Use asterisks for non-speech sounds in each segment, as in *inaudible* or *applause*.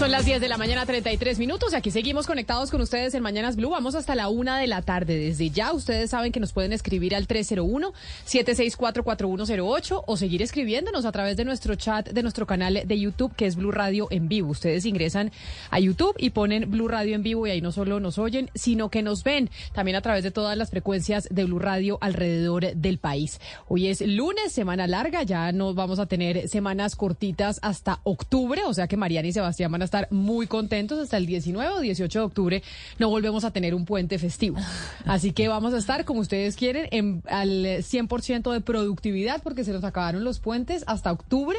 Son las 10 de la mañana, 33 minutos. Y aquí seguimos conectados con ustedes en Mañanas Blue. Vamos hasta la una de la tarde. Desde ya, ustedes saben que nos pueden escribir al 301-764-4108 o seguir escribiéndonos a través de nuestro chat de nuestro canal de YouTube, que es Blue Radio en vivo. Ustedes ingresan a YouTube y ponen Blue Radio en vivo y ahí no solo nos oyen, sino que nos ven también a través de todas las frecuencias de Blue Radio alrededor del país. Hoy es lunes, semana larga. Ya nos vamos a tener semanas cortitas hasta octubre. O sea que Mariana y Sebastián van a estar muy contentos hasta el 19 o 18 de octubre. No volvemos a tener un puente festivo. *laughs* Así que vamos a estar, como ustedes quieren, en, al 100% de productividad porque se nos acabaron los puentes hasta octubre,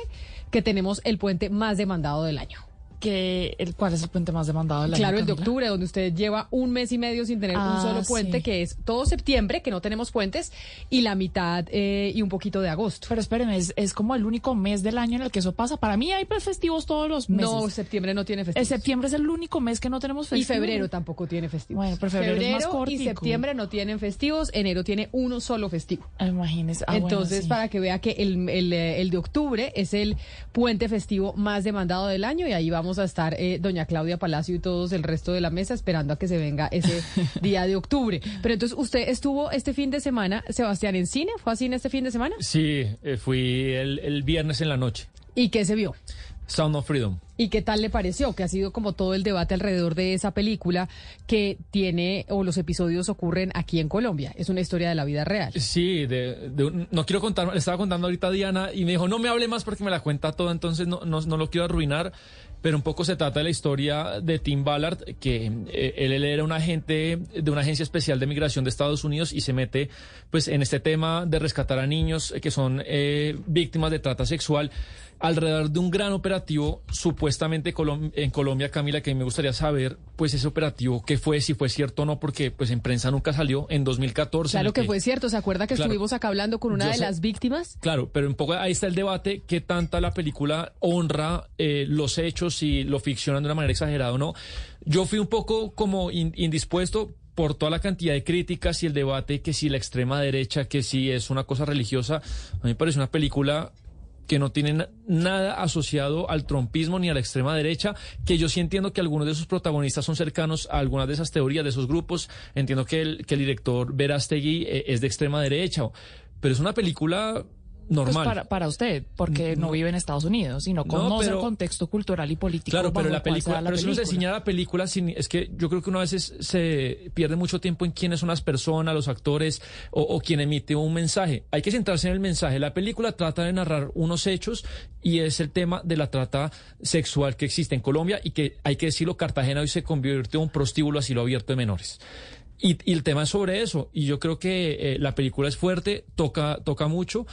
que tenemos el puente más demandado del año. Que el, ¿Cuál es el puente más demandado del año? Claro, el de octubre, donde usted lleva un mes y medio sin tener un Ah, solo puente, sí. que es todo septiembre, que no tenemos puentes, y la mitad eh, y un poquito de agosto. Pero espérenme, es, es como el único mes del año en el que eso pasa. Para mí hay pues, festivos todos los meses. No, septiembre no tiene el festivos. septiembre es el único mes que no tenemos Y festivos. febrero tampoco tiene festivos. Bueno, pero febrero es más y septiembre no tienen festivos, enero tiene uno solo festivo. Ah, Imagínese. Ah, bueno, Entonces, sí. para que vea que el, el, eh, el de octubre es el puente festivo más demandado del año y ahí vamos a estar eh, doña Claudia Palacio y todos el resto de la mesa esperando a que se venga ese *laughs* día de octubre. Pero entonces, ¿usted estuvo este fin de semana, Sebastián, en cine? ¿Fue a cine este fin de semana? Sí, eh, fui el, el viernes en la noche. ¿Y qué se vio? Sound of Freedom. ¿Y qué tal le pareció? Que ha sido como todo el debate alrededor de esa película que tiene, o los episodios ocurren aquí en Colombia. Es una historia de la vida real. Sí, de, de no quiero contar, le estaba contando ahorita a Diana y me dijo, no me hable más porque me la cuenta toda, entonces no, no, no lo quiero arruinar, pero un poco se trata de la historia de Tim Ballard, que eh, él, era un agente de una agencia especial de migración de Estados Unidos y se mete pues en este tema de rescatar a niños que son eh, víctimas de trata sexual alrededor de un gran operativo supuestamente en Colombia, Camila, que me gustaría saber, pues ese operativo, qué fue, si fue cierto o no, porque pues en prensa nunca salió en 2014. en Claro el que fue cierto. ¿Se acuerda que Claro. estuvimos acá hablando con una de sé. las víctimas? Claro, pero un poco ahí está el debate, qué tanta la película honra eh, los hechos, si lo ficcionan de una manera exagerada o no. Yo fui un poco como in- indispuesto por toda la cantidad de críticas y el debate, que si la extrema derecha, que si es una cosa religiosa. A mí me parece una película que no tiene na- nada asociado al trompismo ni a la extrema derecha, que yo sí entiendo que algunos de sus protagonistas son cercanos a algunas de esas teorías, de esos grupos. Entiendo que el, que el director Verástegui eh, es de extrema derecha, pero es una película Pues normal. para, para usted, porque no, No. vive en Estados Unidos, sino conoce pero- el contexto cultural y político. Claro, pero la película, la pero si uno se película. ciña a la película, sin- es que yo creo que uno a veces se pierde mucho tiempo en quiénes son las personas, los actores o, o quien emite un mensaje. Hay que centrarse en el mensaje. La película trata de narrar unos hechos y es el tema de la trata sexual que existe en Colombia y que hay que decirlo, Cartagena hoy se convirtió en un prostíbulo asilo abierto de menores. Y, y el tema es sobre eso. Y yo creo que eh, la película es fuerte, toca, toca mucho.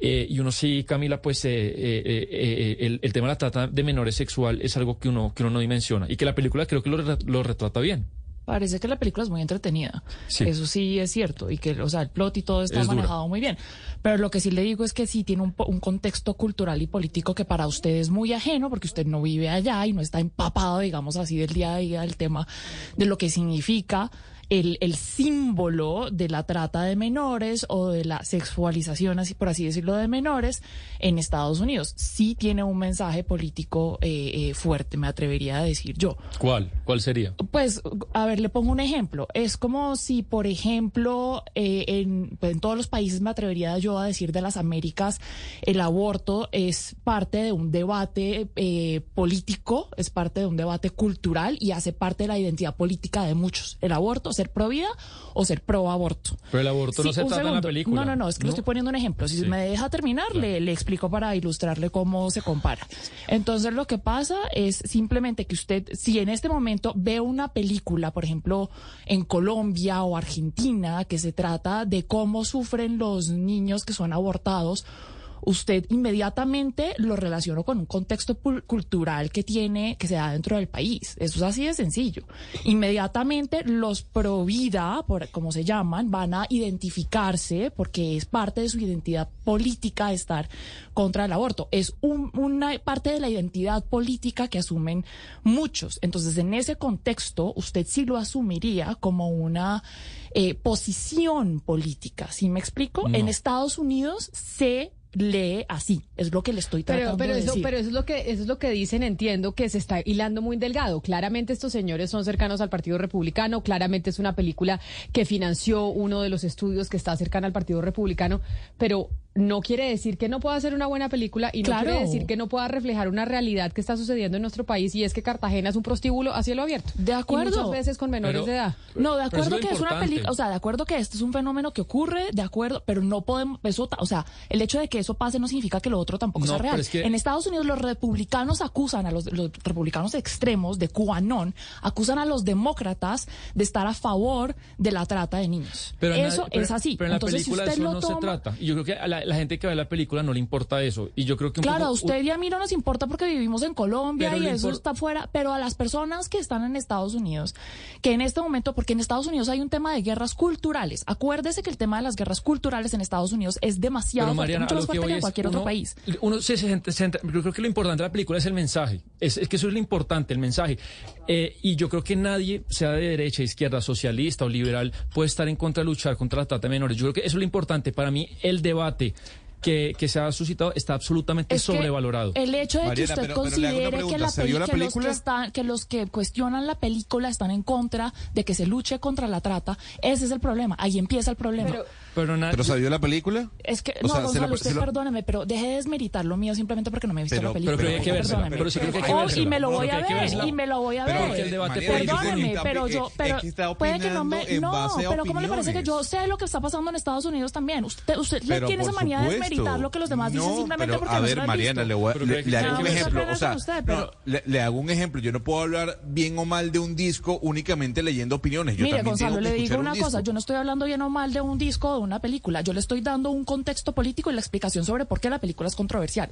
Eh, y uno sí, Camila, pues eh, eh, eh, eh, el, el tema de la trata de menores sexual es algo que uno, que uno no dimensiona. Y que la película creo que lo, lo retrata bien. Parece que la película es muy entretenida. Sí. Eso sí es cierto. Y que, o sea, el plot y todo está Es dura. manejado muy bien. Pero lo que sí le digo es que sí tiene un, un contexto cultural y político que para usted es muy ajeno, porque usted no vive allá y no está empapado, digamos así, del día a día del tema de lo que significa el, el símbolo de la trata de menores o de la sexualización, así por así decirlo, de menores en Estados Unidos. Sí tiene un mensaje político eh, eh, fuerte, me atrevería a decir yo. ¿Cuál? ¿Cuál sería? Pues, a ver, le pongo un ejemplo. Es como si, por ejemplo, eh, en, pues, en todos los países, me atrevería yo a decir de las Américas, el aborto es parte de un debate político, es parte de un debate cultural y hace parte de la identidad política de muchos. El aborto ser pro vida o ser pro aborto. Pero el aborto no se trata en la película. No, no, no, es que le estoy poniendo un ejemplo. Si me deja terminar, le, le explico para ilustrarle cómo se compara. Entonces, lo que pasa es simplemente que usted, si en este momento ve una película, por ejemplo, en Colombia o Argentina, que se trata de cómo sufren los niños que son abortados, usted inmediatamente lo relacionó con un contexto cultural que tiene, que se da dentro del país. Eso es así de sencillo. Inmediatamente los pro vida, por como se llaman, van a identificarse porque es parte de su identidad política estar contra el aborto. Es una parte de la identidad política que asumen muchos. Entonces, en ese contexto, usted sí lo asumiría como una eh, posición política. ¿Sí me explico? En Estados Unidos se lee así, es lo que le estoy tratando pero, de eso, decir. Pero eso es lo que eso es lo que dicen, entiendo que se está hilando muy delgado. Claramente estos señores son cercanos al Partido Republicano, claramente es una película que financió uno de los estudios que está cercana al Partido Republicano, pero no quiere decir que no pueda ser una buena película y no Claro. quiere decir que no pueda reflejar una realidad que está sucediendo en nuestro país y es que Cartagena es un prostíbulo a cielo abierto. De Y acuerdo. muchas veces con menores Pero- de edad. No, de acuerdo es que es una película, o sea, de acuerdo que esto es un fenómeno que ocurre, de acuerdo, pero no podemos, eso, o sea, el hecho de que eso pase no significa que lo otro tampoco No, sea real. pero es que- En Estados Unidos los republicanos acusan a los, los republicanos extremos de QAnon, acusan a los demócratas de estar a favor de la trata de niños. Pero en la- eso pero- es así. Pero en la Entonces, película si usted eso lo no se toma, trata. Y yo creo que a la, la gente que ve la película no le importa eso. Y yo creo que un Claro, a usted y a mí no nos importa porque vivimos en Colombia y eso está fuera, pero a las personas que están en Estados Unidos, que en este momento, porque en Estados Unidos hay un tema de guerras culturales, acuérdese que el tema de las guerras culturales en Estados Unidos es demasiado Pero fuerte, Mariana, mucho más que fuerte que en cualquier uno, otro país. Uno se, se, se yo creo que lo importante de la película es el mensaje. Es, es que eso es lo importante, el mensaje. Eh, y yo creo que nadie, sea de derecha, izquierda, socialista o liberal, puede estar en contra de luchar contra la trata de menores. Yo creo que eso es lo importante. Para mí, el debate que, que se ha suscitado está absolutamente Es sobrevalorado. El hecho de Mariana, que usted pero- pero considere que, la ¿Se vio la peli- que los que película? están, que los que cuestionan la película están en contra de que se luche contra la trata, ese es el problema. Ahí empieza el problema. Pero- Pero, na- ¿Pero se vio la película? Es que, O no, sea, se Gonzalo, lo- usted lo- perdóneme, pero deje de desmeritar lo mío simplemente porque no me he visto Pero- la película. pero hay que vérsela, Perdóneme. pero sí creo que hay que Oh, y me lo voy a ver, y me lo voy a ver. El debate Perdóneme, pero es- yo, es pero que puede que no me, no, pero ¿cómo le parece que yo sé lo que está pasando en Estados Unidos también? Usted, usted le tiene esa manía de supuesto. desmeritar lo que los demás dicen No, simplemente pero, porque a no ver, Mariana, le, voy a- Pero le, hago un ejemplo. O sea, no, le, le hago un ejemplo. Yo no puedo hablar bien o mal de un disco únicamente leyendo opiniones. Yo Mire, también Gonzalo, tengo que le digo una un disco. cosa, yo no estoy hablando bien o mal de un disco o de una película, yo le estoy dando un contexto político y la explicación sobre por qué la película es controversial.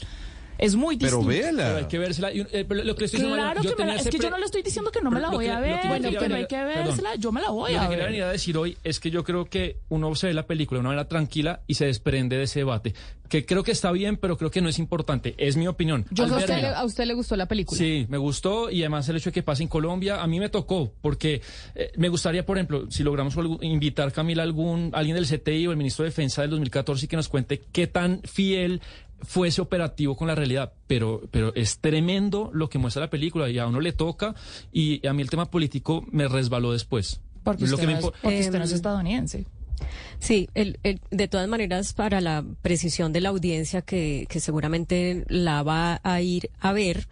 Es muy Pero distinto. Pero hay que vérsela. Y, eh, pero lo que estoy diciendo, Claro yo que me la, es que yo no le estoy diciendo que no me Pero la lo voy que- a lo que ver, yo y quería que no hay que perdón. vérsela, yo me la voy Lo a que quería ver. venir a decir hoy es que yo creo que uno se ve la película de una manera tranquila y se desprende de ese debate. Que creo que está bien, pero creo que no es importante. Es mi opinión. Yo Al a usted, le, a usted le gustó la película. Sí, me gustó y además el hecho de que pase en Colombia, a mí me tocó, porque eh, me gustaría, por ejemplo, si logramos invitar, Camila, algún, alguien del CTI o el ministro de Defensa del 2014 y que nos cuente qué tan fiel fue ese operativo con la realidad. Pero, pero es tremendo lo que muestra la película y a uno le toca y a mí el tema político me resbaló después. Porque Lo usted, que no es, impo- porque usted no es Em, estadounidense. Sí, el- el- de todas maneras, para la precisión de la audiencia que, que seguramente la va a ir a ver,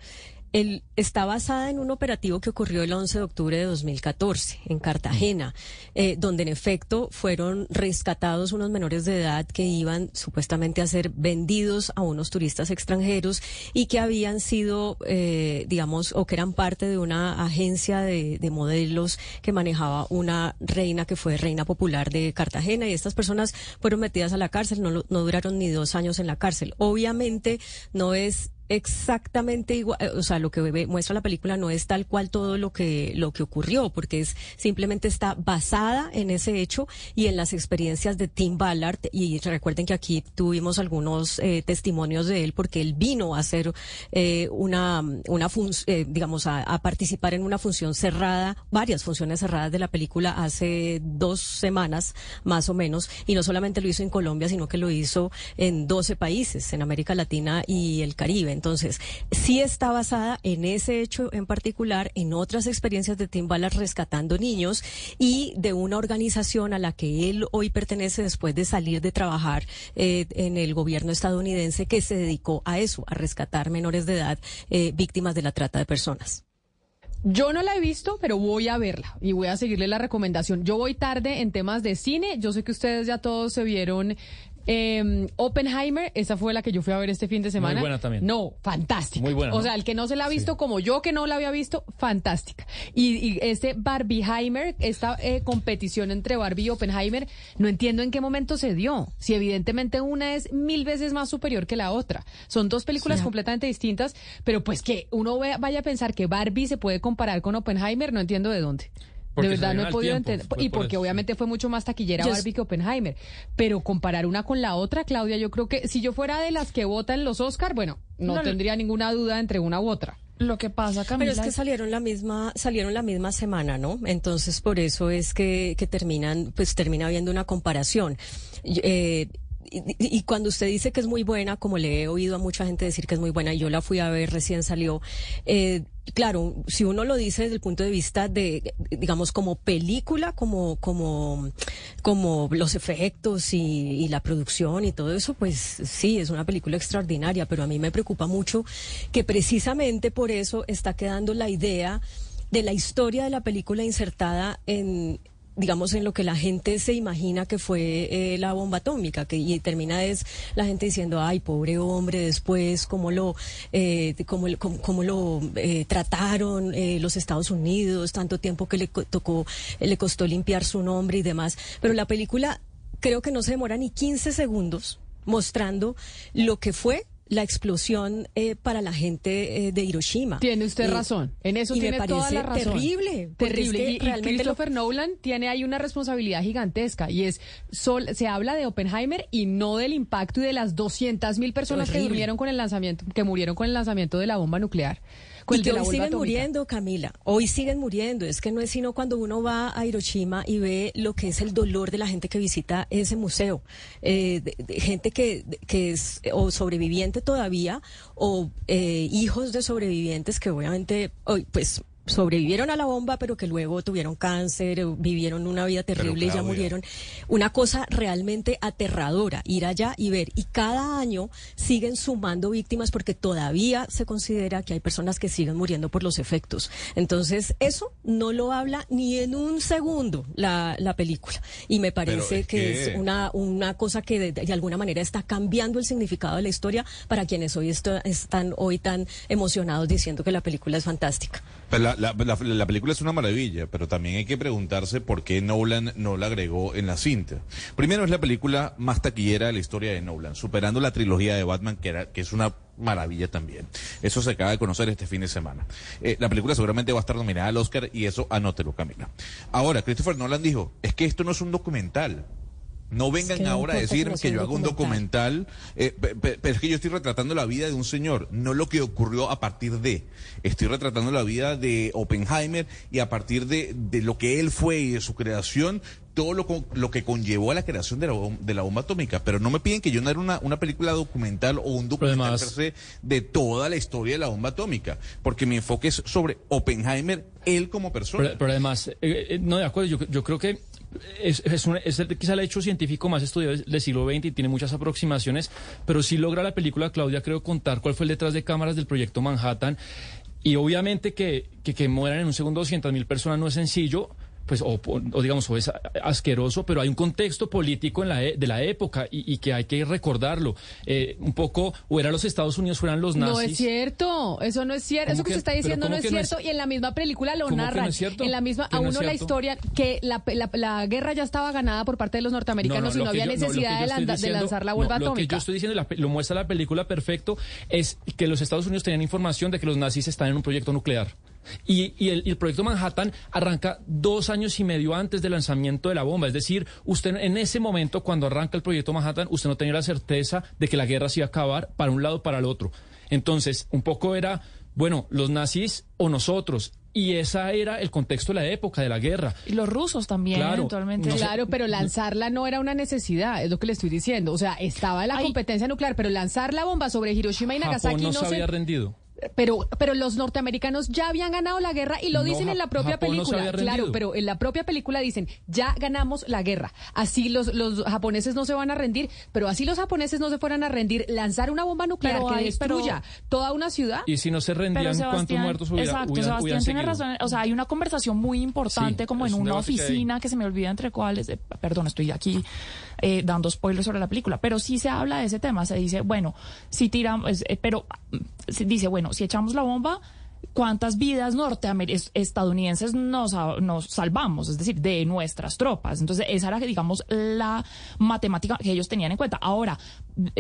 el, está basada en un operativo que ocurrió el 11 de octubre de 2014 en Cartagena, eh, donde en efecto fueron rescatados unos menores de edad que iban supuestamente a ser vendidos a unos turistas extranjeros y que habían sido, eh, digamos, o que eran parte de una agencia de, de modelos que manejaba una reina que fue reina popular de Cartagena y estas personas fueron metidas a la cárcel, no, no duraron ni dos años en la cárcel. Obviamente no es exactamente igual, eh, o sea, lo que muestra la película no es tal cual todo lo que lo que ocurrió, porque es simplemente está basada en ese hecho y en las experiencias de Tim Ballard y recuerden que aquí tuvimos algunos eh, testimonios de él porque él vino a hacer eh, una una eh, digamos a, a participar en una función cerrada, varias funciones cerradas de la película hace dos semanas más o menos y no solamente lo hizo en Colombia, sino que lo hizo en 12 países, en América Latina y el Caribe. Entonces, sí está basada en ese hecho en particular, en otras experiencias de Tim Ballard rescatando niños y de una organización a la que él hoy pertenece después de salir de trabajar eh, en el gobierno estadounidense que se dedicó a eso, a rescatar menores de edad eh, víctimas de la trata de personas. Yo no la he visto, pero voy a verla y voy a seguirle la recomendación. Yo voy tarde en temas de cine. Yo sé que ustedes ya todos se vieron eh, Oppenheimer, esa fue la que yo fui a ver este fin de semana. Muy buena también. No, fantástica. Muy buena, O sea, el que no se la ha visto como yo que no la había visto, fantástica. Y, y este Barbieheimer, esta eh, competición entre Barbie y Oppenheimer, no entiendo en qué momento se dio. Si evidentemente una es mil veces más superior que la otra. Son dos películas completamente distintas, pero pues que uno vaya a pensar que Barbie se puede comparar con Oppenheimer, no entiendo de dónde. Porque de verdad no he podido entender. Y por porque obviamente fue mucho más taquillera Yo- Barbie que Oppenheimer. Pero comparar una con la otra, Claudia, yo creo que si yo fuera de las que votan los Oscar, bueno, no, No, tendría ninguna duda entre una u otra. Lo que pasa, Camila, Pero es que salieron la misma, salieron la misma semana, ¿no? Entonces por eso es que, que terminan, pues termina habiendo una comparación. Eh, y, cuando usted dice que es muy buena, como le he oído a mucha gente decir que es muy buena, y yo la fui a ver recién salió, eh, claro, si uno lo dice desde el punto de vista de, digamos, como película, como, como, como los efectos y, y la producción y todo eso, pues sí, es una película extraordinaria, pero a mí me preocupa mucho que precisamente por eso está quedando la idea de la historia de la película insertada en digamos en lo que la gente se imagina que fue eh, la bomba atómica que y termina es la gente diciendo ay pobre hombre después cómo lo eh, cómo, cómo, cómo lo eh, trataron eh, los Estados Unidos tanto tiempo que le tocó le costó limpiar su nombre y demás pero la película creo que no se demora ni 15 segundos mostrando lo que fue la explosión eh, para la gente eh, de Hiroshima. Tiene usted Eh, razón. En eso y me tiene toda la razón. terrible. Terrible. es que y, y lo- Christopher Nolan tiene ahí una responsabilidad gigantesca y es sol, se habla de Oppenheimer y no del impacto y de las 200 mil personas que durmieron con el lanzamiento, que murieron con el lanzamiento de la bomba nuclear. Y que hoy siguen atómica. muriendo, Camila. Hoy siguen muriendo. Es que no es sino cuando uno va a Hiroshima y ve lo que es el dolor de la gente que visita ese museo. Eh, de- de gente que, que es o sobreviviente todavía o eh, hijos de sobrevivientes que obviamente hoy pues sobrevivieron a la bomba, pero que luego tuvieron cáncer, o vivieron una vida terrible y ya murieron. Una cosa realmente aterradora, ir allá y ver. Y cada año siguen sumando víctimas porque todavía se considera que hay personas que siguen muriendo por los efectos. Entonces, eso no lo habla ni en un segundo la, la película. Y me parece es que, que- es una, una cosa que de, de alguna manera está cambiando el significado de la historia para quienes hoy esto- están hoy tan emocionados diciendo que la película es fantástica. La, la- la- la película es una maravilla, pero también hay que preguntarse por qué Nolan no la agregó en la cinta. Primero es la película más taquillera de la historia de Nolan, superando la trilogía de Batman, que, era, que es una maravilla también. Eso se acaba de conocer este fin de semana. Eh, la película seguramente va a estar nominada al Oscar y eso anótelo, Camila. Ahora, Christopher Nolan dijo, es que esto no es un documental. No vengan que ahora a decir que yo hago un documental, eh, pe- pe- pero es que yo estoy retratando la vida de un señor, no lo que ocurrió a partir de. Estoy retratando la vida de Oppenheimer y a partir de, de lo que él fue y de su creación, todo lo, con- lo que conllevó a la creación de la, de la bomba atómica. Pero no me piden que yo no haga una, una película documental o un documental además- per se de toda la historia de la bomba atómica, porque mi enfoque es sobre Oppenheimer, él como persona. Pero, pero además, eh, eh, no, de acuerdo, yo, yo creo que es, es, un- es quizá el hecho científico más estudiado del siglo XX y tiene muchas aproximaciones, pero sí logra la película, Claudia, creo contar cuál fue el detrás de cámaras del proyecto Manhattan. Y obviamente que, que, que mueran en un segundo 200 mil personas no es sencillo. Pues, o, o digamos, o es asqueroso, pero hay un contexto político en la e- de la época y, y que hay que recordarlo. Eh, un poco, o eran los Estados Unidos, o eran los nazis. No es cierto, eso no es cierto, ¿Cómo eso que, usted está diciendo no es no cierto y en la misma película lo ¿Cómo que no narran. cierto? En la misma, ¿Que a no uno la cierto? historia que la, la- la guerra ya estaba ganada por parte de los norteamericanos y no había yo- no, necesidad de, lanzar la no, bomba Lo que yo atómica. estoy diciendo, la lo muestra la película perfecto, es que los Estados Unidos tenían información de que los nazis están en un proyecto nuclear. Y, y el, y el proyecto Manhattan arranca dos años y medio antes del lanzamiento de la bomba. Es decir, usted en ese momento, cuando arranca el proyecto Manhattan, usted no tenía la certeza de que la guerra se iba a acabar para un lado o para el otro. Entonces, un poco era, bueno, los nazis o nosotros. Y ese era el contexto de la época, de la guerra. Y los rusos también, Claro, eventualmente. no sé- Claro, pero lanzarla no era una necesidad, es lo que le estoy diciendo. O sea, estaba la Ay. competencia nuclear, pero lanzar la bomba sobre Hiroshima y Nagasaki Japón no no se se... había rendido. Pero, pero los norteamericanos ya habían ganado la guerra y lo No, dicen en la propia Japón película. claro, pero en la propia película dicen, ya ganamos la guerra. Así los, los japoneses no se van a rendir, pero así los japoneses no se fueran a rendir, lanzar una bomba nuclear Pero que hay- destruya toda una ciudad. Y si no se rendían, ¿cuántos muertos hubiera, exacto, hubieran- Sebastián hubieran tiene razón. O sea, hay una conversación muy importante Sí, como en un una que oficina que, se me olvida entre cuáles. eh, perdón, estoy aquí eh, dando spoilers sobre la película, pero sí se habla de ese tema. Se dice, bueno, si tiramos, eh, pero mm, se dice, bueno, si echamos la bomba. ¿Cuántas vidas estadounidenses nos, salvamos? Es decir, de nuestras tropas. Entonces, esa era, digamos, la matemática que ellos tenían en cuenta. Ahora,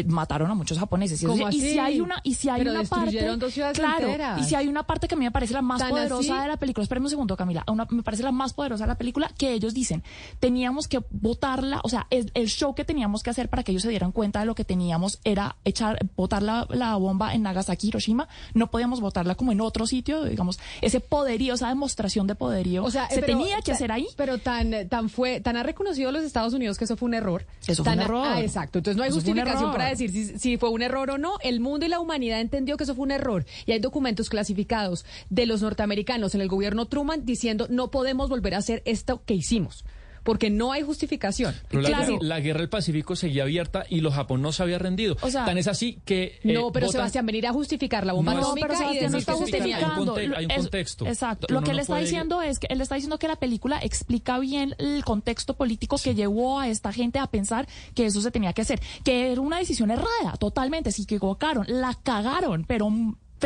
mataron a muchos japoneses. Y, ¿Cómo y si hay una, y si hay Pero una parte, dos claro, enteras. y si hay una parte que a mí me parece la más ¿Tan poderosa así? de la película. Espérame un segundo, Camila. Una- me parece la más poderosa de la película que ellos dicen. Teníamos que votarla, o sea, el, el show que teníamos que hacer para que ellos se dieran cuenta de lo que teníamos era echar, botar la, la bomba en Nagasaki, Hiroshima. No podíamos botarla como en otro sitio, digamos, ese poderío, esa demostración de poderío. O sea, se pero- tenía que hacer ahí. Pero tan, tan fue, tan ha reconocido los Estados Unidos que eso fue un error. Eso fue Tan un error. ah, exacto. Entonces no hay Eso justificación para decir si, si fue un error o no. El mundo y la humanidad entendió que eso fue un error. Y hay documentos clasificados de los norteamericanos en el gobierno Truman diciendo no podemos volver a hacer esto que hicimos. Porque no hay justificación. Pero la, Claro. guerra, la guerra del Pacífico seguía abierta y los Japón no se había rendido. O sea- Tan es así que... eh, no, pero votan- Sebastián, venir a justificar la bomba No, atómica pero y Sebastián no está se Hay un justificando. conte- hay un Es- contexto Exacto. Lo que él no está puede- diciendo es que él está diciendo que la película explica bien el contexto político que llevó a esta gente a pensar que eso se tenía que hacer, que era una decisión errada, totalmente, que equivocaron, la cagaron, pero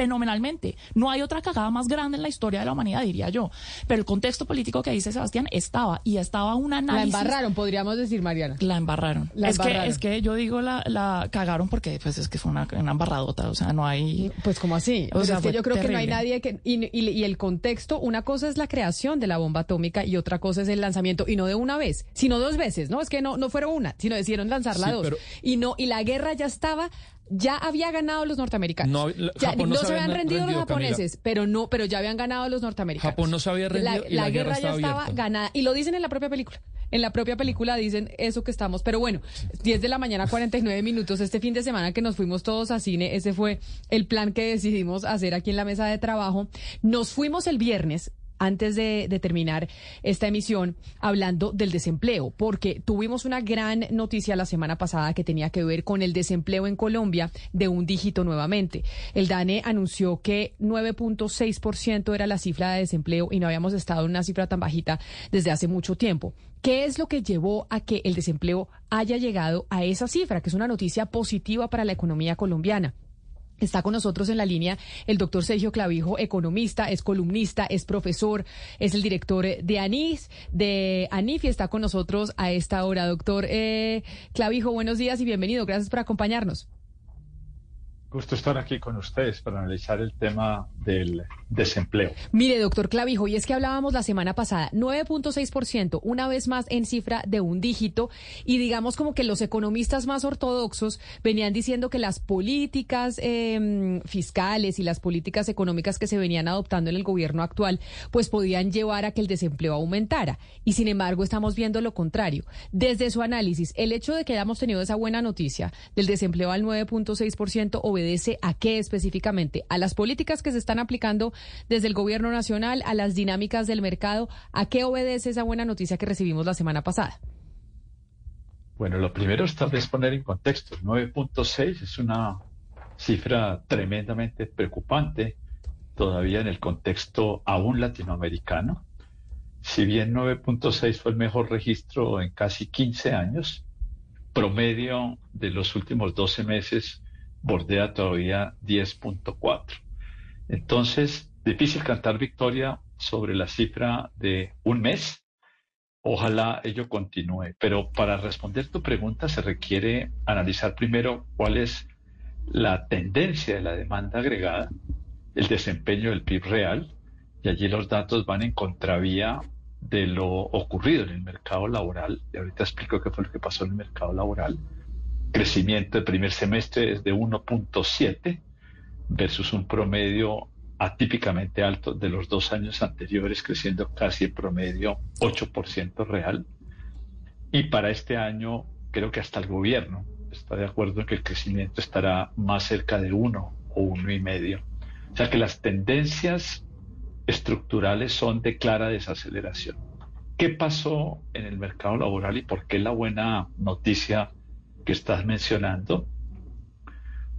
fenomenalmente. No hay otra cagada más grande en la historia de la humanidad, diría yo. Pero el contexto político que dice Sebastián estaba y estaba un La análisis embarraron, podríamos decir, Mariana. la embarraron. La es, embarraron. Que, es que yo digo la, la cagaron porque pues es que fue una, una embarradota, o sea, no hay... Pues como así. O Pues sea, es que yo creo que no hay nadie que... Y, y- y el contexto, una cosa es la creación de la bomba atómica y otra cosa es el lanzamiento, y no de una vez, sino dos veces, ¿no? Es que no, no fueron una, sino decidieron lanzarla Sí, dos. pero- Y no, y la guerra ya estaba, ya había ganado los norteamericanos. No, la- Ya, Japón no no se se habían había rendido, rendido, los japoneses, pero no, pero ya habían ganado los norteamericanos. Japón no se había rendido y la guerra ya estaba estaba abierta. ganada. Y lo dicen en la propia película. En la propia película dicen eso que estamos. Pero bueno, 10 de la mañana, 49 minutos. Este fin de semana que nos fuimos todos a cine, ese fue el plan que decidimos hacer aquí en la mesa de trabajo. Nos fuimos el viernes antes de, terminar esta emisión hablando del desempleo, porque tuvimos una gran noticia la semana pasada que tenía que ver con el desempleo en Colombia de un dígito nuevamente. El DANE anunció que 9.6% era la cifra de desempleo y no habíamos estado en una cifra tan bajita desde hace mucho tiempo. ¿Qué es lo que llevó a que el desempleo haya llegado a esa cifra, que es una noticia positiva para la economía colombiana? Está con nosotros en la línea el doctor Sergio Clavijo, economista, es columnista, es profesor, es el director de ANIS, de ANIF y está con nosotros a esta hora. Doctor eh, Clavijo, buenos días y bienvenido. Gracias por acompañarnos. Gusto estar aquí con ustedes para analizar el tema del desempleo. Mire, doctor Clavijo, y es que hablábamos la semana pasada, 9.6%, una vez más en cifra de un dígito, y digamos como que los economistas más ortodoxos venían diciendo que las políticas eh, fiscales y las políticas económicas que se venían adoptando en el gobierno actual, pues podían llevar a que el desempleo aumentara. Y sin embargo, estamos viendo lo contrario. Desde su análisis, el hecho de que hayamos tenido esa buena noticia del desempleo al 9.6% obedece a qué específicamente? A las políticas que se están aplicando desde el gobierno nacional, a las dinámicas del mercado. ¿A qué obedece esa buena noticia que recibimos la semana pasada? Bueno, lo primero es tal vez poner en contexto. 9.6 es una cifra tremendamente preocupante todavía en el contexto aún latinoamericano. Si bien 9.6 fue el mejor registro en casi 15 años, promedio de los últimos 12 meses bordea todavía 10.4. Entonces, difícil cantar victoria sobre la cifra de un mes. Ojalá ello continúe. Pero para responder tu pregunta se requiere analizar primero cuál es la tendencia de la demanda agregada, el desempeño del PIB real, y allí los datos van en contravía de lo ocurrido en el mercado laboral. Y ahorita explico qué fue lo que pasó en el mercado laboral. Crecimiento del primer semestre es de 1.7 versus un promedio atípicamente alto de los dos años anteriores, creciendo casi en promedio 8% real. Y para este año, creo que hasta el gobierno está de acuerdo en que el crecimiento estará más cerca de 1 o 1,5. O sea que las tendencias estructurales son de clara desaceleración. ¿Qué pasó en el mercado laboral y por qué la buena noticia que estás mencionando?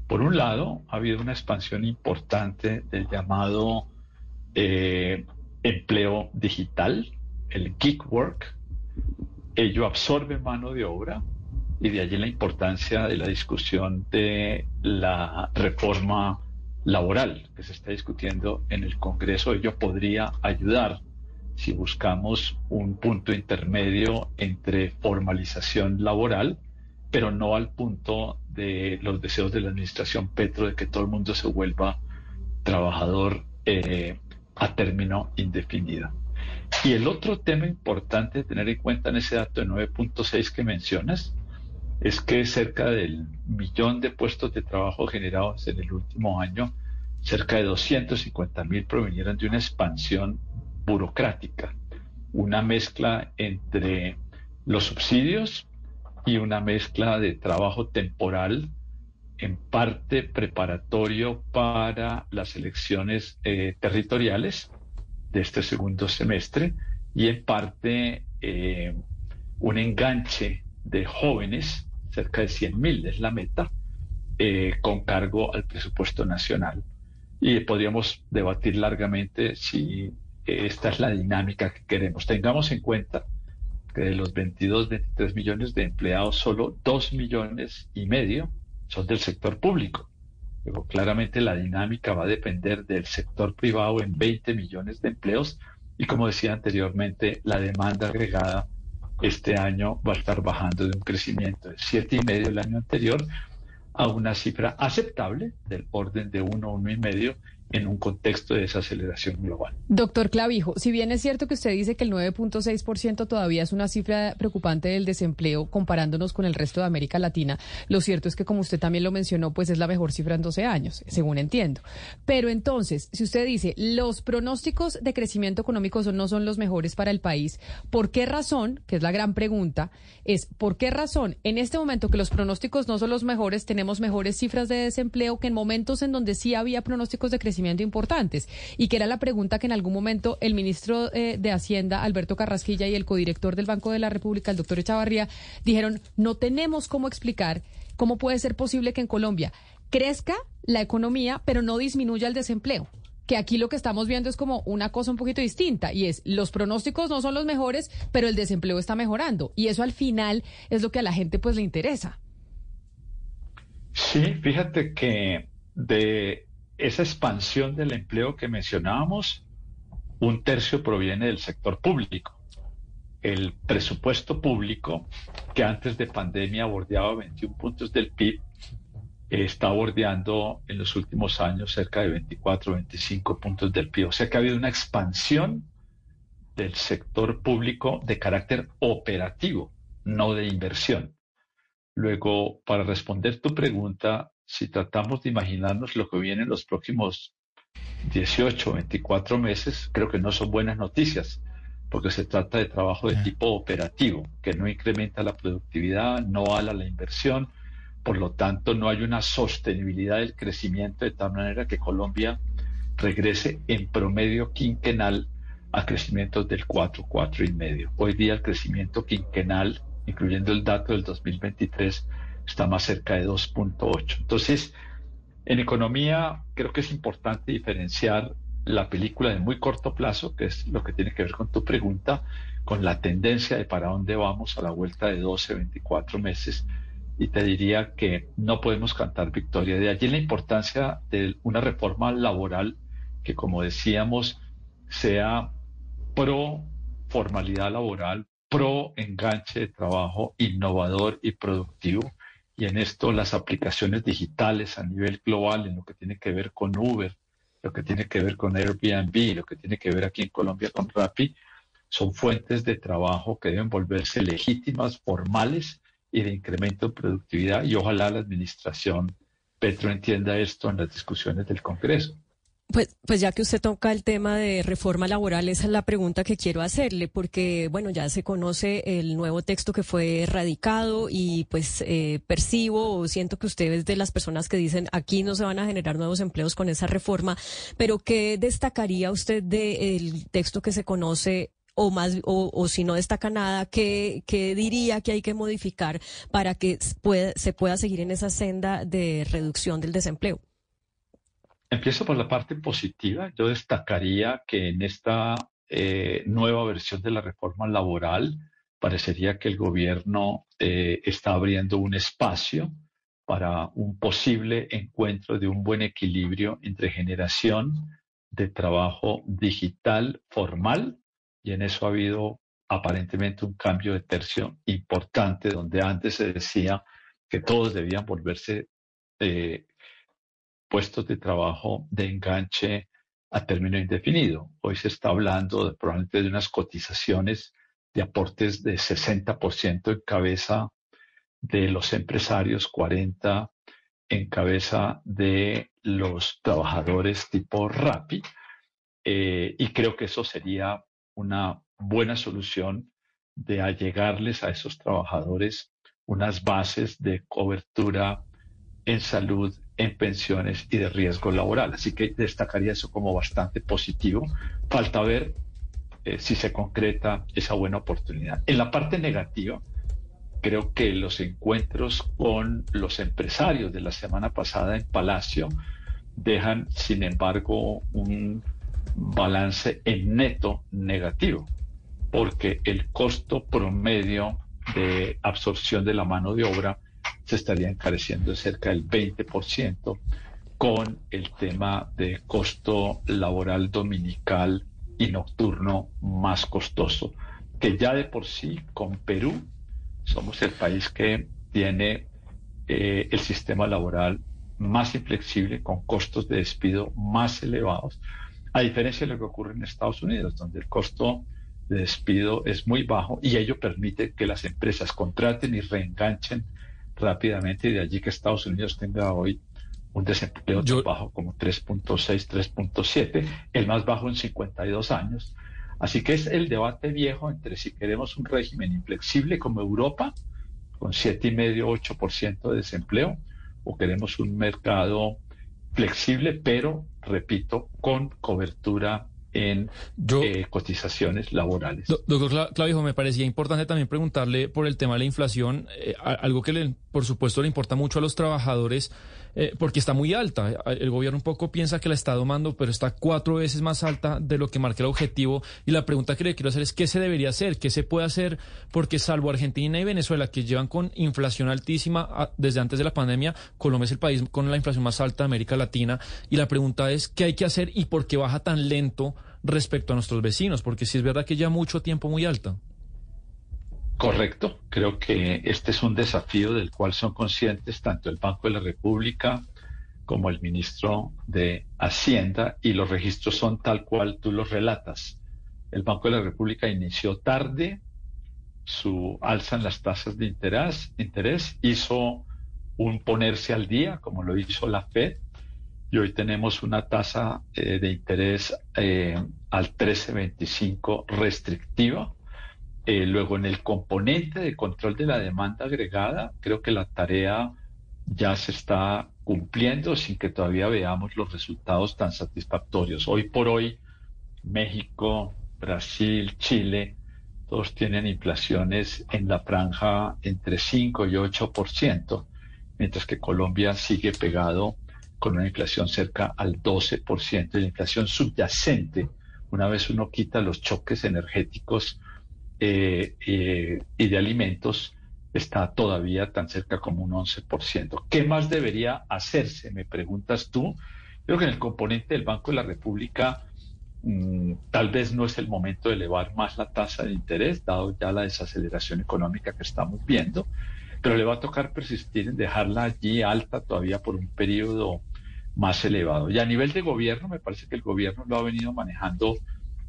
Por un lado, ha habido una expansión importante del llamado eh, empleo digital, el gig work. Ello absorbe mano de obra y de allí la importancia de la discusión de la reforma laboral que se está discutiendo en el Congreso. Ello podría ayudar si buscamos un punto intermedio entre formalización laboral, pero no al punto de los deseos de la administración Petro de que todo el mundo se vuelva trabajador eh, a término indefinido. Y el otro tema importante de tener en cuenta en ese dato de 9.6 que mencionas es que cerca del millón de puestos de trabajo generados en el último año, cerca de 250 mil provinieron de una expansión burocrática, una mezcla entre los subsidios y una mezcla de trabajo temporal, en parte preparatorio para las elecciones eh, territoriales de este segundo semestre y en parte eh, un enganche de jóvenes cerca de 100.000 es la meta, eh, con cargo al presupuesto nacional. Y podríamos debatir largamente si esta es la dinámica que queremos. Tengamos en cuenta que de los 22, 23 millones de empleados, solo 2 millones y medio son del sector público. Pero claramente la dinámica va a depender del sector privado en 20 millones de empleos y como decía anteriormente, la demanda agregada este año va a estar bajando de un crecimiento de siete y medio el año anterior a una cifra aceptable del orden de uno, uno y medio en un contexto de desaceleración global. Doctor Clavijo, si bien es cierto que usted dice que el 9.6% todavía es una cifra preocupante del desempleo comparándonos con el resto de América Latina, lo cierto es que como usted también lo mencionó, pues es la mejor cifra en 12 años, según entiendo. Pero entonces, si usted dice los pronósticos de crecimiento económico no son los mejores para el país, ¿por qué razón, que es la gran pregunta, es por qué razón en este momento que los pronósticos no son los mejores, tenemos mejores cifras de desempleo que en momentos en donde sí había pronósticos de crecimiento importantes y que era la pregunta que en algún momento el ministro eh, de Hacienda, Alberto Carrasquilla, y el codirector del Banco de la República, el doctor Echavarría, dijeron, no tenemos cómo explicar cómo puede ser posible que en Colombia crezca la economía, pero no disminuya el desempleo que aquí lo que estamos viendo es como una cosa un poquito distinta y es los pronósticos no son los mejores, pero el desempleo está mejorando y eso al final es lo que a la gente pues le interesa. Sí, fíjate que de esa expansión del empleo que mencionábamos, un tercio proviene del sector público. El presupuesto público, que antes de pandemia bordeaba 21 puntos del PIB, está bordeando en los últimos años cerca de 24, 25 puntos del PIB. O sea que ha habido una expansión del sector público de carácter operativo, no de inversión. Luego, para responder tu pregunta, si tratamos de imaginarnos lo que viene en los próximos 18, 24 meses, creo que no son buenas noticias, porque se trata de trabajo de tipo operativo, que no incrementa la productividad, no ala la inversión, por lo tanto no hay una sostenibilidad del crecimiento de tal manera que Colombia regrese en promedio quinquenal a crecimientos del 4, 4 y medio. Hoy día el crecimiento quinquenal, incluyendo el dato del 2023, está más cerca de 2.8. Entonces, en economía creo que es importante diferenciar la película de muy corto plazo, que es lo que tiene que ver con tu pregunta, con la tendencia de para dónde vamos a la vuelta de 12, 24 meses. Y te diría que no podemos cantar victoria. De allí la importancia de una reforma laboral que, como decíamos, sea pro formalidad laboral, pro enganche de trabajo innovador y productivo y en esto las aplicaciones digitales a nivel global, en lo que tiene que ver con Uber, lo que tiene que ver con Airbnb, lo que tiene que ver aquí en Colombia con Rappi, son fuentes de trabajo que deben volverse legítimas, formales y de incremento de productividad y ojalá la administración Petro entienda esto en las discusiones del Congreso. Pues, pues ya que usted toca el tema de reforma laboral, esa es la pregunta que quiero hacerle, porque bueno, ya se conoce el nuevo texto que fue radicado y pues eh, percibo o siento que usted es de las personas que dicen aquí no se van a generar nuevos empleos con esa reforma, pero ¿qué destacaría usted del texto que se conoce o más o, si no destaca nada, ¿qué, ¿qué, diría que hay que modificar para que se pueda seguir en esa senda de reducción del desempleo? Empiezo por la parte positiva. Yo destacaría que en esta eh, nueva versión de la reforma laboral parecería que el gobierno eh, está abriendo un espacio para un posible encuentro de un buen equilibrio entre generación de trabajo digital formal y en eso ha habido aparentemente un cambio de tercio importante donde antes se decía que todos debían volverse eh, puestos de trabajo de enganche a término indefinido. Hoy se está hablando probablemente de unas cotizaciones de aportes de 60% en cabeza de los empresarios, 40% en cabeza de los trabajadores tipo RAPI. Eh, y creo que eso sería una buena solución de allegarles a esos trabajadores unas bases de cobertura en salud, en pensiones y de riesgo laboral. Así que destacaría eso como bastante positivo. Falta ver eh, si se concreta esa buena oportunidad. En la parte negativa, creo que los encuentros con los empresarios de la semana pasada en Palacio dejan, sin embargo, un balance en neto negativo, porque el costo promedio de absorción de la mano de obra se estaría encareciendo cerca del 20% con el tema de costo laboral dominical y nocturno más costoso, que ya de por sí con Perú somos el país que tiene eh, el sistema laboral más inflexible, con costos de despido más elevados, a diferencia de lo que ocurre en Estados Unidos, donde el costo de despido es muy bajo y ello permite que las empresas contraten y reenganchen rápidamente y de allí que Estados Unidos tenga hoy un desempleo tan bajo como 3.6, 3.7, el más bajo en 52 años. Así que es el debate viejo entre si queremos un régimen inflexible como Europa, con 7,5, 8% de desempleo, o queremos un mercado flexible, pero, repito, con cobertura en eh, cotizaciones laborales. doctor Clavijo, me parecía importante también preguntarle por el tema de la inflación, eh, algo que le, por supuesto le importa mucho a los trabajadores, eh, porque está muy alta. El gobierno un poco piensa que la está domando, pero está cuatro veces más alta de lo que marca el objetivo. Y la pregunta que le quiero hacer es, ¿qué se debería hacer? ¿Qué se puede hacer? Porque salvo Argentina y Venezuela, que llevan con inflación altísima ah, desde antes de la pandemia, Colombia es el país con la inflación más alta de América Latina. Y la pregunta es, ¿qué hay que hacer y por qué baja tan lento respecto a nuestros vecinos? Porque si es verdad que ya mucho tiempo muy alta. Correcto, creo que este es un desafío del cual son conscientes tanto el Banco de la República como el ministro de Hacienda y los registros son tal cual tú los relatas. El Banco de la República inició tarde su alza en las tasas de interés, hizo un ponerse al día, como lo hizo la Fed, y hoy tenemos una tasa eh, de interés eh, al 13.25 restrictiva eh, luego, en el componente de control de la demanda agregada, creo que la tarea ya se está cumpliendo sin que todavía veamos los resultados tan satisfactorios. Hoy por hoy, México, Brasil, Chile, todos tienen inflaciones en la franja entre 5 y 8%, mientras que Colombia sigue pegado con una inflación cerca al 12%. La inflación subyacente, una vez uno quita los choques energéticos, eh, eh, y de alimentos está todavía tan cerca como un 11%. ¿Qué más debería hacerse? Me preguntas tú. Creo que en el componente del Banco de la República mm, tal vez no es el momento de elevar más la tasa de interés, dado ya la desaceleración económica que estamos viendo, pero le va a tocar persistir en dejarla allí alta todavía por un periodo más elevado. Y a nivel de gobierno, me parece que el gobierno lo ha venido manejando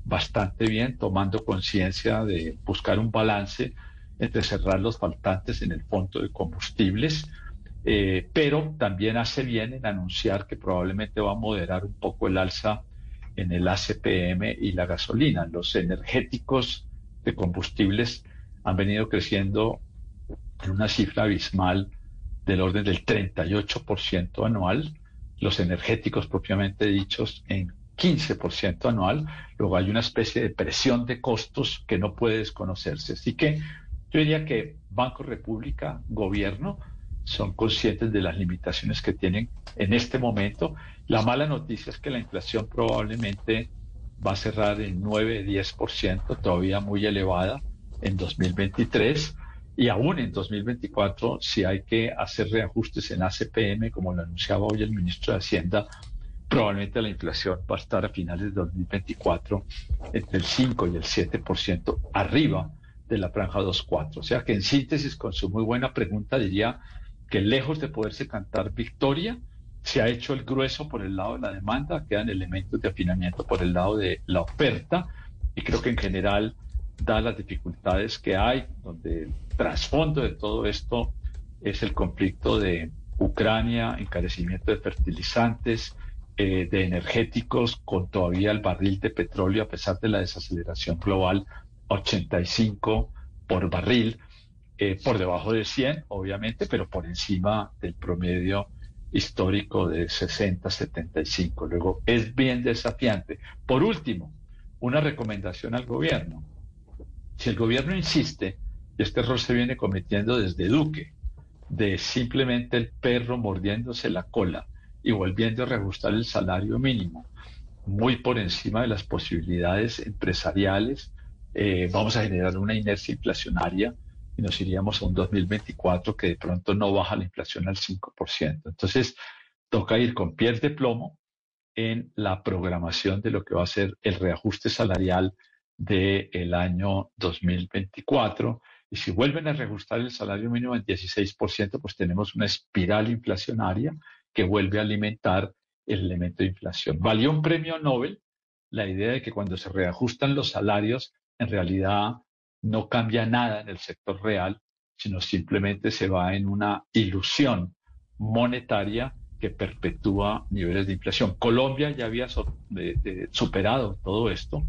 bastante bien, tomando conciencia de buscar un balance entre cerrar los faltantes en el fondo de combustibles eh, pero también hace bien en anunciar que probablemente va a moderar un poco el alza en el ACPM y la gasolina. Los energéticos de combustibles han venido creciendo en una cifra abismal del orden del 38% anual, los energéticos propiamente dichos en 15% anual, luego hay una especie de presión de costos que no puede desconocerse. Así que yo diría que Banco República, gobierno, son conscientes de las limitaciones que tienen en este momento. La mala noticia es que la inflación probablemente va a cerrar en 9-10%, todavía muy elevada en 2023 y aún en 2024, si hay que hacer reajustes en ACPM, como lo anunciaba hoy el ministro de Hacienda, probablemente la inflación va a estar a finales de 2024 entre el 5 y el 7% arriba de la franja 2.4. O sea que en síntesis, con su muy buena pregunta, diría que lejos de poderse cantar victoria, se ha hecho el grueso por el lado de la demanda, quedan elementos de afinamiento por el lado de la oferta y creo que en general, da las dificultades que hay, donde el trasfondo de todo esto es el conflicto de Ucrania, encarecimiento de fertilizantes, eh, de energéticos, con todavía el barril de petróleo, a pesar de la desaceleración global, 85 por barril, eh, por debajo de 100, obviamente, pero por encima del promedio histórico de 60, 75. Luego, es bien desafiante. Por último, una recomendación al gobierno. Si el gobierno insiste, este error se viene cometiendo desde Duque, de simplemente el perro mordiéndose la cola y volviendo a reajustar el salario mínimo, muy por encima de las posibilidades empresariales, eh, vamos a generar una inercia inflacionaria y nos iríamos a un 2024 que de pronto no baja la inflación al 5%. Entonces, toca ir con pies de plomo en la programación de lo que va a ser el reajuste salarial del año 2024. Y si vuelven a reajustar el salario mínimo en 16%, pues tenemos una espiral inflacionaria que vuelve a alimentar el elemento de inflación. Valió un premio Nobel la idea de que cuando se reajustan los salarios, en realidad no cambia nada en el sector real, sino simplemente se va en una ilusión monetaria que perpetúa niveles de inflación. Colombia ya había superado todo esto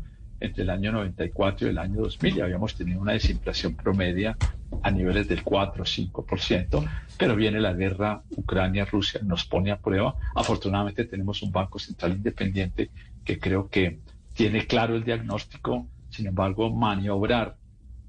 entre el año 94 y el año 2000. Ya habíamos tenido una desinflación promedia a niveles del 4 o 5%, pero viene la guerra Ucrania-Rusia, nos pone a prueba. Afortunadamente tenemos un Banco Central independiente que creo que tiene claro el diagnóstico, sin embargo, maniobrar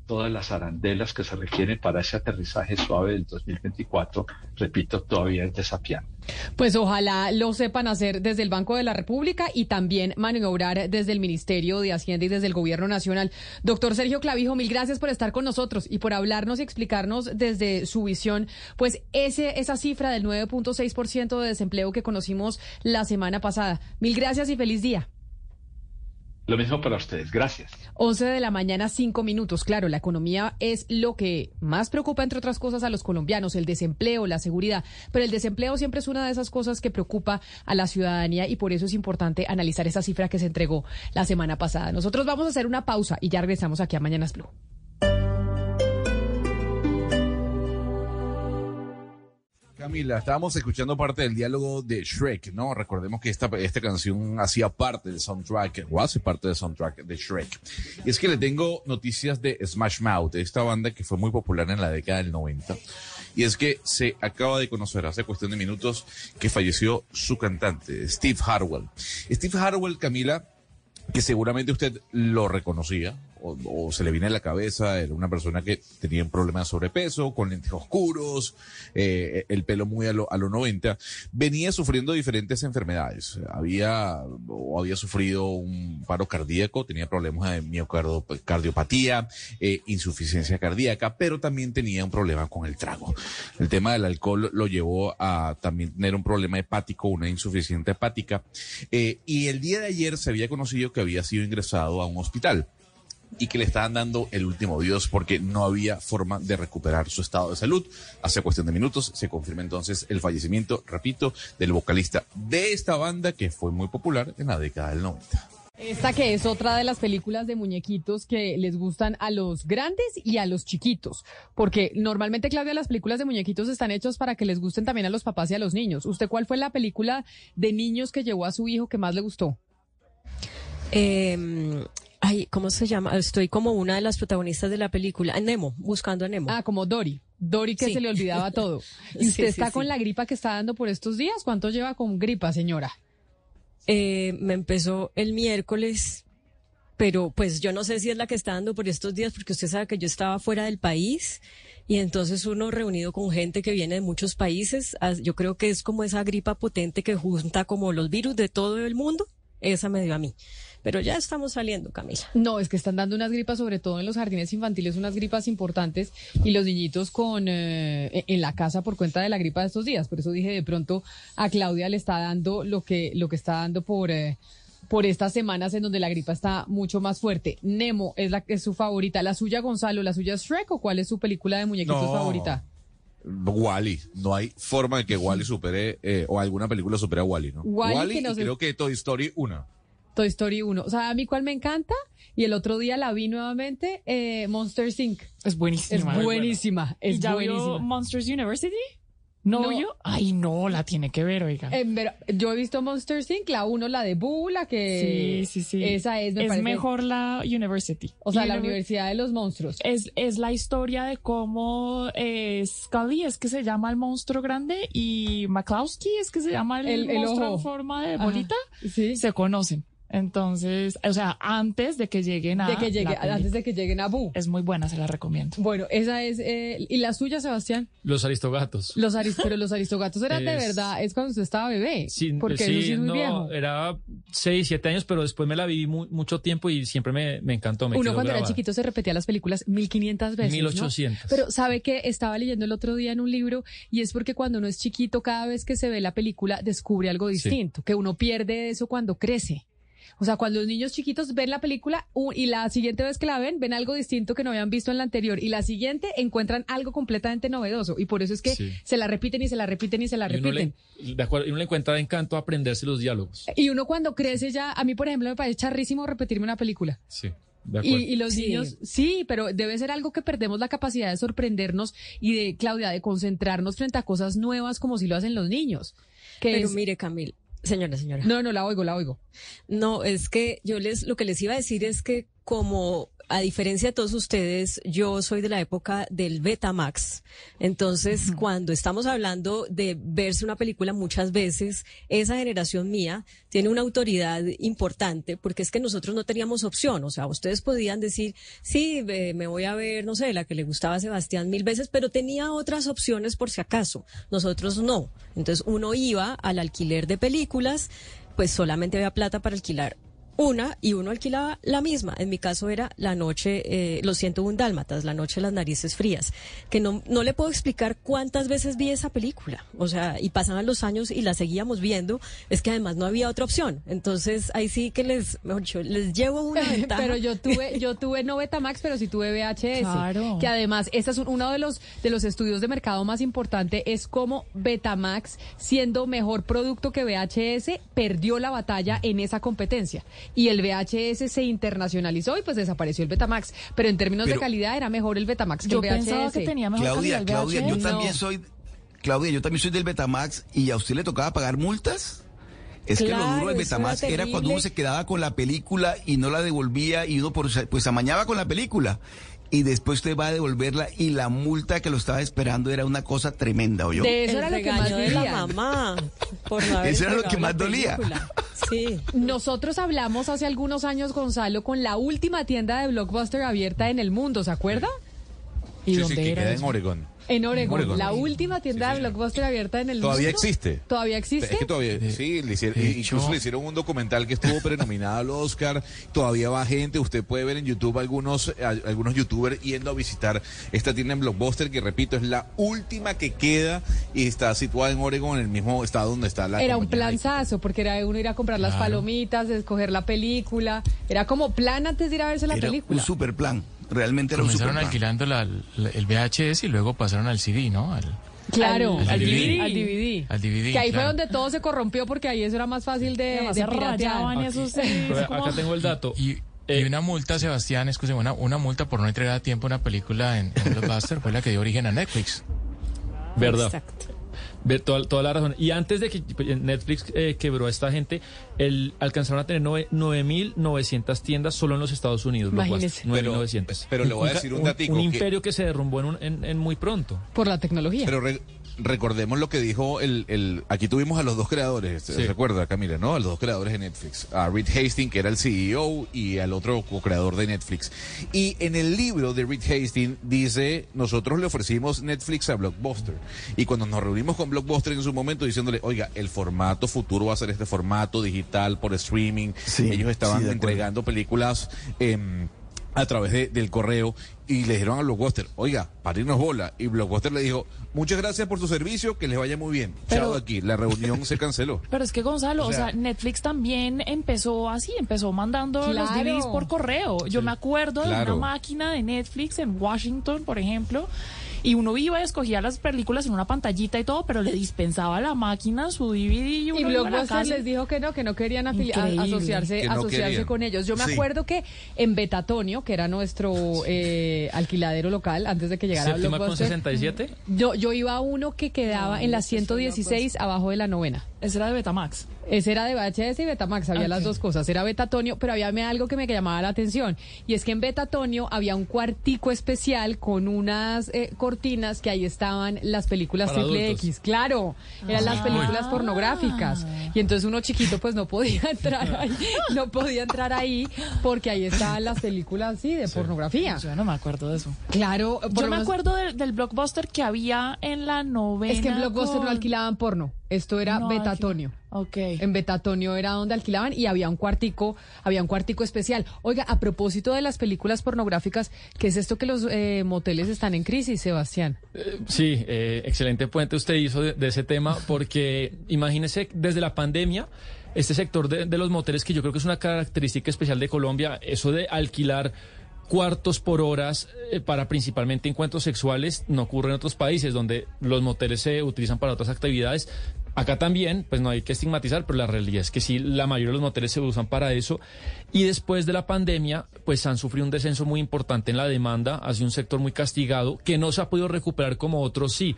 todas las arandelas que se requieren para ese aterrizaje suave del 2024, repito, todavía es desafiante. Pues ojalá lo sepan hacer desde el Banco de la República y también maniobrar desde el Ministerio de Hacienda y desde el Gobierno Nacional. Doctor Sergio Clavijo, mil gracias por estar con nosotros y por hablarnos y explicarnos desde su visión, pues ese, esa cifra del 9.6% de desempleo que conocimos la semana pasada. Mil gracias y feliz día. Lo mismo para ustedes. Gracias. 11 de la mañana, 5 minutos. Claro, la economía es lo que más preocupa, entre otras cosas, a los colombianos, el desempleo, la seguridad. Pero el desempleo siempre es una de esas cosas que preocupa a la ciudadanía y por eso es importante analizar esa cifra que se entregó la semana pasada. Nosotros vamos a hacer una pausa y ya regresamos aquí a Mañanas Blue. Camila, estábamos escuchando parte del diálogo de Shrek, ¿no? Recordemos que esta, esta canción hacía parte del soundtrack, o hace parte del soundtrack de Shrek. Y es que le tengo noticias de Smash Mouth, esta banda que fue muy popular en la década del 90. Y es que se acaba de conocer hace cuestión de minutos que falleció su cantante, Steve Harwell. Steve Harwell, Camila, que seguramente usted lo reconocía o, se le viene a la cabeza, era una persona que tenía un problema de sobrepeso, con lentes oscuros, eh, el pelo muy a lo, a 90, venía sufriendo diferentes enfermedades. Había o había sufrido un paro cardíaco, tenía problemas de miocardiopatía, eh, insuficiencia cardíaca, pero también tenía un problema con el trago. El tema del alcohol lo llevó a también tener un problema hepático, una insuficiencia hepática, eh, y el día de ayer se había conocido que había sido ingresado a un hospital y que le estaban dando el último Dios porque no había forma de recuperar su estado de salud. Hace cuestión de minutos se confirma entonces el fallecimiento, repito, del vocalista de esta banda que fue muy popular en la década del 90. Esta que es otra de las películas de muñequitos que les gustan a los grandes y a los chiquitos, porque normalmente, Claudia, las películas de muñequitos están hechas para que les gusten también a los papás y a los niños. ¿Usted cuál fue la película de niños que llevó a su hijo que más le gustó? Eh, ay, ¿cómo se llama? Estoy como una de las protagonistas de la película, Nemo, buscando a Nemo. Ah, como Dory. Dory que Sí. se le olvidaba *laughs* todo. ¿Y usted sí, está con la gripa que está dando por estos días? ¿Cuánto lleva con gripa, señora? Eh, me empezó el miércoles, pero pues yo no sé si es la que está dando por estos días, porque usted sabe que yo estaba fuera del país y entonces uno reunido con gente que viene de muchos países, yo creo que es como esa gripa potente que junta como los virus de todo el mundo, esa me dio a mí. Pero ya estamos saliendo, Camila. No, es que están dando unas gripas, sobre todo en los jardines infantiles, unas gripas importantes y los niñitos con eh, en la casa por cuenta de la gripa de estos días. Por eso dije de pronto a Claudia le está dando lo que lo que está dando por eh, por estas semanas en donde la gripa está mucho más fuerte. Nemo es la que es su favorita, la suya Gonzalo, la suya es Shrek o cuál es su película de muñequitos No. favorita? Wally. No hay forma de que Wally supere, eh, o alguna película supere a Wally, ¿no? Wall-E, que no y sé- creo que Toy Story 1. Toy Story 1. O sea, a mí cuál me encanta y el otro día la vi nuevamente, eh, Monsters Inc. Es buenísima. Es buenísima, es ¿Y ya vio. Monsters University? ¿No, No. Ay, no, la tiene que ver, oiga. En ver- yo he visto Monsters Inc., la 1, la de Boo, la que... sí, sí, sí. Esa es, me es parece- mejor la University. O sea, la Univer- Universidad de los Monstruos. Es, es la historia de cómo eh, Scully es que se llama el monstruo grande y McCloskey es que se llama el, El- el monstruo ojo. en forma de Ajá. bolita. Sí. Se conocen. Entonces, o sea, antes de que lleguen a. De que llegue, la peli. antes de que lleguen a Boo. Es muy buena, se la recomiendo. Bueno, esa es... eh, ¿Y la suya, Sebastián? Los aristogatos. Los aris- pero los aristogatos eran de verdad, es cuando usted estaba bebé. Sí, porque sí, eso sí es muy no, viejo. era 6, 7 años, pero después me la viví mu- mucho tiempo y siempre me, me encantó. Me Uno cuando era chiquito se repetía las películas 1500 veces. ¿no? 1800. Pero sabe que estaba leyendo el otro día en un libro y es porque cuando uno es chiquito, cada vez que se ve la película, descubre algo Sí. distinto, que uno pierde eso cuando crece. O sea, cuando los niños chiquitos ven la película y la siguiente vez que la ven, ven algo distinto que no habían visto en la anterior y la siguiente encuentran algo completamente novedoso y por eso es que Sí. se la repiten y se la repiten y se la Y uno, repiten. le, de acuerdo, y uno le encuentra encanto a aprenderse los diálogos. Y uno cuando crece ya, a mí por ejemplo me parece charrísimo repetirme una película. Sí, de Y, acuerdo. y los Sí. niños, sí, pero debe ser algo que perdemos la capacidad de sorprendernos y de, Claudia, de concentrarnos frente a cosas nuevas como si lo hacen los niños. Que Pero es- mire, Camila, señora, señora. No, no, la oigo, la oigo. No, es que yo les, lo que les iba a decir es que como a diferencia de todos ustedes, yo soy de la época del Betamax. Entonces, cuando estamos hablando de verse una película muchas veces, esa generación mía tiene una autoridad importante porque es que nosotros no teníamos opción. O sea, ustedes podían decir, sí, me voy a ver, no sé, la que le gustaba a Sebastián mil veces, pero tenía otras opciones por si acaso. Nosotros no. Entonces, uno iba al alquiler de películas, pues solamente había plata para alquilar una y uno alquilaba la misma. En mi caso era la noche, eh, los 101 dálmatas, la noche de las narices frías, que no, no le puedo explicar cuántas veces vi esa película. O sea, y pasaban los años y la seguíamos viendo. Es que además no había otra opción. Entonces ahí sí que les, mejor dicho, les llevo una *laughs* ventaja. Pero yo tuve, yo *laughs* tuve no Betamax, pero sí tuve VHS. Claro. Que además, este es un- uno de los, de los estudios de mercado más importante, es cómo Betamax, siendo mejor producto que VHS, perdió la batalla en esa competencia. Y el VHS se internacionalizó y pues desapareció el Betamax. Pero en términos de calidad era mejor el Betamax que Yo el VHS. pensaba que tenía mejor Claudia, calidad el Claudia, yo VHS. también No. soy, Claudia, yo también soy del Betamax y a usted le tocaba pagar multas. Es que lo duro del era Betamax era, cuando uno se quedaba con la película y no la devolvía y uno por- pues amañaba con la película. Y después usted va a devolverla y la multa que lo estaba esperando era una cosa tremenda, ¿oyó? De eso el era lo que más de la dolía. mamá. *laughs* Por no haber Eso era lo que más la dolía. Sí. Nosotros hablamos hace algunos años, Gonzalo, con la última tienda de Blockbuster abierta en el mundo, ¿se acuerda? ¿Y Sí, sí, dónde que era queda en eso? Oregon. En Oregon, Oregon. la última tienda Sí, sí. de Blockbuster abierta en el Todavía mundo. existe. ¿Todavía existe? Es que todavía, sí, le hicieron, incluso le hicieron un documental que estuvo prenominado al Oscar. Todavía va gente. Usted puede ver en YouTube algunos, a- algunos youtubers yendo a visitar esta tienda en Blockbuster, que repito, es la última que queda y está situada en Oregon, en el mismo estado donde está la. Era un planzazo, porque era uno ir a comprar las palomitas, escoger la película. Era como plan antes de ir a verse la Era película. un super plan. Realmente super Comenzaron alquilando la- la- el VHS y luego pasaron al CD, ¿no? Al- Claro, Al- al, al DVD. DVD. Al DVD. Al DVD, Que ahí fue claro. donde todo se corrompió porque ahí eso era más fácil de, de rayaban esos, *laughs* eh, Pero como- acá tengo el dato. Y, y una multa, Sebastián, escúcheme, una, una multa por no entregar a tiempo una película en, en Blockbuster fue la que dio origen a Netflix. ¿Verdad? Exacto. Ver toda, toda la razón. Y antes de que Netflix eh, quebró a esta gente, el, alcanzaron a tener nueve- 9.900 tiendas solo en los Estados Unidos. Imagínese. Blockbuster, Pero- 9.900. pero le voy a decir un un, datico Un que- imperio que se derrumbó en, un- en- en muy pronto. Por la tecnología. Pero re- recordemos lo que dijo el, el... Aquí tuvimos a los dos creadores, Sí. ¿se recuerda, Camila, no? A los dos creadores de Netflix. A Reed Hastings, que era el CEO, y al otro co-creador de Netflix. Y en el libro de Reed Hastings dice, nosotros le ofrecimos Netflix a Blockbuster. Y cuando nos reunimos con Blockbuster en su momento diciéndole, oiga, el formato futuro va a ser este formato digital por streaming. Sí, Ellos estaban sí, entregando películas... em, a través de- del correo y le dijeron a Blockbuster, oiga, parirnos bola. Y Blockbuster le dijo, muchas gracias por su servicio, que les vaya muy bien. Pero- Chao de aquí, la reunión se canceló. *laughs* Pero es que Gonzalo, O o sea- Netflix también empezó así, empezó mandando los Claro. DVDs por correo. Yo me acuerdo de una máquina de Netflix en Washington, por ejemplo, y uno iba y escogía las películas en una pantallita y todo, pero le dispensaba a la máquina su DVD y uno Y Blockbuster les dijo que no, que no querían Increíble. asociarse, Que no asociarse querían. con ellos. Yo me Sí. acuerdo que en Betatonio, que era nuestro eh, alquiladero local, antes de que llegara Séptima con Blockbuster, 67. yo, yo iba a uno que quedaba en la 116 abajo de la novena. Ese era de Betamax. Ese era de VHS y Betamax, había las Ok. dos cosas. Era Betatonio, pero había algo que me llamaba la atención. Y es que en Betatonio había un cuartico especial con unas eh, cortinas que ahí estaban las películas Para triple adultos. X. Claro, eran las películas pornográficas. Y entonces uno chiquito pues no podía *laughs* entrar ahí, no podía entrar ahí porque ahí estaban las películas, sí, de pornografía. Yo no me acuerdo de eso. Claro, Yo me menos- acuerdo del, del blockbuster que había en la novena. Es que en Blockbuster no alquilaban porno. Esto era No Betatonio. Ok. En Betatonio era donde alquilaban y había un cuartico, había un cuartico especial. Oiga, a propósito de las películas pornográficas, ¿qué es esto que los eh, moteles están en crisis, Sebastián? Sí, eh, excelente puente usted hizo de, de ese tema, porque imagínese desde la pandemia, este sector de, de los moteles, que yo creo que es una característica especial de Colombia, eso de alquilar cuartos por horas eh, para principalmente encuentros sexuales, no ocurre en otros países donde los moteles se utilizan para otras actividades. Acá también, pues no hay que estigmatizar, pero la realidad es que sí, la mayoría de los moteles se usan para eso. Y después de la pandemia, pues han sufrido un descenso muy importante en la demanda hacia un sector muy castigado que no se ha podido recuperar como otros sí.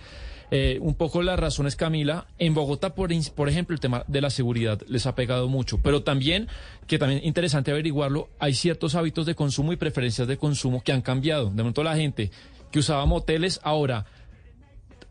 Eh, un poco las razones, Camila. En Bogotá, por, por ejemplo, el tema de la seguridad les ha pegado mucho, pero también, que también interesante averiguarlo, hay ciertos hábitos de consumo y preferencias de consumo que han cambiado. De momento la gente que usaba moteles ahora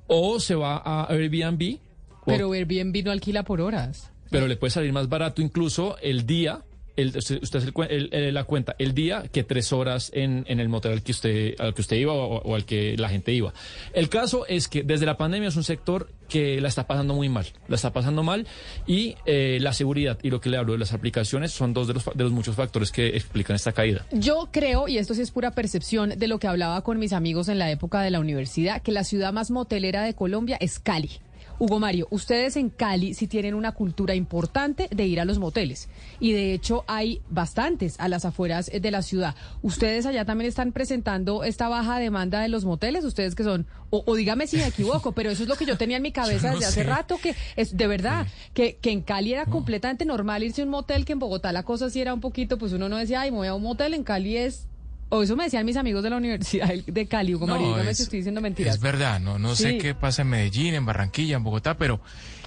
o se va a Airbnb, Pero Airbnb no alquila por horas. pero le puede salir más barato incluso el día. El, usted hace el la cuenta el día que tres horas en, en el motel al que usted al que usted iba o, o al que la gente iba. El caso es que desde la pandemia es un sector que la está pasando muy mal, la está pasando mal y eh, la seguridad y lo que le hablo de las aplicaciones son dos de los, de los muchos factores que explican esta caída. Yo creo, y esto sí es pura percepción de lo que hablaba con mis amigos en la época de la universidad, que la ciudad más motelera de Colombia es Cali. Hugo Mario, ustedes en Cali sí tienen una cultura importante de ir a los moteles. Y de hecho hay bastantes a las afueras eh, de la ciudad. ¿Ustedes allá también están presentando esta baja demanda de los moteles? Ustedes que son, o, o dígame si me equivoco, pero eso es lo que yo tenía en mi *laughs* cabeza no desde hace rato, que es de verdad, que, que en Cali era completamente normal irse a un motel, que en Bogotá la cosa sí era un poquito, pues uno no decía, ay, me voy a un motel, en Cali es... O eso me decían mis amigos de la Universidad de Cali, Hugo Mario, dígame es, si estoy diciendo mentiras. es verdad, no, no Sí. sé qué pasa en Medellín, en Barranquilla, en Bogotá, pero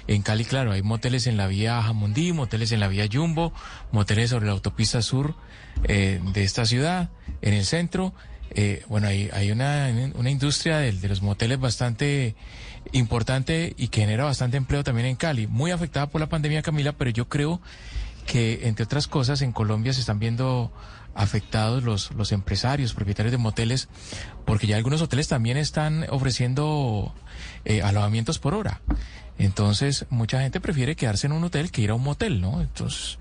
en Cali, claro, hay moteles en la vía Jamundí, moteles en la vía Jumbo, moteles sobre la autopista sur eh, de esta ciudad, en el centro. Eh, bueno, hay, hay una, una industria de, de los moteles bastante importante y que genera bastante empleo también en Cali, muy afectada por la pandemia, Camila, pero yo creo que, entre otras cosas, en Colombia se están viendo afectados los, los empresarios, propietarios de moteles, porque ya algunos hoteles también están ofreciendo eh, alojamientos por hora. Entonces, mucha gente prefiere quedarse en un hotel que ir a un motel, ¿no? Entonces,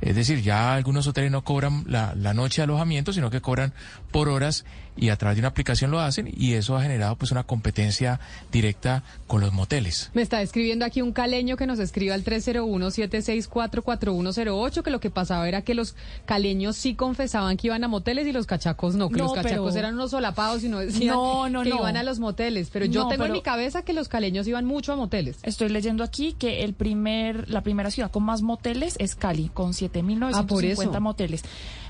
Es decir, ya algunos hoteles no cobran la, la noche de alojamiento, sino que cobran por horas y a través de una aplicación lo hacen y eso ha generado pues una competencia directa con los moteles. Me está escribiendo aquí un caleño que nos escribe al 301-764-4108 que lo que pasaba era que los caleños sí confesaban que iban a moteles y los cachacos no, que No, los cachacos pero- eran unos solapados y no decían No, *laughs* no, que no. iban a los moteles. Pero yo No, tengo en mi cabeza que los caleños iban mucho a moteles. Estoy leyendo aquí que el primer, la primera ciudad con más moteles es Cali, con Ah, por 7.950 eso. moteles.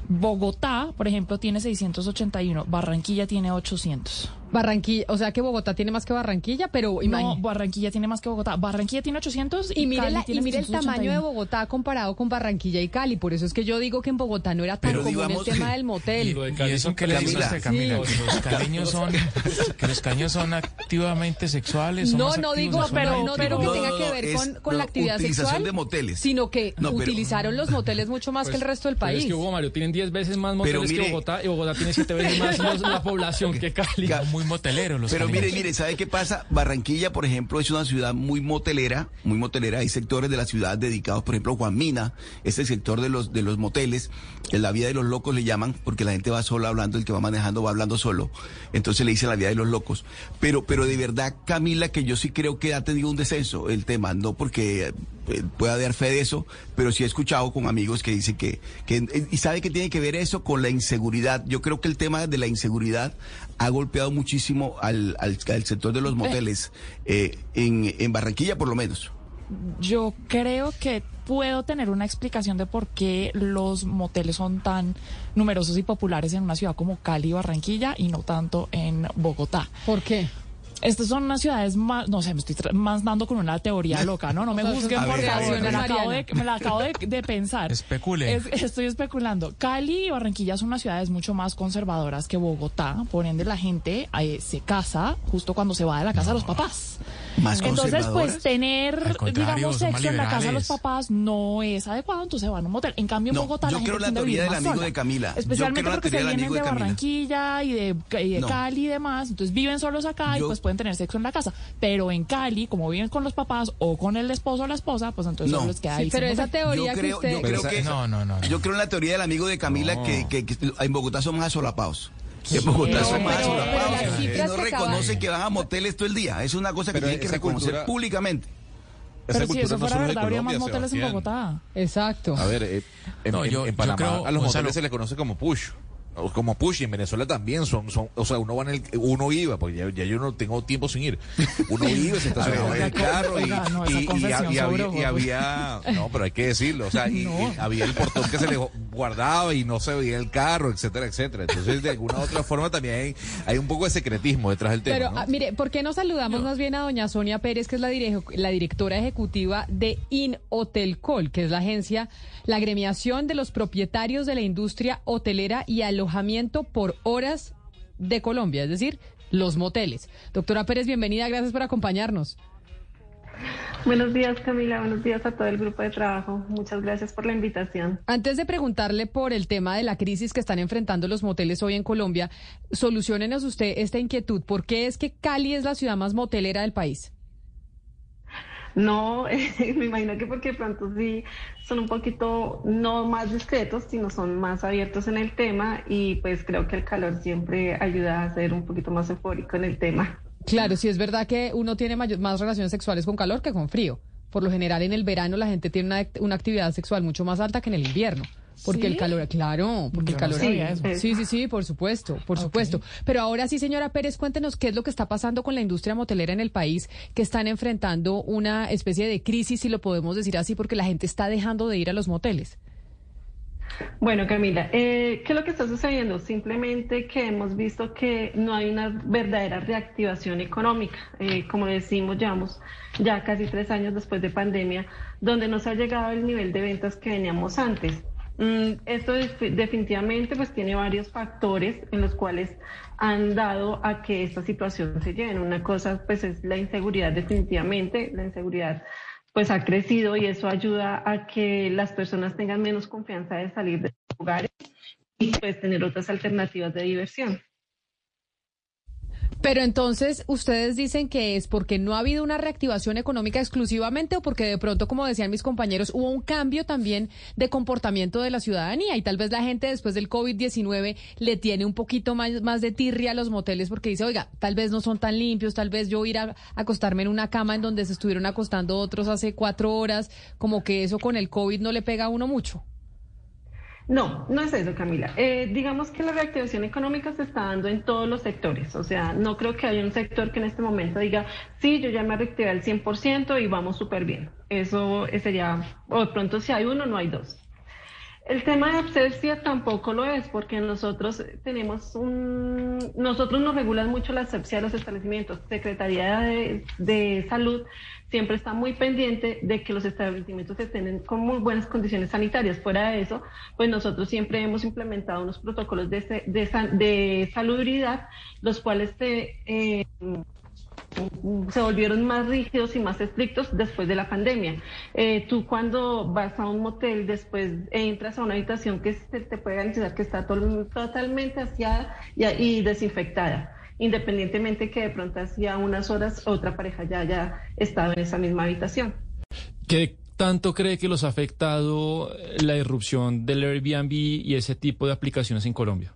Bogotá, por ejemplo, tiene 681. Barranquilla tiene 800. Barranquilla, o sea que Bogotá tiene más que Barranquilla, pero No, imagínate. Barranquilla tiene más que Bogotá. Barranquilla tiene 800 y, Y mire, Cali la- tiene y mire el tamaño de 681. Bogotá comparado con Barranquilla y Cali. Por eso es que yo digo que en Bogotá no era tan Pero común digamos- el tema del motel. Y eso que le dice usted, Camila, Sí. que los caleños son, que los caleños son activamente sexuales. son No, no digo, pero no digo que No, tenga no, que no, ver con, con la la actividad utilización sexual, de moteles. sino que No, pero- utilizaron los moteles mucho más que el resto del Pero país. es que Hugo Mario tienen 10 veces más moteles mire- que Bogotá y Bogotá tiene 7 veces más *laughs* los- la población que Cali. Muy moteleros los Pero caleños. mire, mire, ¿sabe qué pasa? Barranquilla, por ejemplo, es una ciudad muy motelera, muy motelera. Hay sectores de la ciudad dedicados, por ejemplo, Juan Mina, ese sector de los de los moteles, que la vida de los locos le llaman, porque la gente va sola hablando, el que va manejando va hablando solo. Entonces le dicen la vida de los locos. Pero, pero de verdad, Camila, que yo sí creo que ha tenido un descenso el tema, no porque pueda dar fe de eso, pero sí he escuchado con amigos que dicen que, que y sabe que tiene que ver eso con la inseguridad. Yo creo que el tema de la inseguridad ha golpeado muchísimo al, al, al sector de los moteles, eh, en, en Barranquilla por lo menos. Yo creo que puedo tener una explicación de por qué los moteles son tan numerosos y populares en una ciudad como Cali y Barranquilla y no tanto en Bogotá. ¿Por qué? Estas son unas ciudades más, no sé, me estoy tra- más dando con una teoría loca, ¿no? No me *laughs* a por favor, me la acabo de, me la acabo de, de pensar. Especule. Es- estoy especulando. Cali y Barranquilla son unas ciudades mucho más conservadoras que Bogotá, por ende la gente eh, se casa justo cuando se va de la casa de los papás. Más Entonces, pues tener, digamos, sexo en la casa de los papás no es adecuado, entonces van a un motel. En cambio, en No, Bogotá yo la creo gente la teoría del más amigo sola. de Camila. Especialmente porque se vienen de. Barranquilla y de, y de No. Cali y demás, entonces viven solos acá y pues pueden tener sexo en la casa. Pero en Cali, como viven con los papás o con el esposo o la esposa, pues entonces No. solo les queda Sí, ahí. pero sin esa motel. teoría Yo que creo- usted... yo creo Pero que- esa- no, no, no. Yo creo en la teoría del amigo de Camila que, que- que en Bogotá son más asolapados. Bogotá no, son más pero- pero cifras no reconocen que van a moteles todo el día. Es una cosa que Pero tienen que reconocer cultura- públicamente. Esa Pero si cultura eso no fuera de verdad, habría más moteles en. Bogotá. Exacto. A ver, eh, en, No, en- yo- en yo Panamá creo, a los Gonzalo- moteles se les conoce como push. Como push y en Venezuela también son, son, o sea, uno va en el, uno iba, porque ya, ya yo no tengo tiempo sin ir. Uno iba, se estacionaba en el carro y, no, y- y- había, y ojos. había, no, pero hay que decirlo, o sea, y, No. y había el portón que se le guardaba y no se veía el carro, etcétera, etcétera. Entonces, de alguna u otra forma también hay, hay un poco de secretismo detrás del tema. Pero ¿no? ah, mire, ¿por qué no saludamos más bien a doña Sonia Pérez, que es la, dirige- la directora ejecutiva de InHotelCol, que es la agencia, la agremiación de los propietarios de la industria hotelera y alojamiento por horas de Colombia, es decir, los moteles. Doctora Pérez, bienvenida, gracias por acompañarnos. Buenos días, Camila. Buenos días a todo el grupo de trabajo. Muchas gracias por la invitación. Antes de preguntarle por el tema de la crisis que están enfrentando los moteles hoy en Colombia, solucionenos usted esta inquietud. ¿Por qué es que Cali es la ciudad más motelera del país? No, *laughs* me imagino que porque pronto sí son un poquito no más discretos, sino son más abiertos en el tema y pues creo que el calor siempre ayuda a ser un poquito más eufórico en el tema. Claro, sí es verdad que uno tiene mayor- más relaciones sexuales con calor que con frío. Por lo general en el verano la gente tiene una, una actividad sexual mucho más alta que en el invierno. Porque ¿Sí? el calor, claro, porque el no calor. sabía eso. Sí, sí, sí, por supuesto, por supuesto. Pero ahora sí, señora Pérez, cuéntenos qué es lo que está pasando con la industria motelera en el país, que están enfrentando una especie de crisis, si lo podemos decir así, porque la gente está dejando de ir a los moteles. Bueno, Camila, eh, ¿qué es lo que está sucediendo? Simplemente que hemos visto que no hay una verdadera reactivación económica. Eh, como decimos, llevamos ya casi tres años después de pandemia, donde no se ha llegado al nivel de ventas que veníamos antes. Mm, esto def- definitivamente pues tiene varios factores en los cuales han dado a que esta situación se llene. Una cosa pues es la inseguridad definitivamente, la inseguridad pues ha crecido y eso ayuda a que las personas tengan menos confianza de salir de sus lugares y pues tener otras alternativas de diversión. Pero entonces, ¿ustedes dicen que es porque no ha habido una reactivación económica exclusivamente o porque de pronto, como decían mis compañeros, hubo un cambio también de comportamiento de la ciudadanía y tal vez la gente después del COVID-19 le tiene un poquito más, más de tirria a los moteles porque dice, oiga, tal vez no son tan limpios, tal vez yo ir a, acostarme en una cama en donde se estuvieron acostando otros hace cuatro horas, como que eso con el COVID no le pega a uno mucho. No, no es eso, Camila. Eh, digamos que la reactivación económica se está dando en todos los sectores. O sea, no creo que haya un sector que en este momento diga, sí, yo ya me reactivé al 100% y vamos súper bien. Eso sería, o de pronto si hay uno, no hay dos. El tema de abscesia tampoco lo es, porque nosotros tenemos un, nosotros nos regulan mucho la asepsia de los establecimientos. Secretaría de, Salud siempre está muy pendiente de que los establecimientos estén con muy buenas condiciones sanitarias. Fuera de eso, pues nosotros siempre hemos implementado unos protocolos de, de, de salubridad, los cuales se, eh, se volvieron más rígidos y más estrictos después de la pandemia. Eh, tú cuando vas a un motel, después entras a una habitación que se te puede garantizar que está totalmente aseada y, desinfectada, independientemente que de pronto hacía unas horas otra pareja ya haya estado en esa misma habitación. ¿Qué tanto cree que los ha afectado la irrupción del Airbnb y ese tipo de aplicaciones en Colombia?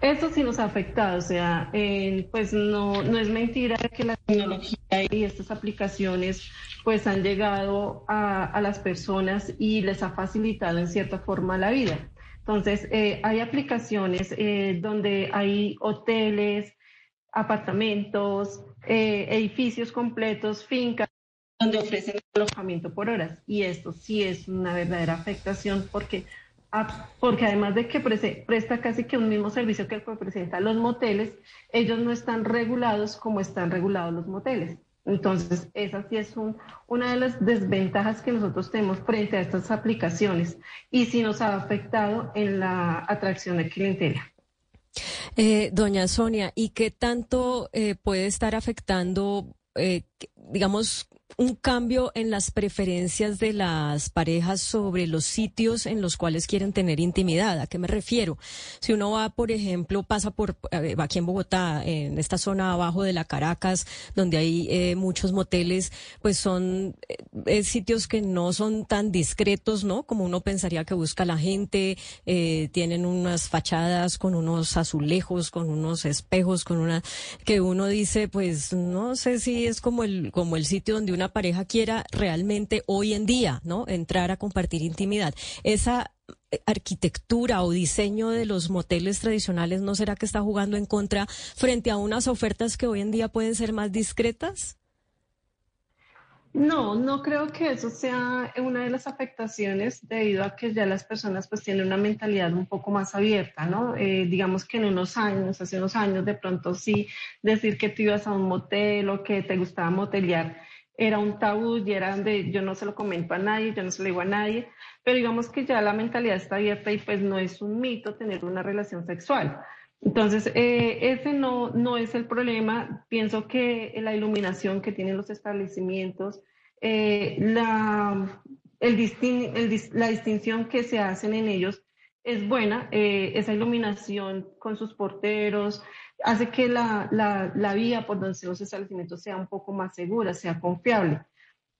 Eso sí nos ha afectado, o sea, eh, pues no, no es mentira que la tecnología y estas aplicaciones pues han llegado a, las personas y les ha facilitado en cierta forma la vida. Entonces, eh, hay aplicaciones eh, donde hay hoteles, apartamentos, edificios completos, fincas, donde ofrecen alojamiento por horas. Y esto sí es una verdadera afectación porque porque además de que presta casi que un mismo servicio que presenta los moteles, ellos no están regulados como están regulados los moteles. Entonces, esa sí es una de las desventajas que nosotros tenemos frente a estas aplicaciones y sí nos ha afectado en la atracción de clientela. Eh, doña Sonia, ¿y qué tanto eh, puede estar afectando, eh, digamos, un cambio en las preferencias de las parejas sobre los sitios en los cuales quieren tener intimidad. ¿A qué me refiero? Si uno va, por ejemplo, pasa por aquí en Bogotá, en esta zona abajo de la Caracas, donde hay eh, muchos moteles, pues son eh, sitios que no son tan discretos, ¿no? Como uno pensaría que busca la gente. Eh, tienen unas fachadas con unos azulejos, con unos espejos, con una que uno dice, pues no sé si es como el como el sitio donde una pareja quiera realmente hoy en día, ¿no? Entrar a compartir intimidad. Esa eh, arquitectura o diseño de los moteles tradicionales no será que está jugando en contra frente a unas ofertas que hoy en día pueden ser más discretas? No, no creo que eso sea una de las afectaciones debido a que ya las personas pues tienen una mentalidad un poco más abierta, ¿no? Eh, digamos que en unos años, hace unos años de pronto sí decir que tú ibas a un motel o que te gustaba motelear era un tabú y era donde yo no se lo comento a nadie, yo no se lo digo a nadie, pero digamos que ya la mentalidad está abierta y pues no es un mito tener una relación sexual. Entonces, eh, ese no, no es el problema. Pienso que la iluminación que tienen los establecimientos, eh, la, el la distinción que se hacen en ellos es buena. Eh, esa iluminación con sus porteros, hace que la, la, vía por donde se los establecimientos sea un poco más segura, sea confiable.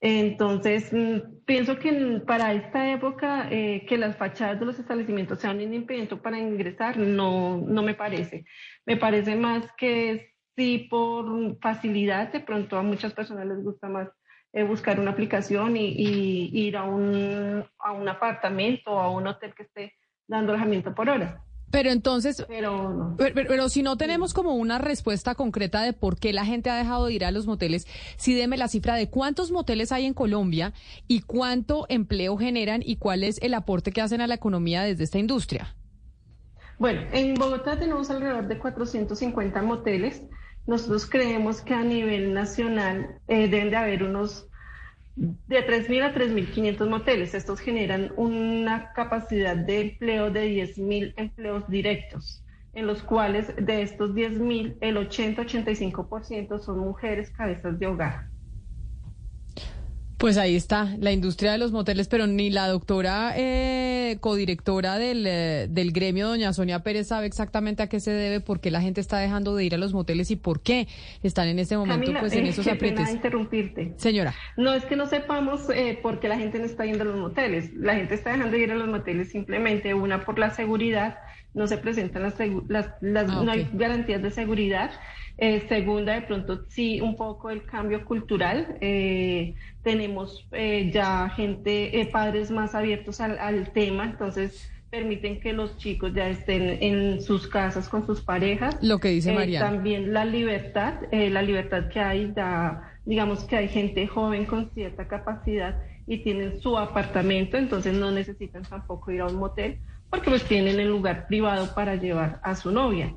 Entonces, mm, pienso que para esta época eh, que las fachadas de los establecimientos sean un impedimento para ingresar, no, no me parece. Me parece más que sí por facilidad, de pronto a muchas personas les gusta más eh, buscar una aplicación y, y, ir a un, a un apartamento o a un hotel que esté dando alojamiento por hora. Pero entonces, pero, pero, si no tenemos como una respuesta concreta de por qué la gente ha dejado de ir a los moteles, sí deme la cifra de cuántos moteles hay en Colombia y cuánto empleo generan y cuál es el aporte que hacen a la economía desde esta industria. Bueno, en Bogotá tenemos alrededor de 450 moteles. Nosotros creemos que a nivel nacional eh, deben de haber unos de 3.000 a 3.500 moteles. Estos generan una capacidad de empleo de 10.000 empleos directos, en los cuales de estos 10.000, el 80-85% son mujeres cabezas de hogar. Pues ahí está, la industria de los moteles, pero ni la doctora eh, codirectora del, eh, del gremio, doña Sonia Pérez, sabe exactamente a qué se debe, por qué la gente está dejando de ir a los moteles y por qué están en este momento Camila, pues en eh, esos aprietes. interrumpirte. Señora. No es que no sepamos eh, por qué la gente no está yendo a los moteles. La gente está dejando de ir a los moteles simplemente, una, por la seguridad, no se presentan las, las, las- Ah, no hay garantías de seguridad. Eh, segunda, de pronto sí, un poco el cambio cultural. Eh, tenemos eh, ya gente, eh, padres más abiertos al, al tema, entonces permiten que los chicos ya estén en sus casas con sus parejas. Lo que dice Eh, Mariana. También la libertad, eh, la libertad que hay, da, digamos que hay gente joven con cierta capacidad y tienen su apartamento, entonces no necesitan tampoco ir a un motel porque pues tienen el lugar privado para llevar a su novia.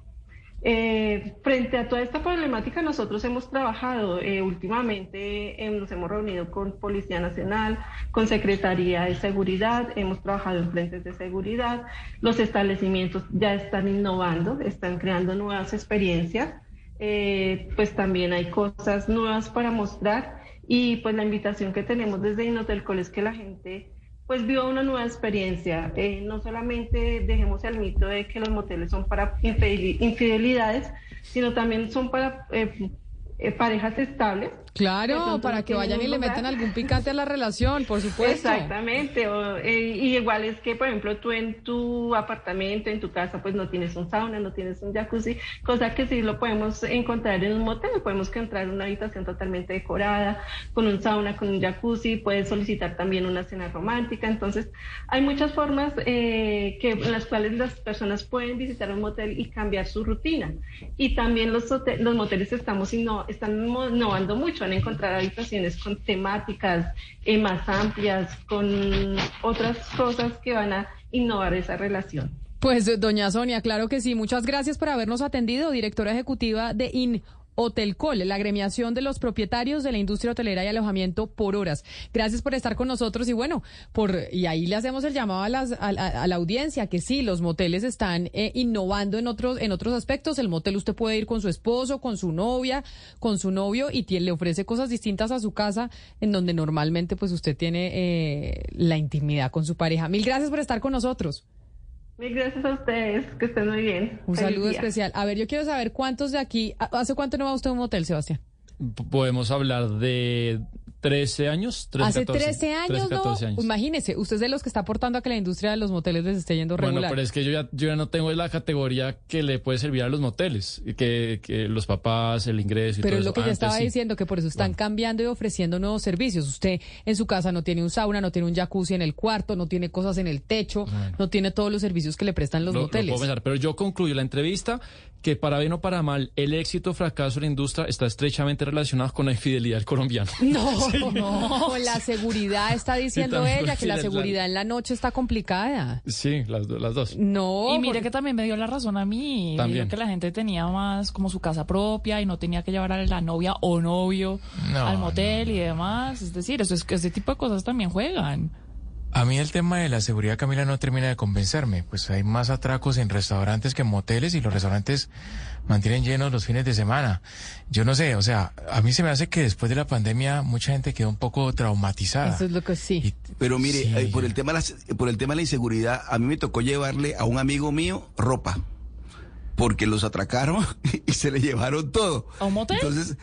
Eh, frente a toda esta problemática, nosotros hemos trabajado eh, últimamente, eh, nos hemos reunido con Policía Nacional, con Secretaría de Seguridad, hemos trabajado en frentes de seguridad, los establecimientos ya están innovando, están creando nuevas experiencias, eh, pues también hay cosas nuevas para mostrar y pues la invitación que tenemos desde Inotelcol es que la gente pues viva una nueva experiencia. Eh, no solamente dejemos el mito de que los moteles son para infideli- infidelidades, sino también son para eh, eh, parejas estables. Claro, para que vayan y le metan algún picante a la relación, por supuesto. Exactamente. o, eh, y igual es que, por ejemplo, tú en tu apartamento, en tu casa, pues no tienes un sauna, no tienes un jacuzzi, cosa que sí lo podemos encontrar en un motel. Podemos encontrar una habitación totalmente decorada, con un sauna, con un jacuzzi. Puedes solicitar también una cena romántica. Entonces, hay muchas formas eh, que, en las cuales las personas pueden visitar un motel y cambiar su rutina. Y también los, hote- los moteles estamos inno- están innovando mucho, van a encontrar habitaciones con temáticas eh, más amplias, con otras cosas que van a innovar esa relación. Pues doña Sonia, claro que sí. Muchas gracias por habernos atendido, directora ejecutiva de IN. Hotelcol, la agremiación de los propietarios de la industria hotelera y alojamiento por horas. Gracias por estar con nosotros y bueno, por y ahí le hacemos el llamado a, las, a, a- la audiencia que sí, los moteles están eh, innovando en otros en otros aspectos. El motel usted puede ir con su esposo, con su novia, con su novio y tie- le ofrece cosas distintas a su casa en donde normalmente pues usted tiene eh, la intimidad con su pareja. Mil gracias por estar con nosotros. Mil gracias a ustedes, que estén muy bien. Un Feliz saludo día. especial. A ver, yo quiero saber cuántos de aquí, ¿hace cuánto no va usted a un motel, Sebastián? P- Podemos hablar de 13 años, 13, Hace 14, 13 años, 13, 14 no. años. Imagínese, usted es de los que está aportando a que la industria de los moteles les esté yendo Bueno, regular. pero es que yo ya, yo ya no tengo la categoría que le puede servir a los moteles, que, que los papás, el ingreso y Pero todo es lo eso. que yo Antes estaba sí. diciendo, que por eso están cambiando y ofreciendo nuevos servicios. Usted en su casa no tiene un sauna, no tiene un jacuzzi en el cuarto, no tiene cosas en el techo, no tiene todos los servicios que le prestan los Lo- lo moteles. puedo pensar, pero yo concluyo la entrevista que para bien o para mal, el éxito o fracaso de la industria está estrechamente relacionado con la infidelidad del colombiano. *laughs* No, no, con la seguridad está diciendo ella que la seguridad en la noche está complicada. Sí, las, las dos. No. Y mire porque- que también me dio la razón a mí. También. que la gente tenía más como su casa propia y no tenía que llevar a la novia o novio No, al motel y demás. Es decir, eso es que ese tipo de cosas también juegan. A mí el tema de la seguridad, Camila, no termina de convencerme. Pues hay más atracos en restaurantes que en moteles y los restaurantes mantienen llenos los fines de semana. Yo no sé, o sea, a mí se me hace que después de la pandemia mucha gente quedó un poco traumatizada. Eso es lo que sí. Pero mire, Sí. eh, por el tema de la, por el tema de la inseguridad, a mí me tocó llevarle a un amigo mío ropa. Porque los atracaron *laughs* y se le llevaron todo. ¿A un motel? Entonces,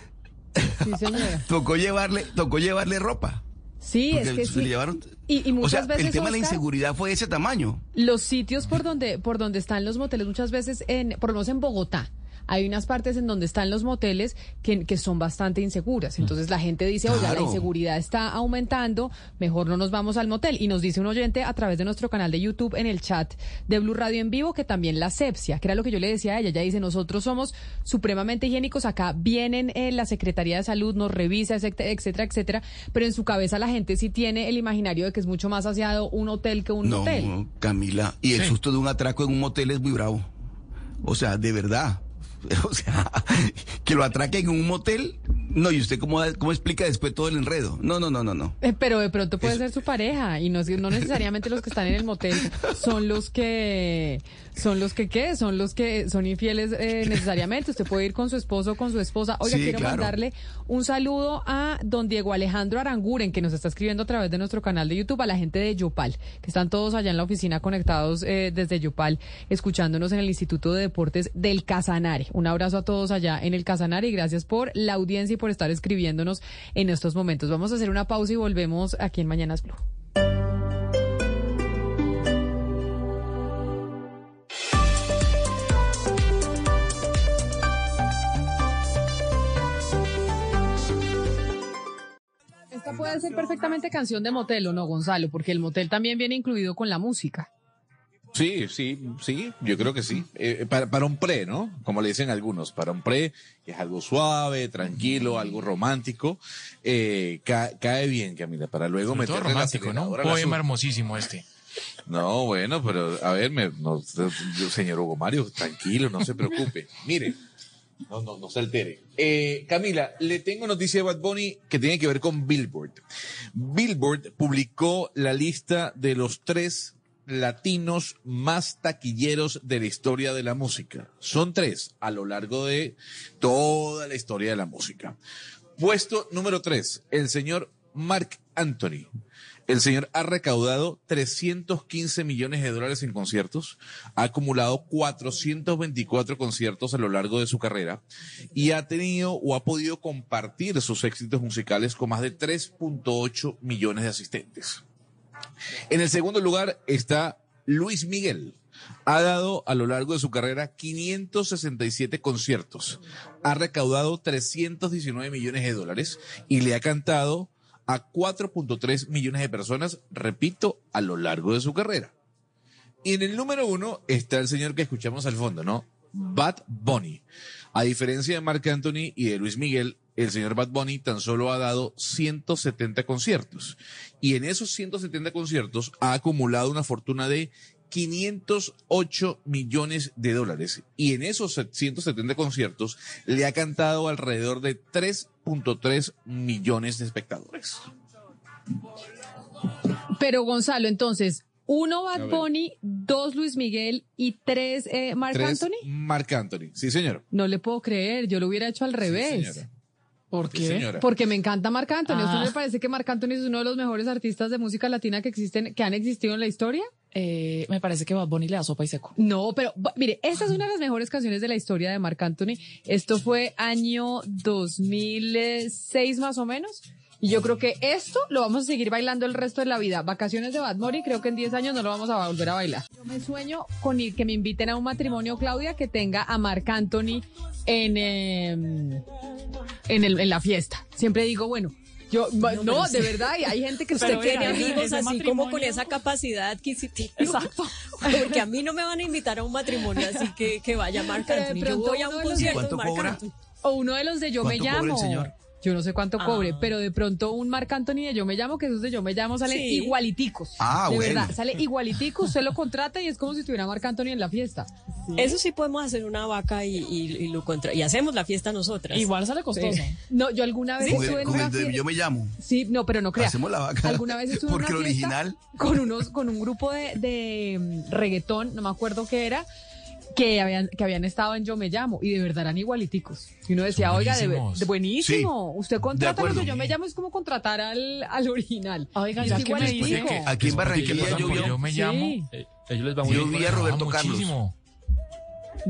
Sí, *laughs* tocó llevarle, tocó llevarle ropa. Sí, es que se sí. le llevaron. Y, y muchas o sea, veces el tema de la inseguridad fue de ese tamaño. Los sitios por donde, por donde están los moteles, muchas veces, en, por lo menos en Bogotá, hay unas partes en donde están los moteles que, que son bastante inseguras. Entonces la gente dice, oiga, la Claro. inseguridad está aumentando, mejor no nos vamos al motel. Y nos dice un oyente a través de nuestro canal de YouTube en el chat de Blue Radio en vivo que también la sepsia, que era lo que yo le decía a ella. Ella dice, nosotros somos supremamente higiénicos, acá vienen eh, la Secretaría de Salud, nos revisa, etcétera, etcétera, etcétera, pero en su cabeza la gente sí tiene el imaginario de que es mucho más aseado un hotel que un no, motel. Camila. Y el Sí. susto de un atraco en un motel es muy bravo. O sea, de verdad. *laughs* O sea, que lo atraquen en un motel No, ¿y usted cómo, cómo explica después todo el enredo? No, no, no, no, no. Eh, pero de pronto puede ser su pareja y no, no necesariamente los que están en el motel son los que son los que qué, son los que son infieles eh, *laughs* necesariamente. Usted puede ir con su esposo o con su esposa. Oiga, Sí, quiero claro. mandarle un saludo a don Diego Alejandro Aranguren, que nos está escribiendo a través de nuestro canal de YouTube, a la gente de Yopal, que están todos allá en la oficina conectados eh, desde Yopal, escuchándonos en el Instituto de Deportes del Casanare. Un abrazo a todos allá en el Casanare y gracias por la audiencia y por estar escribiéndonos en estos momentos. Vamos a hacer una pausa y volvemos aquí en Mañanas Blue. Esta puede ser perfectamente canción de motel, ¿o no, Gonzalo? Porque el motel también viene incluido con la música. Sí, sí, sí, yo creo que sí. Eh, para, para un pre, ¿no? Como le dicen algunos, para un pre es algo suave, tranquilo, algo romántico. Eh, ca- cae bien, Camila, para luego Sobre todo meterle la romántico, ¿no? Un poema hermosísimo este. No, bueno, pero a ver, me, no, yo, señor Hugo Mario, tranquilo, no se preocupe. Mire, no, no, no se altere. Eh, Camila, le tengo noticia de Bad Bunny que tiene que ver con Billboard. Billboard publicó la lista de los tres latinos más taquilleros de la historia de la música. Son tres a lo largo de toda la historia de la música. Puesto número tres, el señor Mark Anthony. El señor ha recaudado 315 millones de dólares en conciertos, ha acumulado 424 conciertos a lo largo de su carrera y ha tenido o ha podido compartir sus éxitos musicales con más de 3.8 millones de asistentes. En el segundo lugar está Luis Miguel. Ha dado a lo largo de su carrera 567 conciertos, ha recaudado 319 millones de dólares y le ha cantado a 4.3 millones de personas, repito, a lo largo de su carrera. Y en el número uno está el señor que escuchamos al fondo, ¿no? Bad Bunny. A diferencia de Marc Anthony y de Luis Miguel, el señor Bad Bunny tan solo ha dado 170 conciertos. Y en esos 170 conciertos ha acumulado una fortuna de 508 millones de dólares. Y en esos 170 conciertos le ha cantado alrededor de 3.3 millones de espectadores. Pero Gonzalo, entonces, uno A Bad. Bunny, dos Luis Miguel y tres eh, Marc Tres, Anthony. Marc Anthony. Sí, señor. No le puedo creer, yo lo hubiera hecho al revés. ¿Por Sí, señora. Porque me encanta Marc Anthony. ¿A usted Ah. me parece que Marc Anthony es uno de los mejores artistas de música latina que existen, que han existido en la historia? Eh, me parece que Bad Bunny le da sopa y seco. No, pero mire, esta es una de las mejores canciones de la historia de Marc Anthony. Esto fue año 2006 más o menos. Y yo creo que esto lo vamos a seguir bailando el resto de la vida. Vacaciones de Bad Bunny, creo que en 10 años no lo vamos a volver a bailar. Yo me sueño con ir- que me inviten a un matrimonio, Claudia, que tenga a Marc Anthony en, em, en, el, en la fiesta. Siempre digo, bueno, yo, no, de sí. verdad, y hay gente que *laughs* Usted usted tiene amigos así como con esa capacidad adquisitiva. Exacto. *laughs* Porque a mí no me van a invitar a un matrimonio, así que, que vaya Marc Anthony. Yo voy a un concierto de ¿Cuánto Marc? Anthony. O uno de los de Yo me ¿Cuánto cobra el llamo. señor? Yo no sé cuánto cobre, Ah. pero de pronto un Marc Anthony de Yo me llamo, que esos de Yo me llamo salen Sí. igualiticos. Ah, de bueno. verdad, sale igualitico, usted lo contrata y es como si tuviera Marc Anthony en la fiesta. Eso sí podemos hacer una vaca y, y, y lo contra y hacemos la fiesta nosotras. Igual sale costoso. No, yo alguna vez estuve en una fiesta. Yo me llamo. Sí, no, pero no crea. Hacemos la vaca. Alguna vez estuve Porque en el una fiesta original. con unos, con un grupo de, de mm, reggaetón, no me acuerdo qué era, que habían, que habían estado en Yo Me Llamo y de verdad eran igualiticos. Y uno decía, oiga, de, de buenísimo. Usted contrata los acuerdo. de Yo Me Llamo es como contratar al, al original. Oiga, es que me igualitico. que- Aquí en ¿Qué Barranquilla yo, me Sí. llamo? Eh, ellos les va muy Yo bien. vi a Roberto Carlos. muchísimo.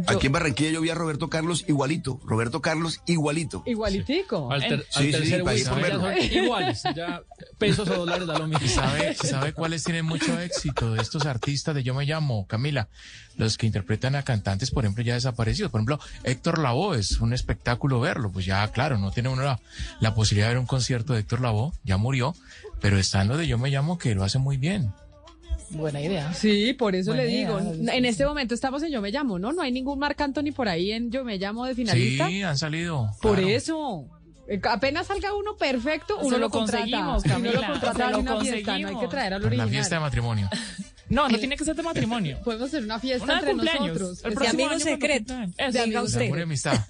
Aquí en Barranquilla yo vi a Roberto Carlos igualito. Roberto Carlos igualito. Igualitico. Al, ter- Sí, al sí, tercer sí, verlo. son iguales, ya pesos o dólares da lo mismo. ¿Y sabe, sabe cuáles tienen mucho éxito de estos artistas de Yo Me Llamo, Camila? Los que interpretan a cantantes, por ejemplo, ya desaparecidos. Por ejemplo, Héctor Lavoe es un espectáculo verlo. Pues ya, claro, no tiene uno la, la posibilidad de ver un concierto de Héctor Lavoe, ya murió, pero están los de Yo Me Llamo que lo hacen muy bien. Buena idea. Sí, por eso Buena le digo. En este momento estamos en Yo Me Llamo, ¿no? No hay ningún Marc Anthony por ahí en Yo Me Llamo de finalista. Sí, han salido. Por claro. eso. Eh, Apenas salga uno perfecto, uno lo conseguimos, Y uno lo Camila, contrata lo una fiesta, no hay que conseguimos. traer al Para la original. fiesta de matrimonio. *laughs* No, no tiene que ser de matrimonio. *laughs* Podemos hacer una fiesta Una entre nosotros. El De próximo amigo año cuando secreto. cumplan. De amigos amistad.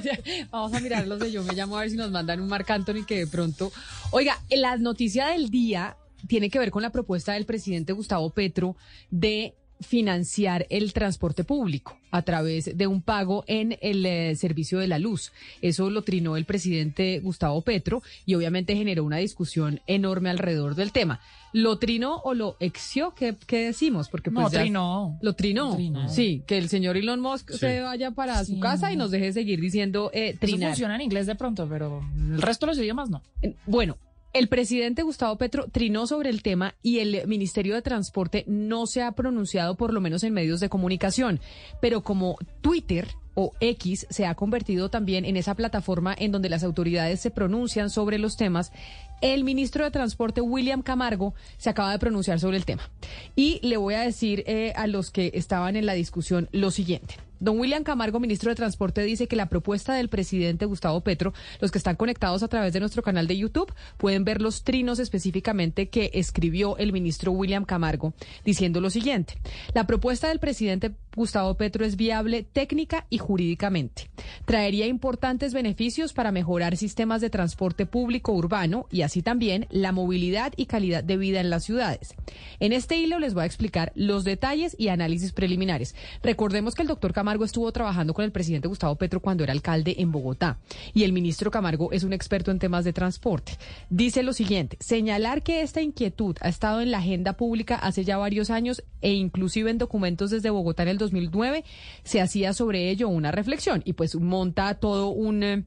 *laughs* Vamos a mirar los de Yo Me Llamo a ver si nos mandan un Marc Anthony que de pronto... Oiga, la noticia del día tiene que ver con la propuesta del presidente Gustavo Petro de financiar el transporte público a través de un pago en el eh, servicio de la luz. Eso lo trinó el presidente Gustavo Petro y obviamente generó una discusión enorme alrededor del tema. ¿Lo trinó o lo exió? ¿Qué, qué decimos? Porque No, pues ya- trinó. Lo trinó. Lo trinó. Sí, que el señor Elon Musk Sí. se vaya para su casa y no. nos deje seguir diciendo eh, Eso trinar. funciona en inglés de pronto, pero el resto de los idiomas no. Bueno, el presidente Gustavo Petro trinó sobre el tema y el Ministerio de Transporte no se ha pronunciado, por lo menos en medios de comunicación. Pero como Twitter o X se ha convertido también en esa plataforma en donde las autoridades se pronuncian sobre los temas, el ministro de Transporte, William Camargo, se acaba de pronunciar sobre el tema. Y le voy a decir eh, a los que estaban en la discusión lo siguiente. Don William Camargo, ministro de Transporte, dice que la propuesta del presidente Gustavo Petro, los que están conectados a través de nuestro canal de YouTube, pueden ver los trinos específicamente que escribió el ministro William Camargo, diciendo lo siguiente. La propuesta del presidente Gustavo Petro es viable técnica y jurídicamente. Traería importantes beneficios para mejorar sistemas de transporte público urbano y así también la movilidad y calidad de vida en las ciudades. En este hilo les voy a explicar los detalles y análisis preliminares. Recordemos que el doctor Camargo estuvo trabajando con el presidente Gustavo Petro cuando era alcalde en Bogotá y el ministro Camargo es un experto en temas de transporte. Dice lo siguiente, señalar que esta inquietud ha estado en la agenda pública hace ya varios años e inclusive en documentos desde Bogotá en el 2009 se hacía sobre ello una reflexión y pues monta todo un...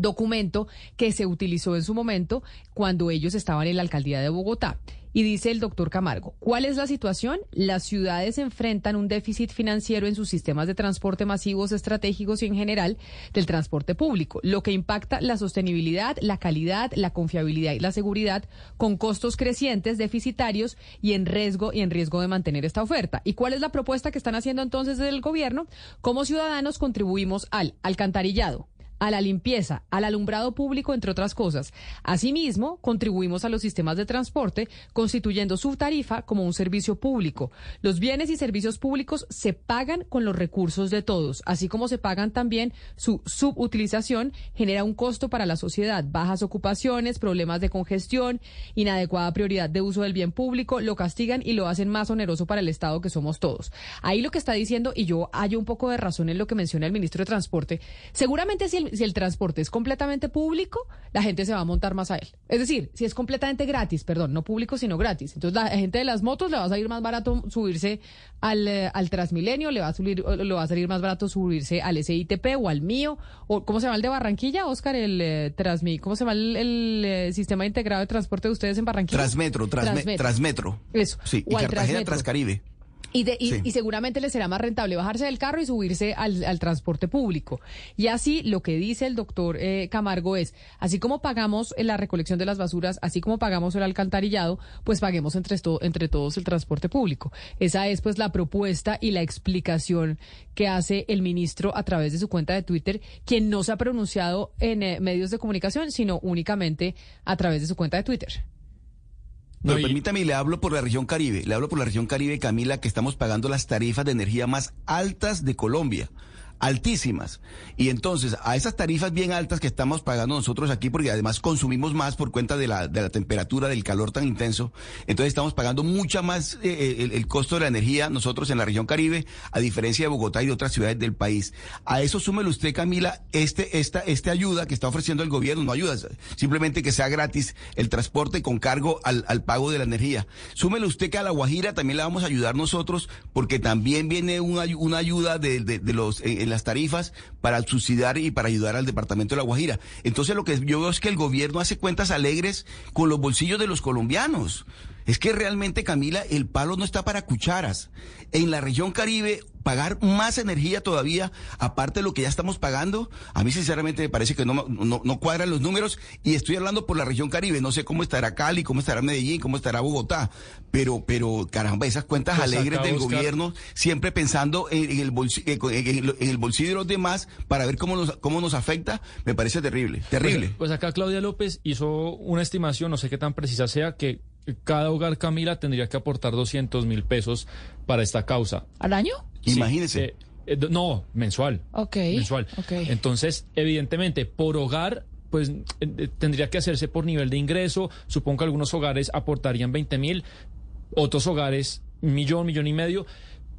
documento que se utilizó en su momento cuando ellos estaban en la alcaldía de Bogotá. Y dice el doctor Camargo, ¿cuál es la situación? Las ciudades enfrentan un déficit financiero en sus sistemas de transporte masivos estratégicos y en general del transporte público, lo que impacta la sostenibilidad, la calidad, la confiabilidad y la seguridad con costos crecientes, deficitarios y en riesgo y en riesgo de mantener esta oferta. ¿Y cuál es la propuesta que están haciendo entonces desde el gobierno? Como ciudadanos contribuimos al alcantarillado, a la limpieza, al alumbrado público, entre otras cosas. Asimismo, contribuimos a los sistemas de transporte, constituyendo su tarifa como un servicio público. Los bienes y servicios públicos se pagan con los recursos de todos, así como se pagan también su subutilización, genera un costo para la sociedad, bajas ocupaciones, problemas de congestión, inadecuada prioridad de uso del bien público, lo castigan y lo hacen más oneroso para el Estado que somos todos. Ahí lo que está diciendo, y yo hallo un poco de razón en lo que menciona el ministro de Transporte, seguramente si el, si el transporte es completamente público, la gente se va a montar más a él. Es decir, si es completamente gratis, perdón, no público, sino gratis. Entonces la gente de las motos le va a salir más barato subirse al, eh, al Transmilenio, le va a subir, o le va a salir más barato subirse al SITP o al mío, o ¿cómo se llama el de Barranquilla, Oscar? El eh, Transmi, ¿cómo se llama el, el, eh, sistema integrado de transporte de ustedes en Barranquilla? Transmetro, transme- Transmetro. Eso. Sí, y o Cartagena. Transcaribe. Y, de- y, Sí. y seguramente les será más rentable bajarse del carro y subirse al, al transporte público. Y así lo que dice el doctor eh, Camargo es, así como pagamos la recolección de las basuras, así como pagamos el alcantarillado, pues paguemos entre todos el transporte público. Esa es pues la propuesta y la explicación que hace el ministro a través de su cuenta de Twitter, quien no se ha pronunciado en eh, medios de comunicación, sino únicamente a través de su cuenta de Twitter. Pero permítame, le hablo por la región Caribe. Le hablo por la región Caribe, Camila, que estamos pagando las tarifas de energía más altas de Colombia. Altísimas. Y entonces, a esas tarifas bien altas que estamos pagando nosotros aquí, porque además consumimos más por cuenta de la, de la temperatura, del calor tan intenso, entonces estamos pagando mucha más eh, el, el costo de la energía nosotros en la región Caribe, a diferencia de Bogotá y de otras ciudades del país. A eso súmele usted, Camila, este, esta, esta ayuda que está ofreciendo el gobierno, no ayuda, simplemente que sea gratis el transporte con cargo al, al pago de la energía. Súmele usted que a La Guajira también la vamos a ayudar nosotros, porque también viene una, una ayuda de, de- los, en las tarifas para subsidiar y para ayudar al departamento de La Guajira. Entonces lo que yo veo es que el gobierno hace cuentas alegres con los bolsillos de los colombianos. Es que realmente, Camila, el palo no está para cucharas. En la región Caribe, pagar más energía todavía, aparte de lo que ya estamos pagando, a mí sinceramente me parece que no, no, no cuadran los números y estoy hablando por la región Caribe. No sé cómo estará Cali, cómo estará Medellín, cómo estará Bogotá, pero, pero caramba, esas cuentas Pues alegres del gobierno, siempre pensando en, en el bolsi- en, en- en el bolsillo de los demás para ver cómo nos, cómo nos afecta, me parece terrible, terrible. Pues, pues acá Claudia López hizo una estimación, no sé qué tan precisa sea, que cada hogar, Camila, tendría que aportar 200 mil pesos para esta causa. ¿Al año? Sí, Imagínese. eh, eh, no, mensual. Ok. Mensual. ok. Entonces, evidentemente, por hogar, pues eh, tendría que hacerse por nivel de ingreso. Supongo que algunos hogares aportarían 20 mil, otros hogares millón, millón y medio.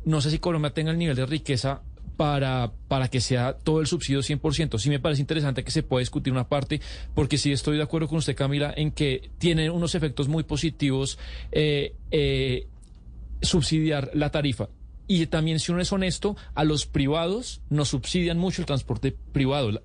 No sé si Colombia tenga el nivel de riqueza para, para que sea todo el subsidio 100%. Sí me parece interesante que se pueda discutir una parte, porque sí estoy de acuerdo con usted, Camila, en que tiene unos efectos muy positivos eh, eh, subsidiar la tarifa. Y también, si uno es honesto, a los privados nos subsidian mucho el transporte privado.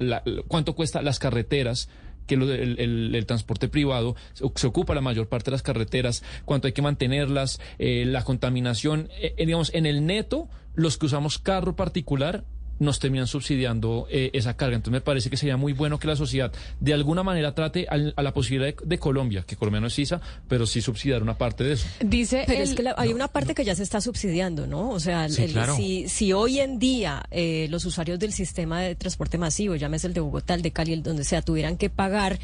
¿Cuánto cuesta las carreteras? Que lo- el, el- transporte privado se, se ocupa la mayor parte de las carreteras, cuánto hay que mantenerlas, eh, la contaminación, eh, eh, digamos, en el neto, los que usamos carro particular nos terminan subsidiando eh, esa carga. Entonces me parece que sería muy bueno que la sociedad de alguna manera trate al- a, la posibilidad de, de Colombia, que Colombia no es ISA, pero sí subsidiar una parte de eso. Dice Pero el- es que la- hay una parte que ya se está subsidiando, ¿no? O sea, Sí, el- claro. si, si hoy en día eh, los usuarios del sistema de transporte masivo, llámese el de Bogotá, el de Cali, el donde sea, tuvieran que pagar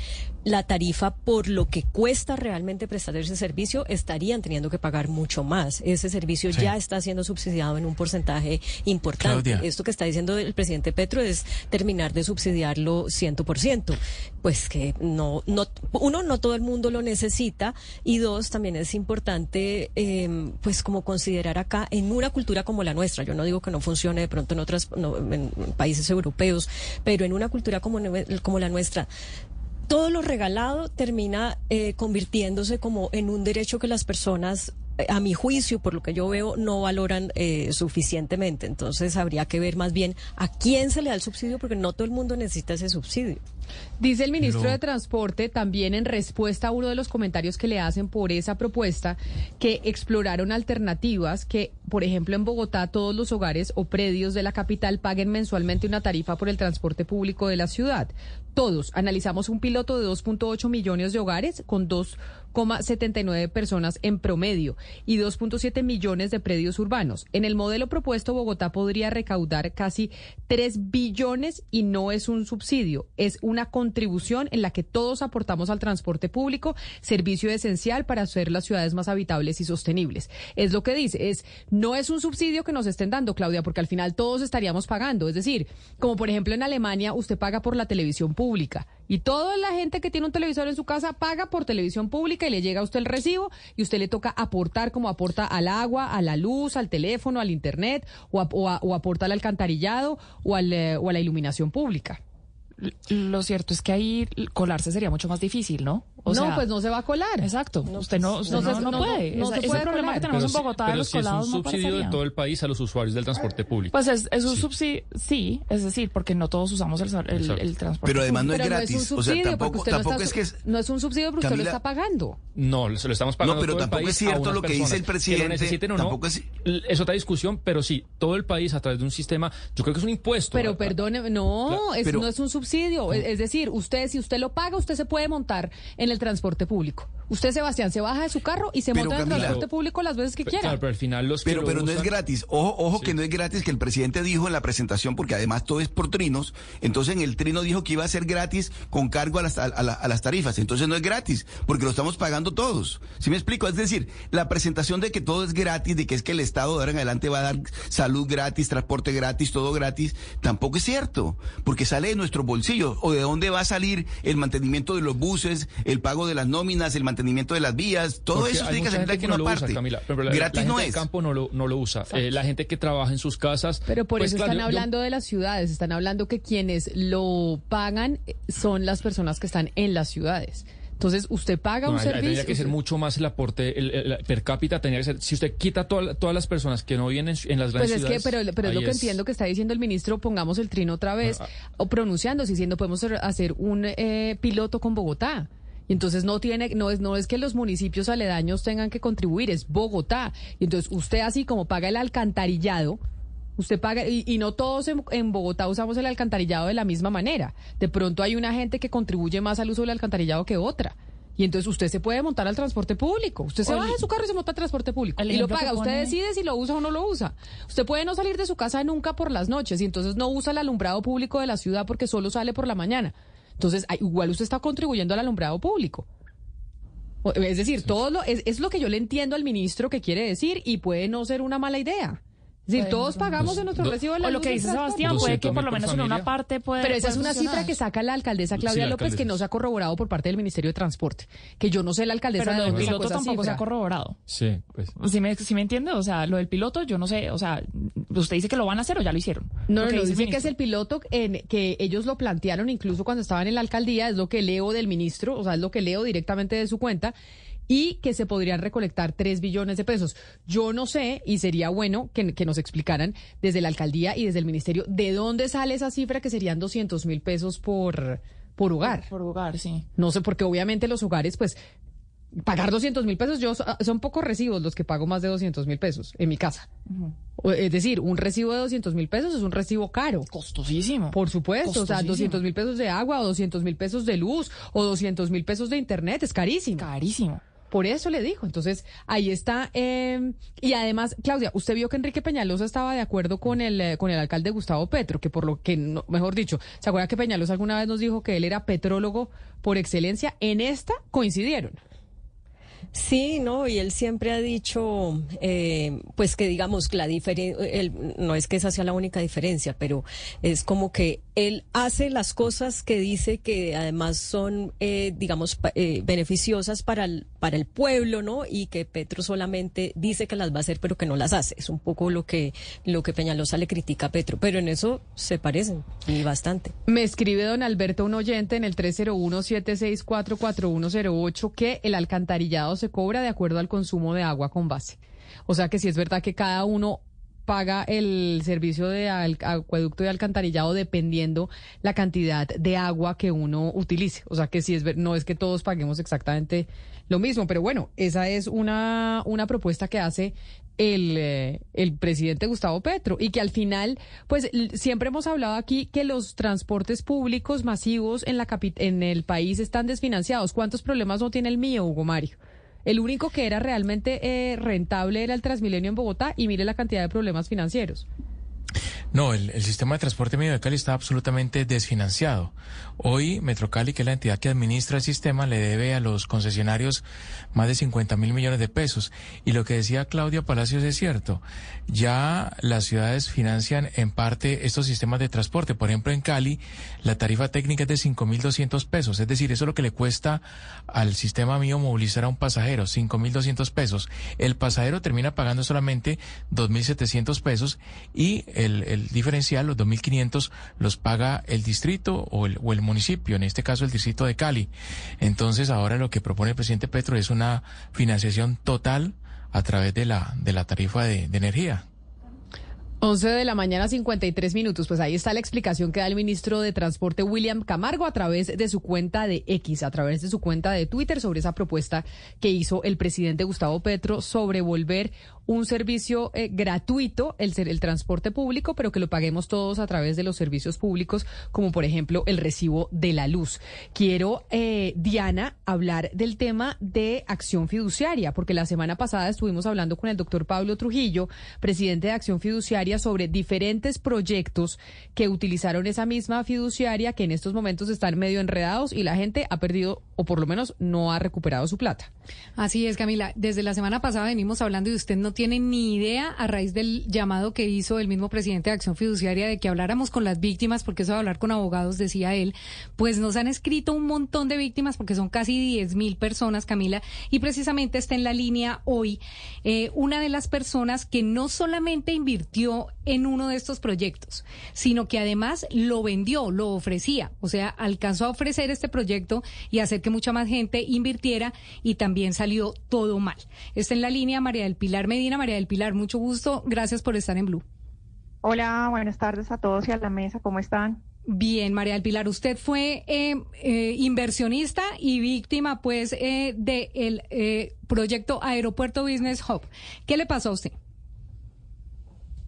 la tarifa por lo que cuesta realmente prestar ese servicio, estarían teniendo que pagar mucho más. Ese servicio Sí. ya está siendo subsidiado en un porcentaje importante. Claudia. Esto que está diciendo el presidente Petro es terminar de subsidiarlo 100%. Pues que no, no, uno, no todo el mundo lo necesita y dos, también es importante, eh, pues como considerar acá en una cultura como la nuestra, yo no digo que no funcione de pronto en en países europeos, pero en una cultura como, como la nuestra, todo lo regalado termina eh, convirtiéndose como en un derecho que las personas, a mi juicio, por lo que yo veo, no valoran eh, suficientemente. Entonces habría que ver más bien a quién se le da el subsidio, porque no todo el mundo necesita ese subsidio. Dice el ministro de Transporte también en respuesta a uno de los comentarios que le hacen por esa propuesta que exploraron alternativas que, por ejemplo, en Bogotá todos los hogares o predios de la capital paguen mensualmente una tarifa por el transporte público de la ciudad. Todos analizamos un piloto de 2.8 millones de hogares con 2,79 personas en promedio y 2.7 millones de predios urbanos. En el modelo propuesto, Bogotá podría recaudar casi 3 billones y no es un subsidio, es una contribución en la que todos aportamos al transporte público, servicio esencial para hacer las ciudades más habitables y sostenibles. Es lo que dice, es no es un subsidio que nos estén dando, Claudia, porque al final todos estaríamos pagando. Es decir, como por ejemplo en Alemania, usted paga por la televisión pública y toda la gente que tiene un televisor en su casa paga por televisión pública y le llega a usted el recibo y usted le toca aportar como aporta al agua, a la luz, al teléfono, al internet o, a- o aporta al alcantarillado o, al, eh, o a la iluminación pública. Lo cierto es que ahí colarse sería mucho más difícil, ¿no? No, pues no se va a colar. Exacto. usted no, usted no no, se- no no, puede. no Esa- se ese puede problema colar. que tenemos Pero en sí- Bogotá pero de los sí es un colados no subsidio de todo el país a los usuarios del transporte público. Pues es, es un subsidio, sí, es decir, porque no todos usamos el, el, el transporte. Pero además no es Pero gratis. no es un o sea, subsidio, tampoco, usted no tampoco está es que su- es... no es un subsidio porque usted lo está pagando. No, se lo estamos pagando No, pero todo el tampoco país es cierto lo que dice el que presidente, lo necesiten o no. tampoco es- Es otra discusión, pero sí, todo el país a través de un sistema, yo creo que es un impuesto. Pero perdone, no, no es un subsidio. Es, es decir, usted, si usted lo paga, usted se puede montar en el transporte público. Usted, Sebastián, se baja de su carro y se Pero, monta en el transporte público las veces que quiera. Claro, pero al final los que Pero, pero no es gratis. Ojo, ojo que no es gratis, que el presidente dijo en la presentación, porque además todo es por trinos. Entonces en el trino dijo que iba a ser gratis con cargo a las, a, a las tarifas. Entonces no es gratis, porque lo estamos pagando todos. ¿Sí me explico? Es decir, la presentación de que todo es gratis, de que es que el Estado de ahora en adelante va a dar salud gratis, transporte gratis, todo gratis, tampoco es cierto, porque sale de nuestros bolsillos. ¿O de dónde va a salir el mantenimiento de los buses, el pago de las nóminas, el mantenimiento de las vías? Todo Porque eso hay tiene que gente aquí que no lo usa, parte. Camila. Pero la, gratis la no gente es. del campo no lo, no lo usa. Eh, la gente que trabaja en sus casas. Pero por pues, eso claro, están yo- hablando de las ciudades, están hablando que quienes lo pagan eh, son las personas que están en las ciudades. Entonces, usted paga No, un servicio. Tendría que ser mucho más el aporte el, el- el per cápita. Tendría que ser, si usted quita toda- todas las personas que no viven en, en las Pues grandes es que, ciudades. pero, pero es lo que entiendo que está diciendo el ministro, pongamos el trino otra vez, Bueno, o pronunciándose, diciendo podemos hacer- hacer un eh, piloto con Bogotá. Y entonces no tiene, no es, no es que los municipios aledaños tengan que contribuir, es Bogotá. Y entonces usted así como paga el alcantarillado, usted paga, y, y no todos en, en Bogotá usamos el alcantarillado de la misma manera. De pronto hay una gente que contribuye más al uso del alcantarillado que otra. Y entonces usted se puede montar al transporte público. Usted se baja de su carro y se monta al transporte público. Y lo paga. Usted decide si lo usa o no lo usa. Usted puede no salir de su casa nunca por las noches y entonces no usa el alumbrado público de la ciudad porque solo sale por la mañana. Entonces, igual usted está contribuyendo al alumbrado público. Es decir, todo lo, es, es lo que yo le entiendo al ministro que quiere decir y puede no ser una mala idea. Es decir, todos pagamos en nuestro recibo de la O lo que dice. Sebastián, puede que 200.000 por lo menos en una parte puede. Pero esa puede es una funcionar. cifra que saca la alcaldesa Sí, Claudia la López que no se ha corroborado por parte del Ministerio de Transporte. Que yo no sé la alcaldesa Pero de lo del piloto tampoco se ha corroborado. Sí, pues. Si me, si me entiende, o sea, lo del piloto, yo no sé, o sea, usted dice que lo van a hacer o ya lo hicieron. No, Lo no, no, dice que es el piloto en que ellos lo plantearon incluso cuando estaban en la alcaldía, es lo que leo del ministro, o sea, es lo que leo directamente de su cuenta, y que se podrían recolectar 3 billones de pesos. Yo no sé, y sería bueno que, que nos explicaran desde la alcaldía y desde el ministerio de dónde sale esa cifra que serían 200 mil pesos por, por hogar. Por hogar, sí. No sé, porque obviamente los hogares, pues, pagar 200 mil pesos, yo son pocos recibos los que pago más de 200 mil pesos en mi casa. Es decir, un recibo de 200 mil pesos es un recibo caro. Costosísimo. Por supuesto, o sea, Costosísimo. 200 mil pesos de agua o 200 mil pesos de luz o 200 mil pesos de internet, es carísimo. Carísimo. Por eso le dijo. Entonces, ahí está. eh, y además, Claudia, usted vio que Enrique Peñalosa estaba de acuerdo con el, eh, con el alcalde Gustavo Petro, que por lo que, mejor dicho, ¿se acuerda que Peñalosa alguna vez nos dijo que él era petrólogo por excelencia? En esta coincidieron. Sí, no, y él siempre ha dicho, eh, pues que digamos, la diferencia, no es que esa sea la única diferencia, pero es como que él hace las cosas que dice que además son, eh, digamos, eh, beneficiosas para el, para el pueblo, ¿no? Y que Petro solamente dice que las va a hacer, pero que no las hace. Es un poco lo que, lo que Peñalosa le critica a Petro, pero en eso se parecen, y bastante. Me escribe don Alberto, un oyente, en el 301-764-4108, que el alcantarillado se cobra de acuerdo al consumo de agua con base. O sea que sí es verdad que cada uno paga el servicio de acueducto y alcantarillado dependiendo la cantidad de agua que uno utilice. O sea que sí es ver- no es que todos paguemos exactamente lo mismo, pero bueno, esa es una, una propuesta que hace el, eh, el presidente Gustavo Petro y que al final, pues siempre hemos hablado aquí que los transportes públicos masivos en, la en el país están desfinanciados. ¿Cuántos problemas no tiene el mío, Hugo Mario? El único que era realmente eh, rentable era el Transmilenio en Bogotá y mire la cantidad de problemas financieros. No, el, sistema de transporte medio de Cali está absolutamente desfinanciado. Hoy Metrocali, que es la entidad que administra el sistema, le debe a los concesionarios más de 50 mil millones de pesos. Y lo que decía Claudia Palacios es cierto. Ya las ciudades financian en parte estos sistemas de transporte. Por ejemplo, en Cali, la tarifa técnica es de 5.200 pesos. Es decir, eso es lo que le cuesta al sistema mío movilizar a un pasajero, 5.200 pesos. El pasajero termina pagando solamente 2.700 pesos y el, diferencial, los 2.500, los paga el distrito o el, o el municipio, en este caso el distrito de Cali. Entonces, ahora lo que propone el presidente Petro es una financiación total a través de la, de la tarifa de, de energía. 11 de la mañana, 53 minutos. Pues ahí está la explicación que da el ministro de Transporte, William Camargo, a través de su cuenta de X, a través de su cuenta de Twitter, sobre esa propuesta que hizo el presidente Gustavo Petro sobre volver un servicio eh, gratuito, el, ser- el transporte público, pero que lo paguemos todos a través de los servicios públicos, como por ejemplo el recibo de la luz. Quiero, eh, Diana, hablar del tema de acción fiduciaria, porque la semana pasada estuvimos hablando con el doctor Pablo Trujillo, presidente de Acción Fiduciaria, sobre diferentes proyectos que utilizaron esa misma fiduciaria, que en estos momentos están medio enredados y la gente ha perdido, o por lo menos no ha recuperado su plata. Así es, Camila. Desde la semana pasada venimos hablando y usted no tiene ni idea a raíz del llamado que hizo el mismo presidente de Acción Fiduciaria de que habláramos con las víctimas, porque eso de hablar con abogados, decía él, pues nos han escrito un montón de víctimas, porque son casi 10 mil personas, Camila, y precisamente está en la línea hoy eh, una de las personas que no solamente invirtió en uno de estos proyectos, sino que además lo vendió, lo ofrecía, o sea, alcanzó a ofrecer este proyecto y hacer que mucha más gente invirtiera y también salió todo mal. Está en la línea María del Pilar Medina. María del Pilar, mucho gusto. Gracias por estar en Blue. Hola, buenas tardes a todos y a la mesa. ¿Cómo están? Bien, María del Pilar, usted fue eh, eh, inversionista y víctima, pues, eh, del proyecto Aeropuerto Business Hub. ¿Qué le pasó a usted?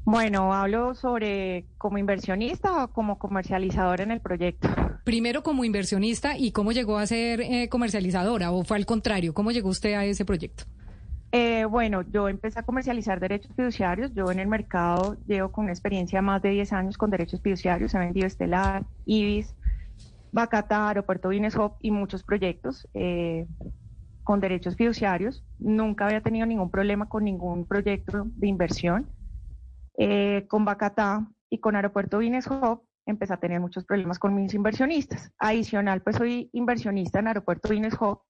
Bueno, hablo sobre como inversionista o como comercializador en el proyecto. *laughs* Primero como inversionista y cómo llegó a ser eh, comercializadora o fue al contrario, ¿cómo llegó usted a ese proyecto? Eh, bueno, yo empecé a comercializar derechos fiduciarios. Yo en el mercado llevo con una experiencia más de 10 años con derechos fiduciarios. He vendido Estelar, Ibis, Bacata, Aeropuerto Business Hub y muchos proyectos. Eh, con derechos fiduciarios, nunca había tenido ningún problema con ningún proyecto de inversión. Eh, con Bacatá y con Aeropuerto Vines Hub empecé a tener muchos problemas con mis inversionistas. Adicional, pues soy inversionista en Aeropuerto Vines Hub.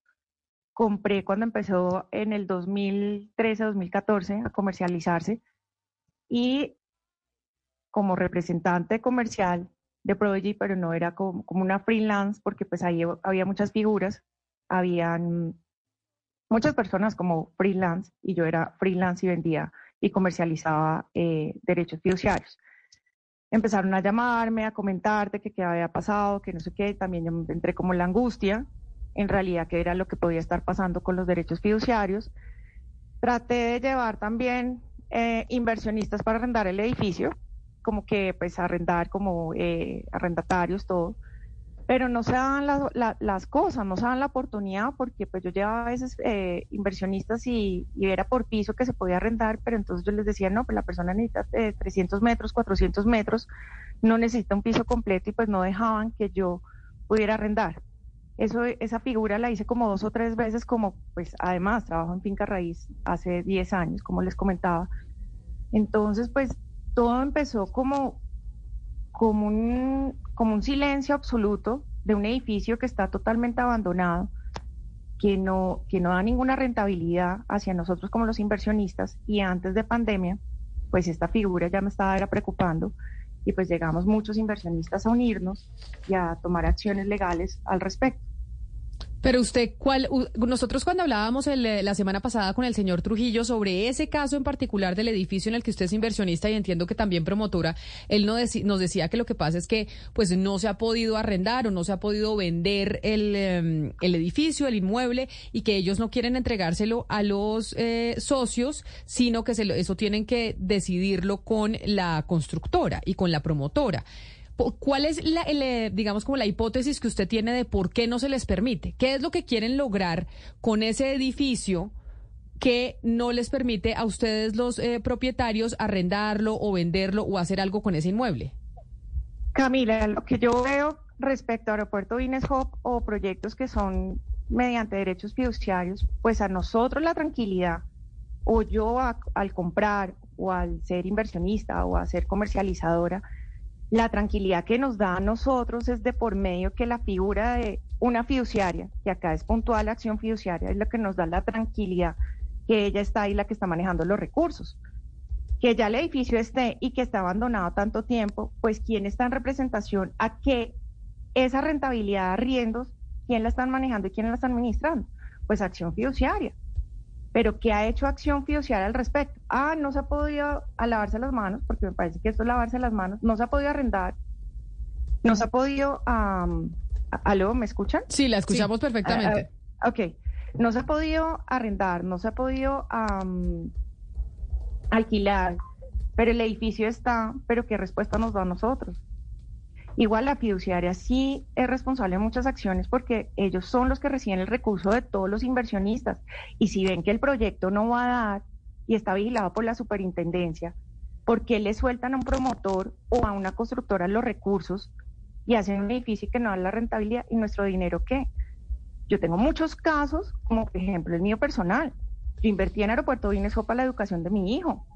Compré cuando empezó en el 2013-2014 a comercializarse y como representante comercial de Prodigy, pero no era como, como, una freelance porque pues ahí había muchas figuras, habían muchas personas como freelance y yo era freelance y vendía y comercializaba eh, derechos fiduciarios. Empezaron a llamarme, a comentarte que qué había pasado, que no sé qué, también yo entré como en la angustia, en realidad qué era lo que podía estar pasando con los derechos fiduciarios. Traté de llevar también eh, inversionistas para arrendar el edificio, como que pues arrendar como eh, arrendatarios, todo pero no se dan las cosas, no se dan la oportunidad porque pues yo llevaba a veces eh, inversionistas y, era por piso que se podía arrendar, pero entonces yo les decía, no, pues la persona necesita 300 eh, metros, 400 metros, no necesita un piso completo y pues no dejaban que yo pudiera arrendar. Eso, esa figura la hice como dos o tres veces, como pues además trabajo en finca raíz hace 10 años, como les comentaba. Entonces pues todo empezó como como un, como un silencio absoluto de un edificio que está totalmente abandonado, que no, que no da ninguna rentabilidad hacia nosotros como los inversionistas y antes de pandemia, pues esta figura ya me estaba era preocupando y pues llegamos muchos inversionistas a unirnos y a tomar acciones legales al respecto. Pero usted, ¿cuál? Nosotros cuando hablábamos eh, la semana pasada con el señor Trujillo sobre ese caso en particular del edificio en el que usted es inversionista y entiendo que también promotora, él nos decía que lo que pasa es que pues no se ha podido arrendar o no se ha podido vender el, em, el edificio, el inmueble y que ellos no quieren entregárselo a los eh, socios, sino que se eso tienen que decidirlo con la constructora y con la promotora. ¿Cuál es la, eh, digamos, como la hipótesis que usted tiene de por qué no se les permite? ¿Qué es lo que quieren lograr con ese edificio que no les permite a ustedes los eh, propietarios arrendarlo o venderlo o hacer algo con ese inmueble? Camila, lo que yo veo respecto a Aeropuerto Vines Hop o proyectos que son mediante derechos fiduciarios, pues a nosotros la tranquilidad, o yo al comprar o al ser inversionista o a ser comercializadora, la tranquilidad que nos da a nosotros es de por medio que la figura de una fiduciaria, que acá es puntual la acción fiduciaria, es lo que nos da la tranquilidad que ella está ahí la que está manejando los recursos. Que ya el edificio esté y que está abandonado tanto tiempo, pues quién está en representación a que esa rentabilidad de arriendos, quién la están manejando y quién la están administrando. Pues acción fiduciaria pero ¿qué ha hecho acción fiduciaria al respecto? Ah, no se ha podido lavarse las manos, porque me parece que esto es lavarse las manos, no se ha podido arrendar, no se ha podido... Um, ¿Aló, me escuchan? Sí, la escuchamos perfectamente. Uh, ok, no se ha podido arrendar, no se ha podido alquilar, pero el edificio está, pero ¿qué respuesta nos da a nosotros? Igual la fiduciaria sí es responsable de muchas acciones porque ellos son los que reciben el recurso de todos los inversionistas. Y si ven que el proyecto no va a dar y está vigilado por la superintendencia, ¿por qué le sueltan a un promotor o a una constructora los recursos y hacen un edificio que no da la rentabilidad y nuestro dinero qué? Yo tengo muchos casos, como por ejemplo el mío personal. Yo invertí en Aeropuerto Vinesco para la educación de mi hijo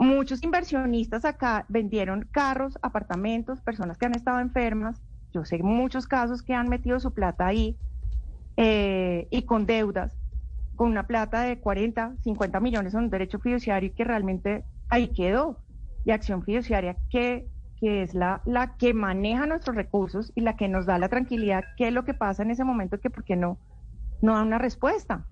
Muchos inversionistas acá vendieron carros, apartamentos, personas que han estado enfermas. Yo sé muchos casos que han metido su plata ahí eh, y con deudas, con una plata de 40, 50 millones en un derecho fiduciario que realmente ahí quedó. Y acción fiduciaria que, que es la, la que maneja nuestros recursos y la que nos da la tranquilidad, qué es lo que pasa en ese momento que por qué no, no da una respuesta.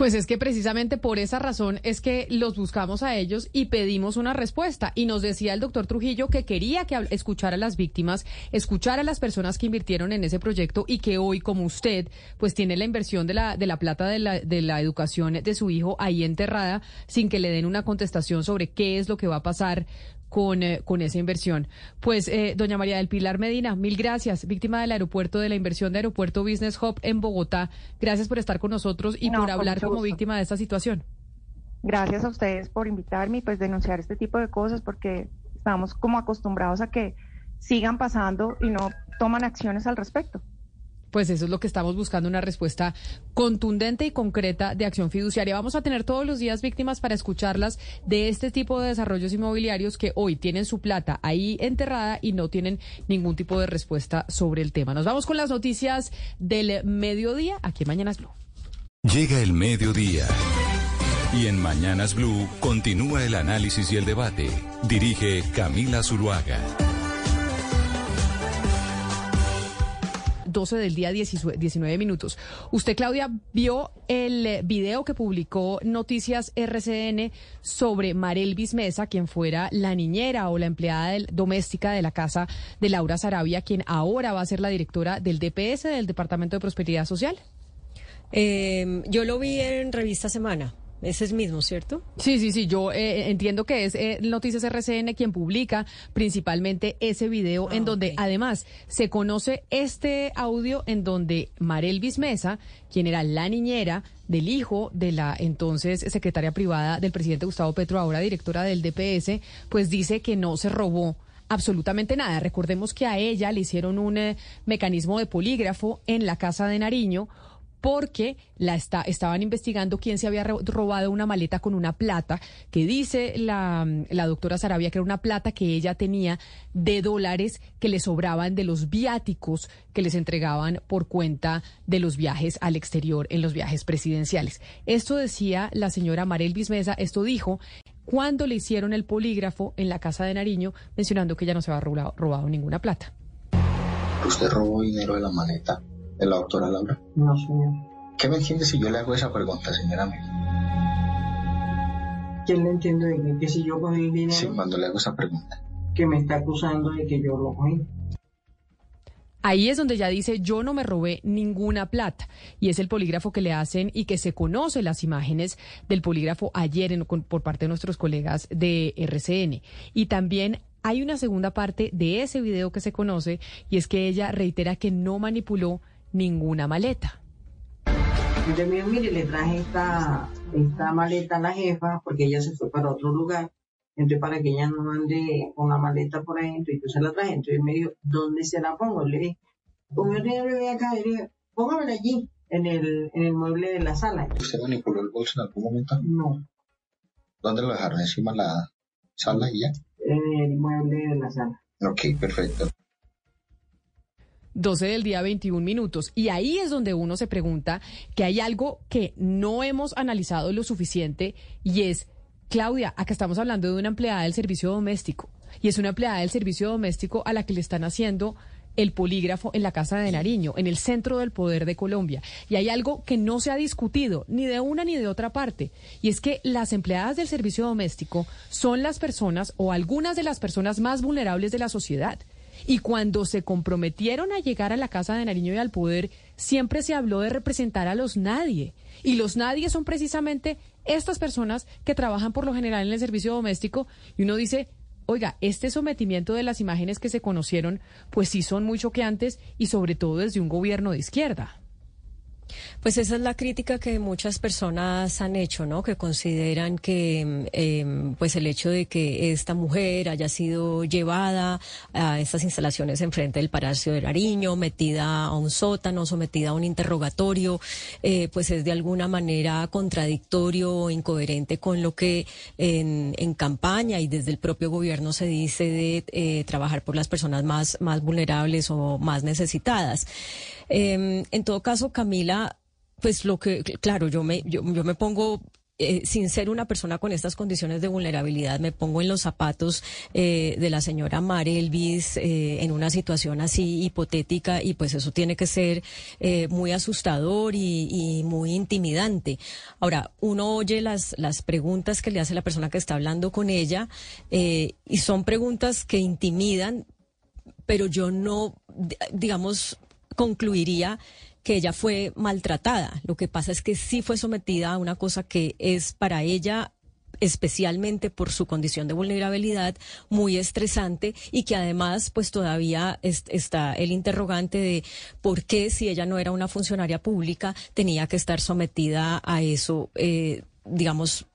Pues es que precisamente por esa razón es que los buscamos a ellos y pedimos una respuesta. Y nos decía el doctor Trujillo que quería que escuchara a las víctimas, escuchar a las personas que invirtieron en ese proyecto y que hoy, como usted, pues tiene la inversión de la, de la plata de la, de la educación de su hijo ahí enterrada sin que le den una contestación sobre qué es lo que va a pasar con, eh, con esa inversión. Pues, eh, doña María del Pilar Medina, mil gracias, víctima del aeropuerto, de la inversión de Aeropuerto Business Hub en Bogotá. Gracias por estar con nosotros y por hablar como víctima de esta situación. Gracias a ustedes por invitarme y pues denunciar este tipo de cosas porque estamos como acostumbrados a que sigan pasando y no toman acciones al respecto. Pues eso es lo que estamos buscando, una respuesta contundente y concreta de acción fiduciaria. Vamos a tener todos los días víctimas para escucharlas de este tipo de desarrollos inmobiliarios que hoy tienen su plata ahí enterrada y no tienen ningún tipo de respuesta sobre el tema. Nos vamos con las noticias del mediodía aquí en Mañanas Blue. Llega el mediodía. Y en Mañanas Blue continúa el análisis y el debate. Dirige Camila Zuluaga. 12 del día 19 minutos. Usted, Claudia, vio el video que publicó Noticias RCN sobre Marelvis Mesa, quien fuera la niñera o la empleada doméstica de la casa de Laura Sarabia, quien ahora va a ser la directora del DPS, del Departamento de Prosperidad Social. Eh, yo lo vi en Revista Semana. Ese es mismo, ¿cierto? Sí, sí, sí. Yo eh, entiendo que es eh, Noticias RCN quien publica principalmente ese video en ah, donde además se conoce este audio en donde Marelvis Mesa, quien era la niñera del hijo de la entonces secretaria privada del presidente Gustavo Petro, ahora directora del DPS, pues dice que no se robó absolutamente nada. Recordemos que a ella le hicieron un eh, mecanismo de polígrafo en la casa de Nariño porque la está, estaban investigando quién se había robado una maleta con una plata que dice la, la doctora Sarabia que era una plata que ella tenía de dólares que le sobraban de los viáticos que les entregaban por cuenta de los viajes al exterior en los viajes presidenciales. Esto decía la señora Marel Bismesa, esto dijo cuando le hicieron el polígrafo en la casa de Nariño, mencionando que ella no se había robado, robado ninguna plata. ¿Usted robó dinero de la maleta? De la doctora Laura? No, señor. ¿Qué me entiende si yo le hago esa pregunta, señora ¿Quién le entiende de que, que si yo cogí dinero? Sí, cuando le hago esa pregunta. Que me está acusando de que yo lo cogí. Ahí es donde ya dice, yo no me robé ninguna plata. Y es el polígrafo que le hacen y que se conoce las imágenes del polígrafo ayer por parte de nuestros colegas de RCN. Y también hay una segunda parte de ese video que se conoce y es que ella reitera que no manipuló ninguna maleta. Yo me mire, le traje esta, esta maleta a la jefa porque ella se fue para otro lugar. Entonces, para que ella no ande con la maleta por ahí, entonces se la traje. Entonces me dijo, ¿dónde se la pongo? Le dije, como yo tenía bebé acá, le dije, póngamela allí, en el, en el mueble de la sala. ¿Usted manipuló el bolso en algún momento? No. ¿Dónde lo dejaron? ¿Encima de la sala y ya? en el mueble de la sala. Ok, perfecto. 12 del día 21 minutos. Y ahí es donde uno se pregunta que hay algo que no hemos analizado lo suficiente y es, Claudia, acá estamos hablando de una empleada del servicio doméstico y es una empleada del servicio doméstico a la que le están haciendo el polígrafo en la Casa de Nariño, en el centro del poder de Colombia. Y hay algo que no se ha discutido ni de una ni de otra parte, y es que las empleadas del servicio doméstico son las personas o algunas de las personas más vulnerables de la sociedad. Y cuando se comprometieron a llegar a la Casa de Nariño y al poder, siempre se habló de representar a los nadie. Y los nadie son precisamente estas personas que trabajan por lo general en el servicio doméstico. Y uno dice, Oiga, este sometimiento de las imágenes que se conocieron, pues sí son muy choqueantes y sobre todo desde un gobierno de izquierda. Pues esa es la crítica que muchas personas han hecho, ¿no? Que consideran que, em, pues el hecho de que esta mujer haya sido llevada a estas instalaciones enfrente del Palacio de Nariño, metida a un sótano, sometida a un interrogatorio, eh, pues es de alguna manera contradictorio o incoherente con lo que en, campaña y desde el propio gobierno se dice de eh, trabajar por las personas más, más vulnerables o más necesitadas. Em, en todo caso, Camila, pues lo que, claro, yo me, yo, me pongo eh, sin ser una persona con estas condiciones de vulnerabilidad, me pongo en los zapatos eh, de la señora Marelvis eh, en una situación así hipotética y pues eso tiene que ser muy asustador y, y, muy intimidante. Ahora, uno oye las, las preguntas que le hace la persona que está hablando con ella y son preguntas que intimidan, pero yo no, digamos, concluiría que ella fue maltratada. Lo que pasa es que sí fue sometida a una cosa que es para ella especialmente por su condición de vulnerabilidad, muy estresante y que además pues todavía está el interrogante de por qué si ella no era una funcionaria pública tenía que estar sometida a eso, eh, digamos,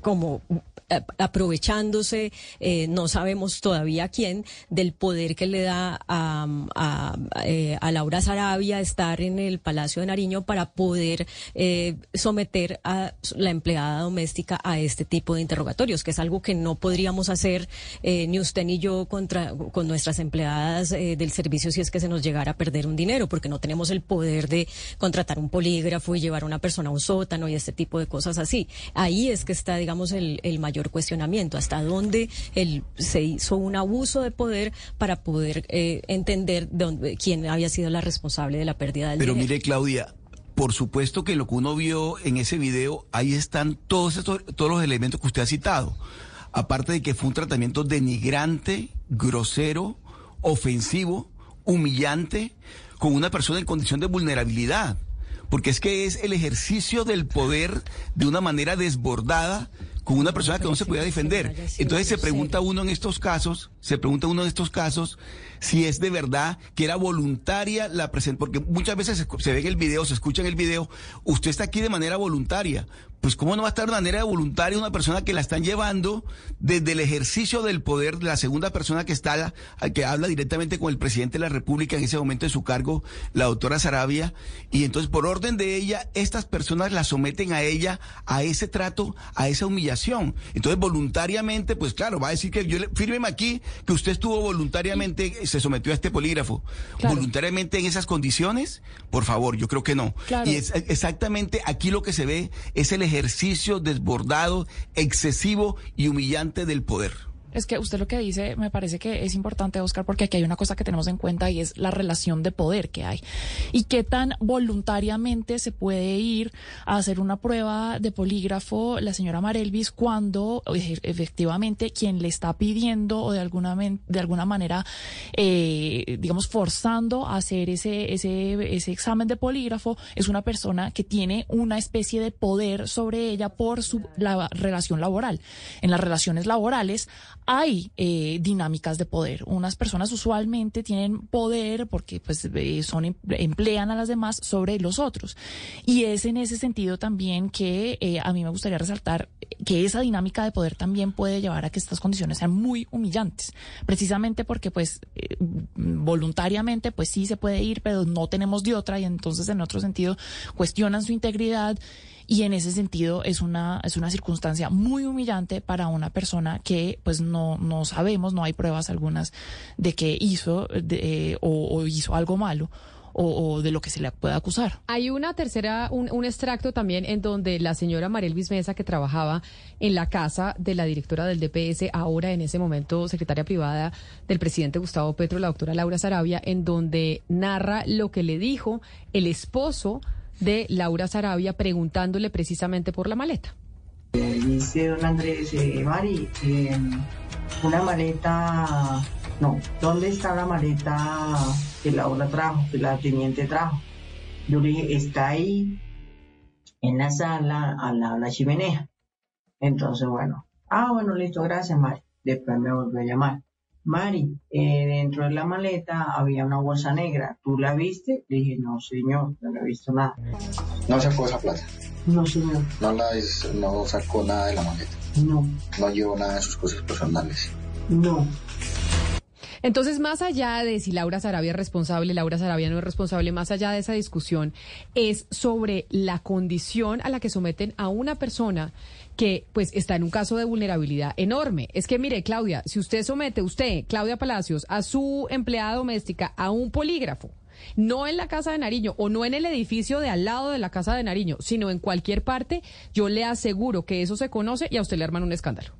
como eh, aprovechándose, eh, no sabemos todavía quién, del poder que le da a, a, eh, a Laura Sarabia estar en el Palacio de Nariño para poder eh, someter a la empleada doméstica a este tipo de interrogatorios, que es algo que no podríamos hacer eh, ni usted ni yo contra, con nuestras empleadas eh, del servicio si es que se nos llegara a perder un dinero, porque no tenemos el poder de contratar un polígrafo y llevar a una persona a un sótano y este tipo de cosas así. Ahí es que está, digamos, el, el mayor cuestionamiento, hasta dónde el, se hizo un abuso de poder para poder eh, entender de dónde, quién había sido la responsable de la pérdida del Pero dinero. mire, Claudia, por supuesto que lo que uno vio en ese video, ahí están todos estos, todos los elementos que usted ha citado. Aparte de que fue un tratamiento denigrante, grosero, ofensivo, humillante, con una persona en condición de vulnerabilidad. Porque es que es el ejercicio del poder de una manera desbordada con una persona que no se podía defender. Entonces se pregunta uno en estos casos, se pregunta uno en estos casos si es de verdad que era voluntaria la presentación, porque muchas veces se, se ve en el video, se escucha en el video, usted está aquí de manera voluntaria. Pues cómo no va a estar de manera voluntaria una persona que la están llevando desde el ejercicio del poder de la segunda persona que está, que habla directamente con el presidente de la República en ese momento de su cargo, la doctora Sarabia, y entonces por orden de ella, estas personas la someten a ella a ese trato, a esa humillación. Entonces voluntariamente, pues claro, va a decir que yo le, fírmeme aquí que usted estuvo voluntariamente, se sometió a este polígrafo. Claro. Voluntariamente en esas condiciones, por favor, yo creo que no. Claro. Y es exactamente aquí lo que se ve es el ejercicio desbordado, excesivo y humillante del poder. Es que usted lo que dice me parece que es importante, Oscar, porque aquí hay una cosa que tenemos en cuenta y es la relación de poder que hay. Y qué tan voluntariamente se puede ir a hacer una prueba de polígrafo la señora Marelvis cuando efectivamente quien le está pidiendo o de alguna, de alguna manera, eh, digamos, forzando a hacer ese, ese, ese examen de polígrafo es una persona que tiene una especie de poder sobre ella por su la relación laboral. En las relaciones laborales hay eh, dinámicas de poder. Unas personas usualmente tienen poder porque pues eh, son em- emplean a las demás sobre los otros. Y es en ese sentido también que eh, a mí me gustaría resaltar que esa dinámica de poder también puede llevar a que estas condiciones sean muy humillantes, precisamente porque pues eh, voluntariamente pues sí se puede ir, pero no tenemos de otra y entonces en otro sentido cuestionan su integridad y en ese sentido es una es una circunstancia muy humillante para una persona que pues no no sabemos no hay pruebas algunas de que hizo eh, o, hizo algo malo o, de lo que se le pueda acusar. Hay una tercera, un, un extracto también en donde la señora Mariel Mesa, que trabajaba en la casa de la directora del DPS, ahora en ese momento secretaria privada del presidente Gustavo Petro, la doctora Laura Sarabia, en donde narra lo que le dijo el esposo de Laura Sarabia preguntándole precisamente por la maleta. Eh, dice don Andrés, eh, Mari, eh, una maleta, no, ¿dónde está la maleta que Laura trajo, que la teniente trajo? Yo le dije, está ahí en la sala, a la, a la chimenea. Entonces, bueno, ah, bueno, listo, gracias, Mari. Después me volvió a llamar. Mari, eh, dentro de la maleta había una bolsa negra. ¿Tú la viste? Le dije, no, señor, no he visto nada. No sacó esa plata. No, señor. No, la, no sacó nada de la maleta. No. No llevó nada de sus cosas personales. No. Entonces, más allá de si Laura Sarabia es responsable, Laura Sarabia no es responsable, más allá de esa discusión, es sobre la condición a la que someten a una persona que pues está en un caso de vulnerabilidad enorme. Es que mire, Claudia, si usted somete, usted, Claudia Palacios, a su empleada doméstica a un polígrafo, no en la casa de Nariño o no en el edificio de al lado de la casa de Nariño, sino en cualquier parte, yo le aseguro que eso se conoce y a usted le arman un escándalo.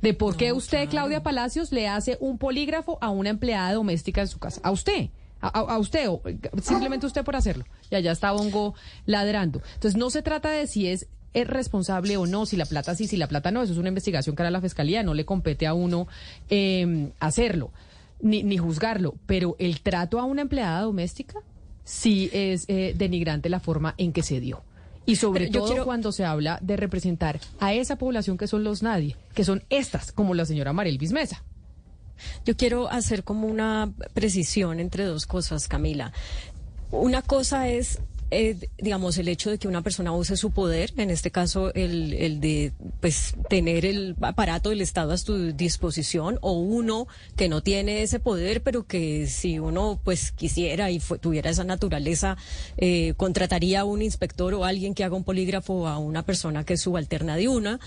De por qué usted, Claudia Palacios, le hace un polígrafo a una empleada doméstica en su casa. A usted. A, a- a usted, o simplemente usted por hacerlo. Y allá está Bongo ladrando. Entonces, no se trata de si es, es responsable o no, si la plata sí, si la plata no. Eso es una investigación que hará la fiscalía. No le compete a uno eh, hacerlo, ni, ni juzgarlo. Pero el trato a una empleada doméstica sí es eh, denigrante la forma en que se dio. Y sobre Pero todo quiero- cuando se habla de representar a esa población que son los nadie, que son estas, como la señora Marelvis Mesa. Yo quiero hacer como una precisión entre dos cosas, Camila. Una cosa es eh, digamos, el hecho de que una persona use su poder, en este caso el, el de pues tener el aparato del Estado a su disposición, o uno que no tiene ese poder, pero que si uno pues quisiera y tuviera esa naturaleza, eh, contrataría a un inspector o alguien que haga un polígrafo a una persona que es subalterna de una,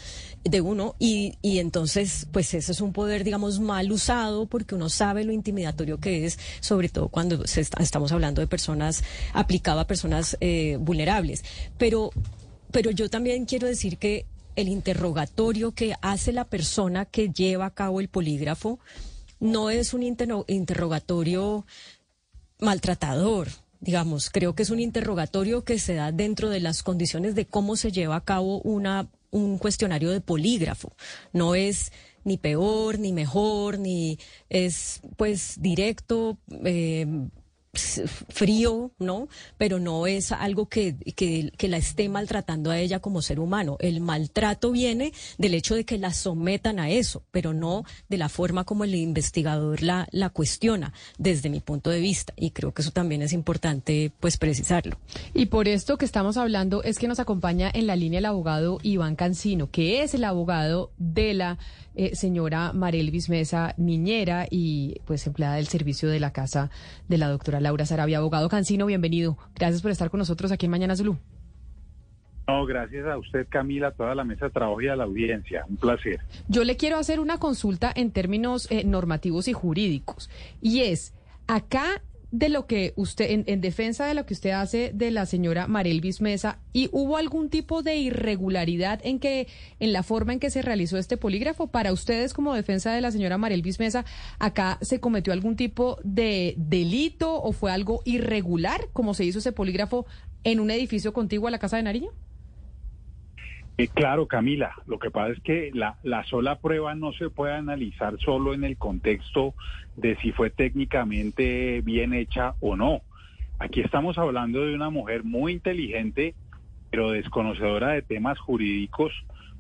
de uno, y, y entonces pues ese es un poder, digamos, mal usado porque uno sabe lo intimidatorio que es, sobre todo cuando se estamos hablando de personas, aplicado a personas eh, vulnerables. Pero, pero yo también quiero decir que el interrogatorio que hace la persona que lleva a cabo el polígrafo no es un interrogatorio maltratador. Digamos, creo que es un interrogatorio que se da dentro de las condiciones de cómo se lleva a cabo una, un cuestionario de polígrafo. No es ni peor, ni mejor, ni es pues directo. Eh, frío, ¿no? Pero no es algo que, que, que, la esté maltratando a ella como ser humano. El maltrato viene del hecho de que la sometan a eso, pero no de la forma como el investigador la, la cuestiona, desde mi punto de vista. Y creo que eso también es importante, pues, precisarlo. Y por esto que estamos hablando es que nos acompaña en la línea el abogado Iván Cancino, que es el abogado de la eh, señora Marelvis Mesa, niñera y pues empleada del servicio de la casa de la doctora Laura Sarabia. Abogado Cancino, bienvenido. Gracias por estar con nosotros aquí en Mañana Zulu. No, gracias a usted, Camila, a toda la mesa de trabajo y a la audiencia. Un placer. Yo le quiero hacer una consulta en términos eh, normativos y jurídicos. Y es, acá de lo que usted, en, defensa de lo que usted hace de la señora Marelvis Mesa, ¿y hubo algún tipo de irregularidad en que, en la forma en que se realizó este polígrafo? Para ustedes, como defensa de la señora Marelvis Mesa, ¿acá se cometió algún tipo de delito o fue algo irregular, como se hizo ese polígrafo en un edificio contiguo a la Casa de Nariño? Eh, claro, Camila, lo que pasa es que la, la sola prueba no se puede analizar solo en el contexto de si fue técnicamente bien hecha o no. Aquí estamos hablando de una mujer muy inteligente, pero desconocedora de temas jurídicos,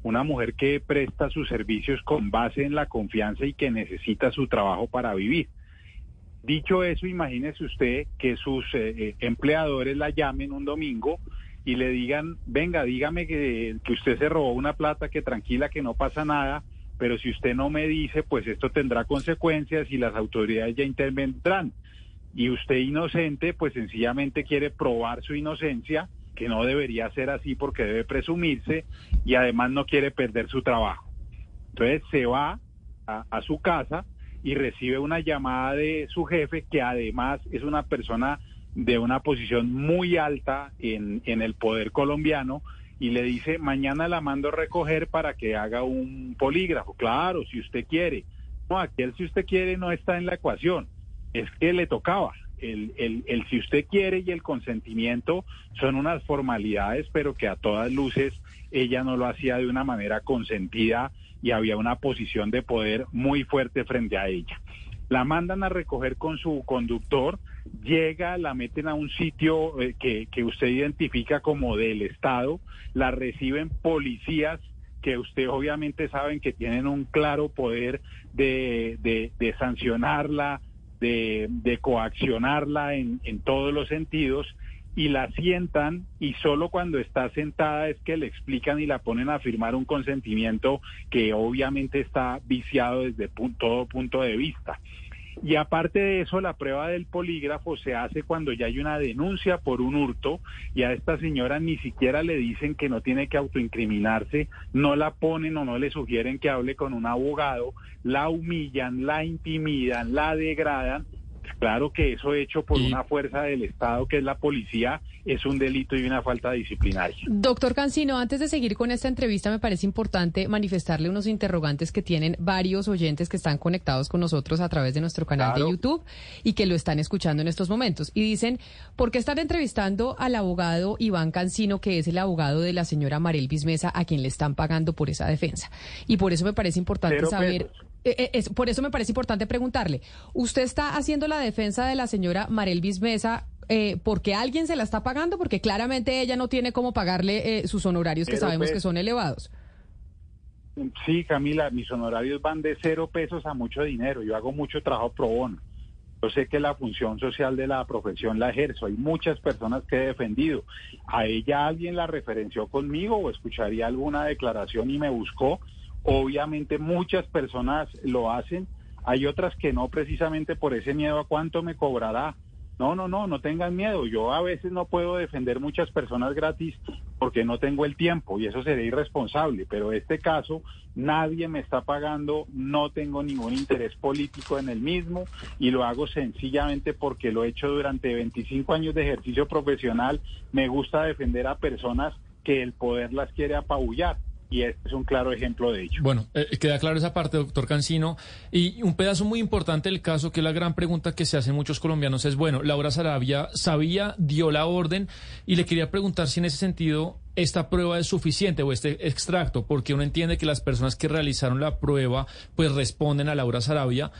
una mujer que presta sus servicios con base en la confianza y que necesita su trabajo para vivir. Dicho eso, imagínese usted que sus eh, eh, empleadores la llamen un domingo y le digan, venga, dígame que, que usted se robó una plata, que tranquila, que no pasa nada, pero si usted no me dice, pues esto tendrá consecuencias y las autoridades ya intervendrán. Y usted inocente, pues sencillamente quiere probar su inocencia, que no debería ser así porque debe presumirse y además no quiere perder su trabajo. Entonces se va a, su casa y recibe una llamada de su jefe, que además es una persona de una posición muy alta en el poder colombiano y le dice, mañana la mando a recoger para que haga un polígrafo. Claro, si usted quiere. No, aquel si usted quiere no está en la ecuación. Es que le tocaba. El, el, el si usted quiere y el consentimiento son unas formalidades, pero que a todas luces ella no lo hacía de una manera consentida y había una posición de poder muy fuerte frente a ella. La mandan a recoger con su conductor, llega, la meten a un sitio eh, que, que usted identifica como del Estado, la reciben policías que usted obviamente saben que tienen un claro poder de, de, sancionarla, de, de coaccionarla en, en todos los sentidos y la sientan y solo cuando está sentada es que le explican y la ponen a firmar un consentimiento que obviamente está viciado desde todo punto de vista. Y aparte de eso, la prueba del polígrafo se hace cuando ya hay una denuncia por un hurto y a esta señora ni siquiera le dicen que no tiene que autoincriminarse, no la ponen o no le sugieren que hable con un abogado, la humillan, la intimidan, la degradan Claro que eso hecho por una fuerza del Estado, que es la policía, es un delito y una falta disciplinaria. Doctor Cancino, antes de seguir con esta entrevista, me parece importante manifestarle unos interrogantes que tienen varios oyentes que están conectados con nosotros a través de nuestro canal de YouTube y que lo están escuchando en estos momentos. Y dicen, ¿por qué están entrevistando al abogado Iván Cancino, que es el abogado de la señora Marel Bismesa, a quien le están pagando por esa defensa? Y por eso me parece importante saber... Eh, eh, por eso me parece importante preguntarle, ¿usted está haciendo la defensa de la señora Marelvis Mesa eh, porque alguien se la está pagando? Porque claramente ella no tiene cómo pagarle eh, sus honorarios que sabemos que son elevados. Sí, Camila, mis honorarios van de cero pesos a mucho dinero. Yo hago mucho trabajo pro bono. Yo sé que la función social de la profesión la ejerzo. Hay muchas personas que he defendido. ¿A ella alguien la referenció conmigo o escucharía alguna declaración y me buscó? Obviamente muchas personas lo hacen. Hay otras que no precisamente por ese miedo a cuánto me cobrará. No, no, no, no tengan miedo. Yo a veces no puedo defender muchas personas gratis porque no tengo el tiempo y eso sería irresponsable. Pero este caso, nadie me está pagando, no tengo ningún interés político en el mismo y lo hago sencillamente porque lo he hecho durante 25 años de ejercicio profesional. Me gusta defender a personas que el poder las quiere apabullar y es un claro ejemplo de ello. Bueno, eh, queda claro esa parte, doctor Cancino. Y un pedazo muy importante del caso, que es la gran pregunta que se hacen muchos colombianos, es, bueno, Laura Sarabia sabía, dio la orden, y le quería preguntar si en ese sentido esta prueba es suficiente o este extracto, porque uno entiende que las personas que realizaron la prueba, pues responden a Laura Sarabia,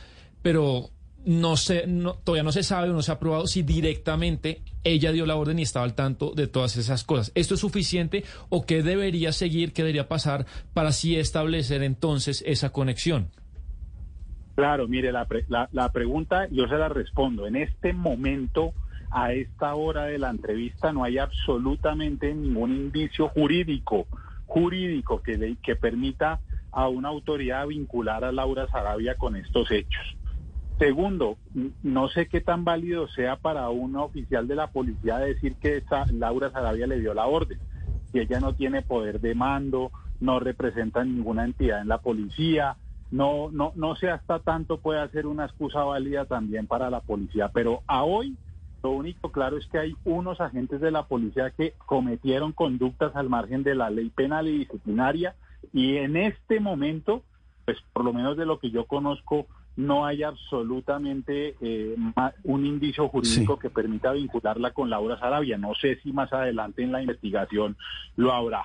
pero no sé, no, todavía no se sabe o no se ha probado si directamente ella dio la orden y estaba al tanto de todas esas cosas. ¿Esto es suficiente o qué debería seguir, qué debería pasar para así establecer entonces esa conexión? Claro, mire, la, la, la pregunta yo se la respondo. En este momento, a esta hora de la entrevista, no hay absolutamente ningún indicio jurídico, jurídico que, que permita a una autoridad vincular a Laura Sarabia con estos hechos. Segundo, no sé qué tan válido sea para un oficial de la policía decir que esa Laura Sarabia le dio la orden. Si ella no tiene poder de mando, no representa ninguna entidad en la policía, no, no, no sé hasta tanto puede ser una excusa válida también para la policía. Pero a hoy lo único claro es que hay unos agentes de la policía que cometieron conductas al margen de la ley penal y disciplinaria y en este momento, pues por lo menos de lo que yo conozco, no hay absolutamente eh, un indicio jurídico que permita vincularla con Laura Sarabia. No sé si más adelante en la investigación lo habrá.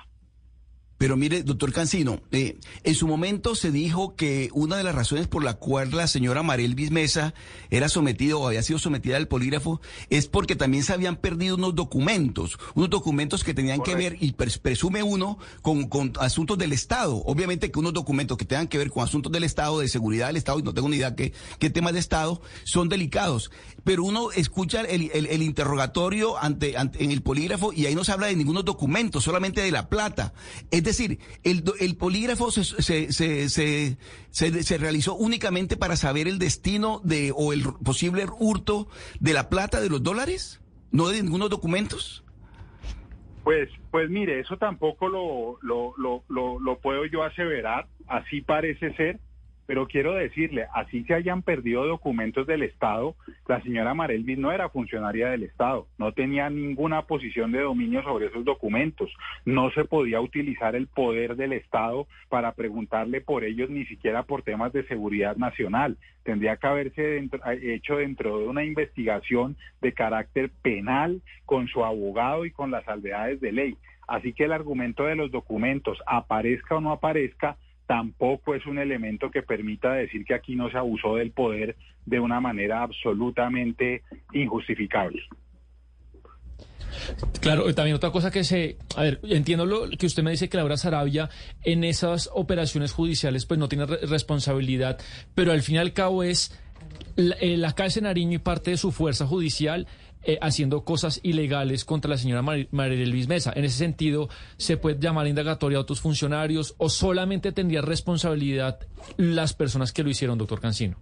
Pero mire, doctor Cancino, eh, en su momento se dijo que una de las razones por la cual la señora Marel Bismesa era sometida o había sido sometida al polígrafo es porque también se habían perdido unos documentos, unos documentos que tenían que ver, y presume uno, con, con, asuntos del Estado. Obviamente que unos documentos que tengan que ver con asuntos del Estado, de seguridad del Estado, y no tengo ni idea qué, qué temas de Estado, son delicados. Pero uno escucha el, el, interrogatorio ante, ante, en el polígrafo y ahí no se habla de ningunos documentos, solamente de la plata. Es decir, el, polígrafo se, se, se, se, realizó únicamente para saber el destino de o el posible hurto de la plata de los dólares, no de ningunos documentos. Pues, pues mire, eso tampoco lo, lo, lo, lo, lo puedo yo aseverar, así parece ser pero quiero decirle, así se hayan perdido documentos del Estado, la señora Marelvis no era funcionaria del Estado, no tenía ninguna posición de dominio sobre esos documentos, no se podía utilizar el poder del Estado para preguntarle por ellos ni siquiera por temas de seguridad nacional. Tendría que haberse hecho dentro de una investigación de carácter penal con su abogado y con las salvedades de ley. Así que el argumento de los documentos, aparezca o no aparezca, tampoco es un elemento que permita decir que aquí no se abusó del poder de una manera absolutamente injustificable. Claro, también otra cosa que se, a ver, entiendo lo que usted me dice que Laura Sarabia en esas operaciones judiciales pues no tiene responsabilidad, pero al fin y al cabo es la, eh, Nariño y parte de su fuerza judicial eh, haciendo cosas ilegales contra la señora María Luis Mesa. En ese sentido, ¿se puede llamar indagatoria a otros funcionarios o solamente tendría responsabilidad las personas que lo hicieron, doctor Cancino?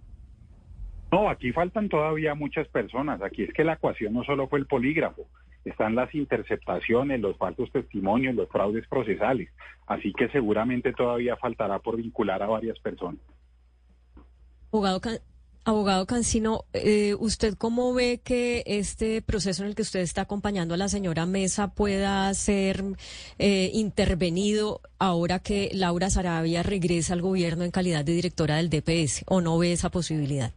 No, aquí faltan todavía muchas personas. Aquí es que la ecuación no solo fue el polígrafo, están las interceptaciones, los falsos testimonios, los fraudes procesales. Así que seguramente todavía faltará por vincular a varias personas. Abogado, Abogado Cancino, eh, ¿usted cómo ve que este proceso en el que usted está acompañando a la señora Mesa pueda ser eh, intervenido ahora que Laura Sarabia regresa al gobierno en calidad de directora del DPS? ¿O no ve esa posibilidad?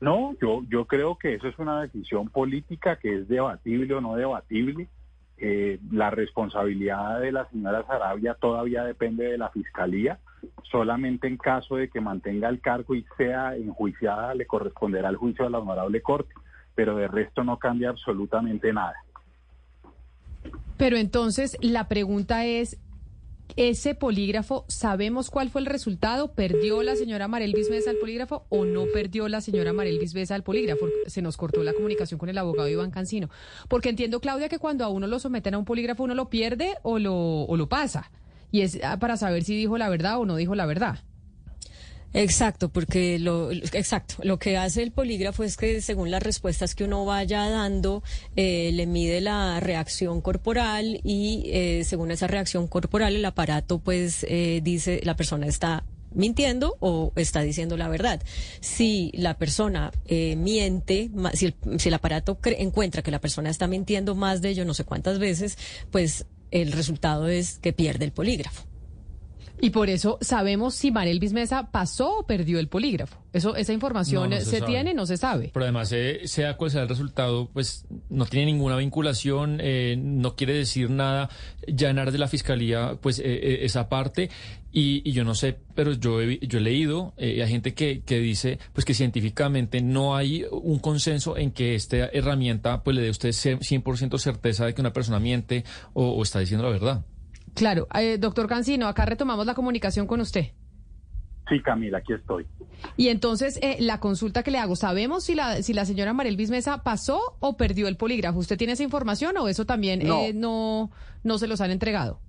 No, yo, yo creo que eso es una decisión política que es debatible o no debatible. Eh, la responsabilidad de la señora Sarabia todavía depende de la Fiscalía solamente en caso de que mantenga el cargo y sea enjuiciada le corresponderá el juicio de la honorable corte, pero de resto no cambia absolutamente nada. Pero entonces la pregunta es, ese polígrafo, ¿sabemos cuál fue el resultado? ¿Perdió la señora Marelvis Mesa el polígrafo o no perdió la señora Marelvis Mesa el polígrafo? Se nos cortó la comunicación con el abogado Iván Cancino. Porque entiendo, Claudia, que cuando a uno lo someten a un polígrafo, uno lo pierde o lo pasa. Y es ah, para saber si dijo la verdad o no dijo la verdad. Exacto, porque lo exacto, lo que hace el polígrafo es que según las respuestas que uno vaya dando, eh, le mide la reacción corporal y eh, según esa reacción corporal el aparato pues eh, dice la persona está mintiendo o está diciendo la verdad. Si la persona miente, si el, si el aparato encuentra que la persona está mintiendo más de ello no sé cuántas veces, pues el resultado es que pierde el polígrafo. Y por eso sabemos si Mariel Bismesa pasó o perdió el polígrafo. Eso, esa información se, tiene, no se sabe. Pero además, eh, sea cual sea el resultado, pues no tiene ninguna vinculación, eh, no quiere decir nada, llenar de la fiscalía, pues eh, esa parte. Y, yo no sé, pero yo he, yo he leído, hay gente que, que dice, pues que científicamente no hay un consenso en que esta herramienta, pues le dé a usted 100% certeza de que una persona miente o está diciendo la verdad. Claro, eh, doctor Cancino, acá retomamos la comunicación con usted. Sí, Camila, aquí estoy. Y entonces, eh, la consulta que le hago, ¿sabemos si la, si la señora Marelvis Mesa pasó o perdió el polígrafo? ¿Usted tiene esa información o eso también no, eh, no, no se los han entregado?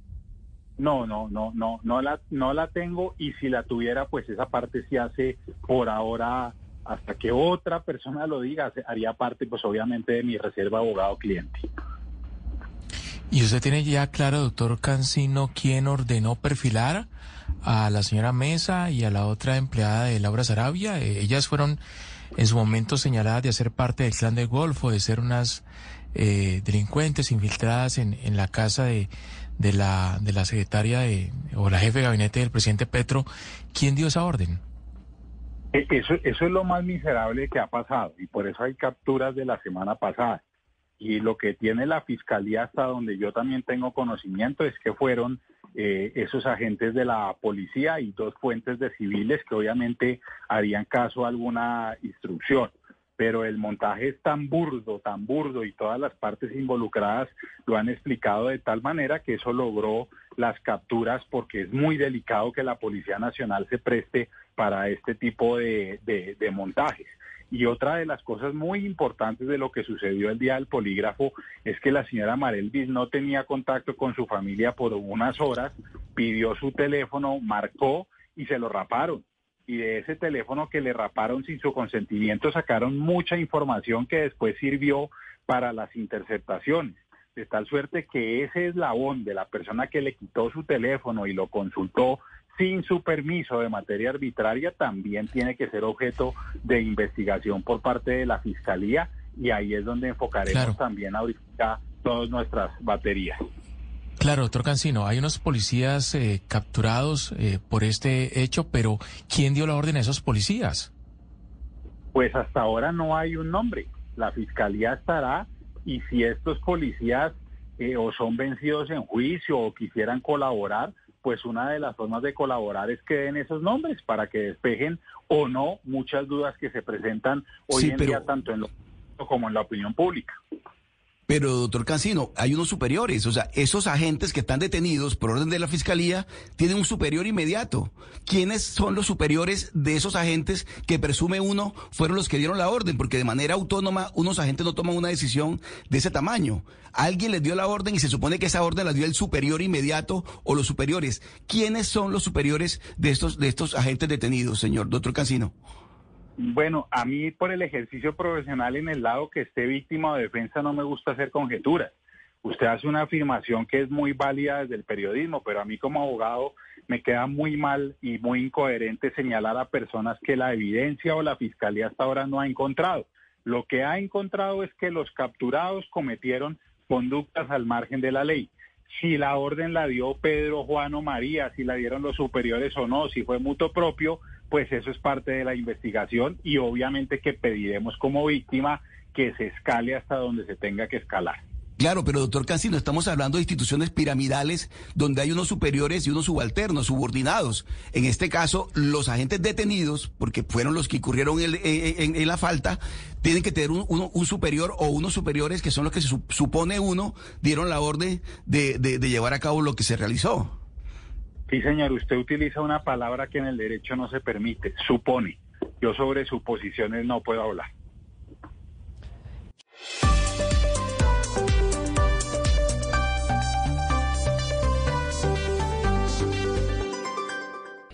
No, no, no, no, no la, no la tengo y si la tuviera, pues esa parte se hace por ahora hasta que otra persona lo diga, haría parte, pues obviamente, de mi reserva abogado cliente. ¿Y usted tiene ya claro, doctor Cancino, quién ordenó perfilar a la señora Mesa y a la otra empleada de Laura Sarabia? Eh, ellas fueron en su momento señaladas de hacer parte del clan del Golfo, de ser unas eh, delincuentes infiltradas en, en la casa de, la, de la secretaria de, o la jefe de gabinete del presidente Petro. ¿Quién dio esa orden? E, eso, eso es lo más miserable que ha pasado y por eso hay capturas de la semana pasada. Y lo que tiene la fiscalía hasta donde yo también tengo conocimiento es que fueron eh, esos agentes de la policía y dos fuentes de civiles que obviamente harían caso a alguna instrucción. Pero el montaje es tan burdo, tan burdo y todas las partes involucradas lo han explicado de tal manera que eso logró las capturas porque es muy delicado que la Policía Nacional se preste para este tipo de montajes. Y otra de las cosas muy importantes de lo que sucedió el día del polígrafo es que la señora Marelvis no tenía contacto con su familia por unas horas, pidió su teléfono, marcó y se lo raparon. Y de ese teléfono que le raparon sin su consentimiento sacaron mucha información que después sirvió para las interceptaciones. De tal suerte que ese eslabón de la persona que le quitó su teléfono y lo consultó sin su permiso de materia arbitraria también tiene que ser objeto de investigación por parte de la Fiscalía y ahí es donde enfocaremos también ahorita todas nuestras baterías. Claro, doctor Cancino, hay unos policías eh, capturados eh, por este hecho, pero ¿quién dio la orden a esos policías? Pues hasta ahora no hay un nombre. La Fiscalía estará y si estos policías eh, o son vencidos en juicio o quisieran colaborar, pues una de las formas de colaborar es que den esos nombres para que despejen o no muchas dudas que se presentan hoy en día tanto en lo como en la opinión pública. Pero, doctor Cancino, hay unos superiores. O sea, esos agentes que están detenidos por orden de la fiscalía tienen un superior inmediato. ¿Quiénes son los superiores de esos agentes que presume uno fueron los que dieron la orden? Porque de manera autónoma, unos agentes no toman una decisión de ese tamaño. Alguien les dio la orden y se supone que esa orden la dio el superior inmediato o los superiores. ¿Quiénes son los superiores de estos, de estos agentes detenidos, señor doctor Cancino? Bueno, a mí por el ejercicio profesional en el lado que esté víctima o defensa no me gusta hacer conjeturas. Usted hace una afirmación que es muy válida desde el periodismo, pero a mí como abogado me queda muy mal y muy incoherente señalar a personas que la evidencia o la fiscalía hasta ahora no ha encontrado. Lo que ha encontrado es que los capturados cometieron conductas al margen de la ley. Si la orden la dio Pedro, Juan o María, si la dieron los superiores o no, si fue mutuo propio, pues eso es parte de la investigación y obviamente que pediremos como víctima que se escale hasta donde se tenga que escalar. Claro, pero doctor Cancino, estamos hablando de instituciones piramidales donde hay unos superiores y unos subalternos, subordinados. En este caso, los agentes detenidos, porque fueron los que incurrieron en, la falta, tienen que tener un, superior o unos superiores que son los que se supone uno dieron la orden de llevar a cabo lo que se realizó. Sí, señor, usted utiliza una palabra que en el derecho no se permite, supone. Yo sobre suposiciones no puedo hablar.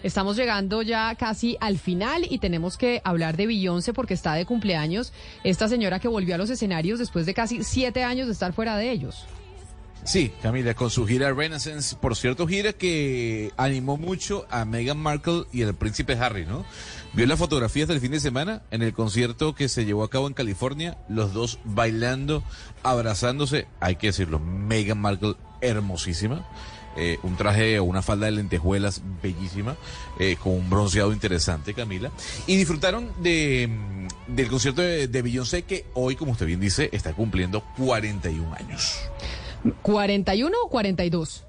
Estamos llegando ya casi al final y tenemos que hablar de Beyoncé porque está de cumpleaños. Esta señora que volvió a los escenarios después de casi siete años de estar fuera de ellos. Sí, Camila, con su gira Renaissance, por cierto, gira que animó mucho a Meghan Markle y al príncipe Harry, ¿no? Vio las fotografías del fin de semana en el concierto que se llevó a cabo en California, los dos bailando, abrazándose, hay que decirlo, Meghan Markle hermosísima. Eh, un traje o una falda de lentejuelas bellísima, eh, con un bronceado interesante, Camila. Y disfrutaron de, mm, del concierto de, de Beyoncé, que hoy, como usted bien dice, está cumpliendo 41 años. ¿41 o 42?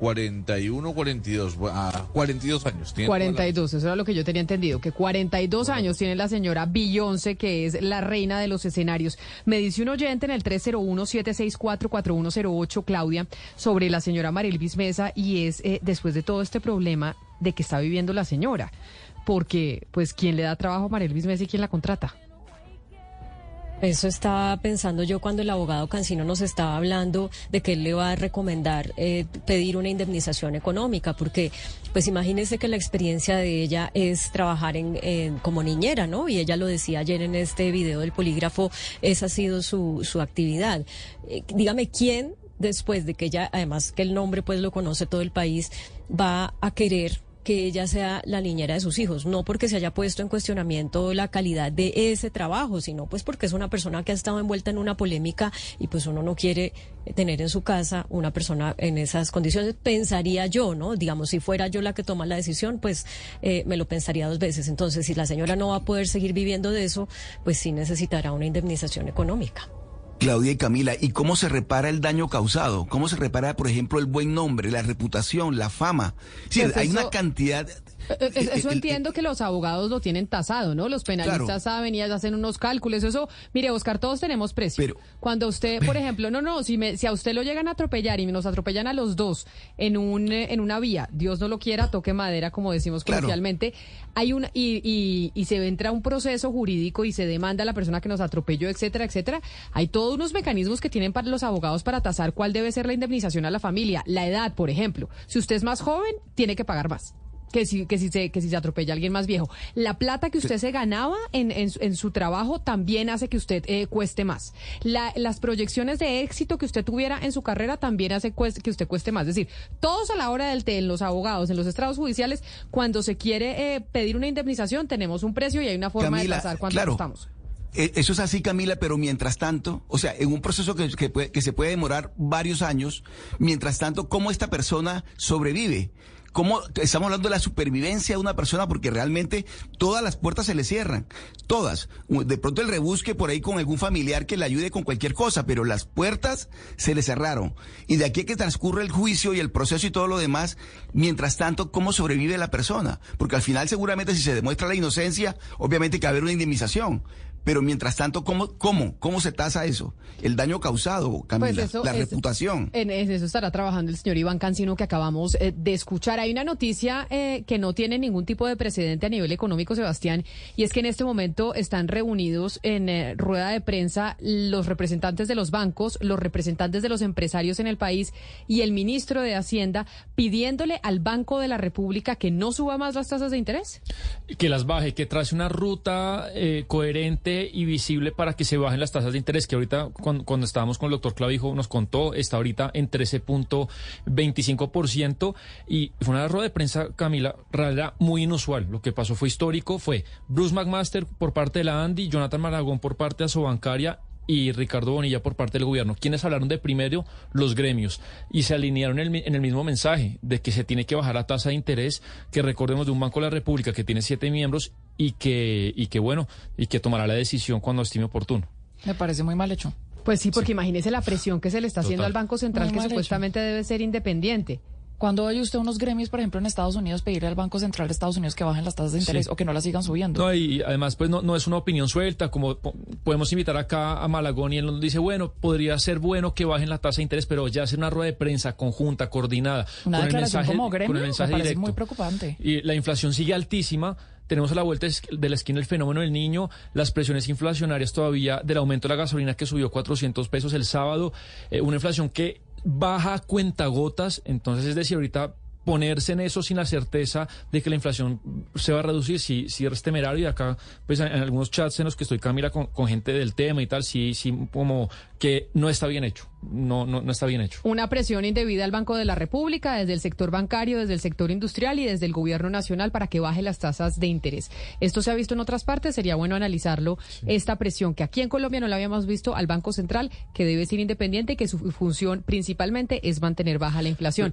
41, 42, ah, 42 años. Tiene toda la 42, eso era lo que yo tenía entendido, que 42 años tiene la señora Beyoncé, que es la reina de los escenarios. Me dice un oyente en el 301-764-4108, Claudia, sobre la señora Marilvis Mesa, y es eh, después de todo este problema de que está viviendo la señora. Porque, pues, ¿quién le da trabajo a Marilvis Mesa y quién la contrata? Eso estaba pensando yo cuando el abogado Cancino nos estaba hablando de que él le va a recomendar eh, pedir una indemnización económica, porque pues imagínese que la experiencia de ella es trabajar en, en- como niñera, ¿no? Y ella lo decía ayer en este video del polígrafo, esa ha sido su, su actividad. Eh, dígame, ¿quién después de que ella, además que el nombre pues lo conoce todo el país, va a querer que ella sea la niñera de sus hijos, no porque se haya puesto en cuestionamiento la calidad de ese trabajo, sino pues porque es una persona que ha estado envuelta en una polémica y pues uno no quiere tener en su casa una persona en esas condiciones, pensaría yo, ¿no? Digamos, si fuera yo la que toma la decisión, pues eh, me lo pensaría dos veces. Entonces, si la señora no va a poder seguir viviendo de eso, pues sí necesitará una indemnización económica. Claudia y Camila, ¿y cómo se repara el daño causado? ¿Cómo se repara, por ejemplo, el buen nombre, la reputación, la fama? Sí, Pues hay eso- una cantidad... Eh, eh, Eso entiendo que los abogados lo tienen tasado, ¿no? Los penalistas Claro. saben y hacen unos cálculos. Eso, mire, Oscar, todos tenemos precio. Cuando usted, por ejemplo, no, no, si, me, si a usted lo llegan a atropellar y nos atropellan a los dos en, un, eh, en una vía, Dios no lo quiera, toque madera, como decimos Claro. coloquialmente, hay una, y, y, y se entra un proceso jurídico y se demanda a la persona que nos atropelló, etcétera, etcétera. Hay todos unos mecanismos que tienen para los abogados para tasar cuál debe ser la indemnización a la familia. La edad, por ejemplo. Si usted es más joven, tiene que pagar más que si, que si se, que si se atropella a alguien más viejo. La plata que usted se ganaba en, en, su- en su trabajo también hace que usted eh, cueste más. La- las proyecciones de éxito que usted tuviera en su carrera también hace cues- que usted cueste más. Es decir, todos a la hora del té, en los abogados, en los estrados judiciales, cuando se quiere eh, pedir una indemnización, tenemos un precio y hay una forma Camila, de tasar cuánto claro. costamos. Eh, Eso es así, Camila, pero mientras tanto, o sea, en un proceso que, que puede- que se puede demorar varios años, mientras tanto, ¿cómo esta persona sobrevive? ¿Cómo estamos hablando de la supervivencia de una persona? Porque realmente todas las puertas se le cierran, todas. De pronto el rebusque por ahí con algún familiar que le ayude con cualquier cosa, pero las puertas se le cerraron. Y de aquí que transcurre el juicio y el proceso y todo lo demás, mientras tanto, ¿cómo sobrevive la persona? Porque al final seguramente si se demuestra la inocencia, obviamente que va a haber una indemnización. Pero mientras tanto, ¿cómo, cómo, cómo se tasa eso? El daño causado, Camila, Pues eso la es- reputación. En en eso estará trabajando el señor Iván Cancino que acabamos eh, de escuchar. Hay una noticia eh, que no tiene ningún tipo de precedente a nivel económico, Sebastián, y es que en este momento están reunidos en eh, rueda de prensa los representantes de los bancos, los representantes de los empresarios en el país y el ministro de Hacienda pidiéndole al Banco de la República que no suba más las tasas de interés. que las baje, que trace una ruta eh, y visible para que se bajen las tasas de interés, que ahorita cuando, estábamos con el doctor Clavijo nos contó, está ahorita en 13.25% y fue una rueda de prensa, Camila, realidad muy inusual. Lo que pasó fue histórico, fue Bruce McMaster por parte de la Andy, Jonathan Maragón por parte de Asobancaria y Ricardo Bonilla por parte del gobierno, quienes hablaron de primero los gremios. Y se alinearon en el, en el mismo mensaje de que se tiene que bajar la tasa de interés, que recordemos de un Banco de la República que tiene siete miembros y que, y que bueno, y que tomará la decisión cuando estime oportuno. Me parece muy mal hecho. Pues sí, porque imagínese la presión que se le está haciendo al Banco Central, Muy que hecho. supuestamente debe ser independiente. ¿Cuándo oye usted unos gremios, por ejemplo, en Estados Unidos pedirle al Banco Central de Estados Unidos que bajen las tasas de interés Sí. o que no las sigan subiendo? No, y además, pues no, no es una opinión suelta, como po- podemos invitar acá a Malagón y él nos dice, bueno, podría ser bueno que bajen la tasa de interés, pero ya hacer una rueda de prensa conjunta, coordinada, Una con el declaración mensaje, como gremio con el me mensaje parece directo. muy preocupante. Y la inflación sigue altísima. Tenemos a la vuelta de la esquina el fenómeno del niño, las presiones inflacionarias todavía del aumento de la gasolina que subió 400 pesos el sábado, eh, una inflación que baja a cuentagotas. Entonces, es decir, ahorita ponerse en eso sin la certeza de que la inflación se va a reducir, si, si es temerario y acá, pues en, en algunos chats en los que estoy Camila con, con gente del tema y tal, sí, sí, como que no está bien hecho, no, no, no está bien hecho. Una presión indebida al Banco de la República, desde el sector bancario, desde el sector industrial y desde el gobierno nacional para que baje las tasas de interés. Esto se ha visto en otras partes, sería bueno analizarlo, esta presión que aquí en Colombia no la habíamos visto al Banco Central, que debe ser independiente y que su función principalmente es mantener baja la inflación.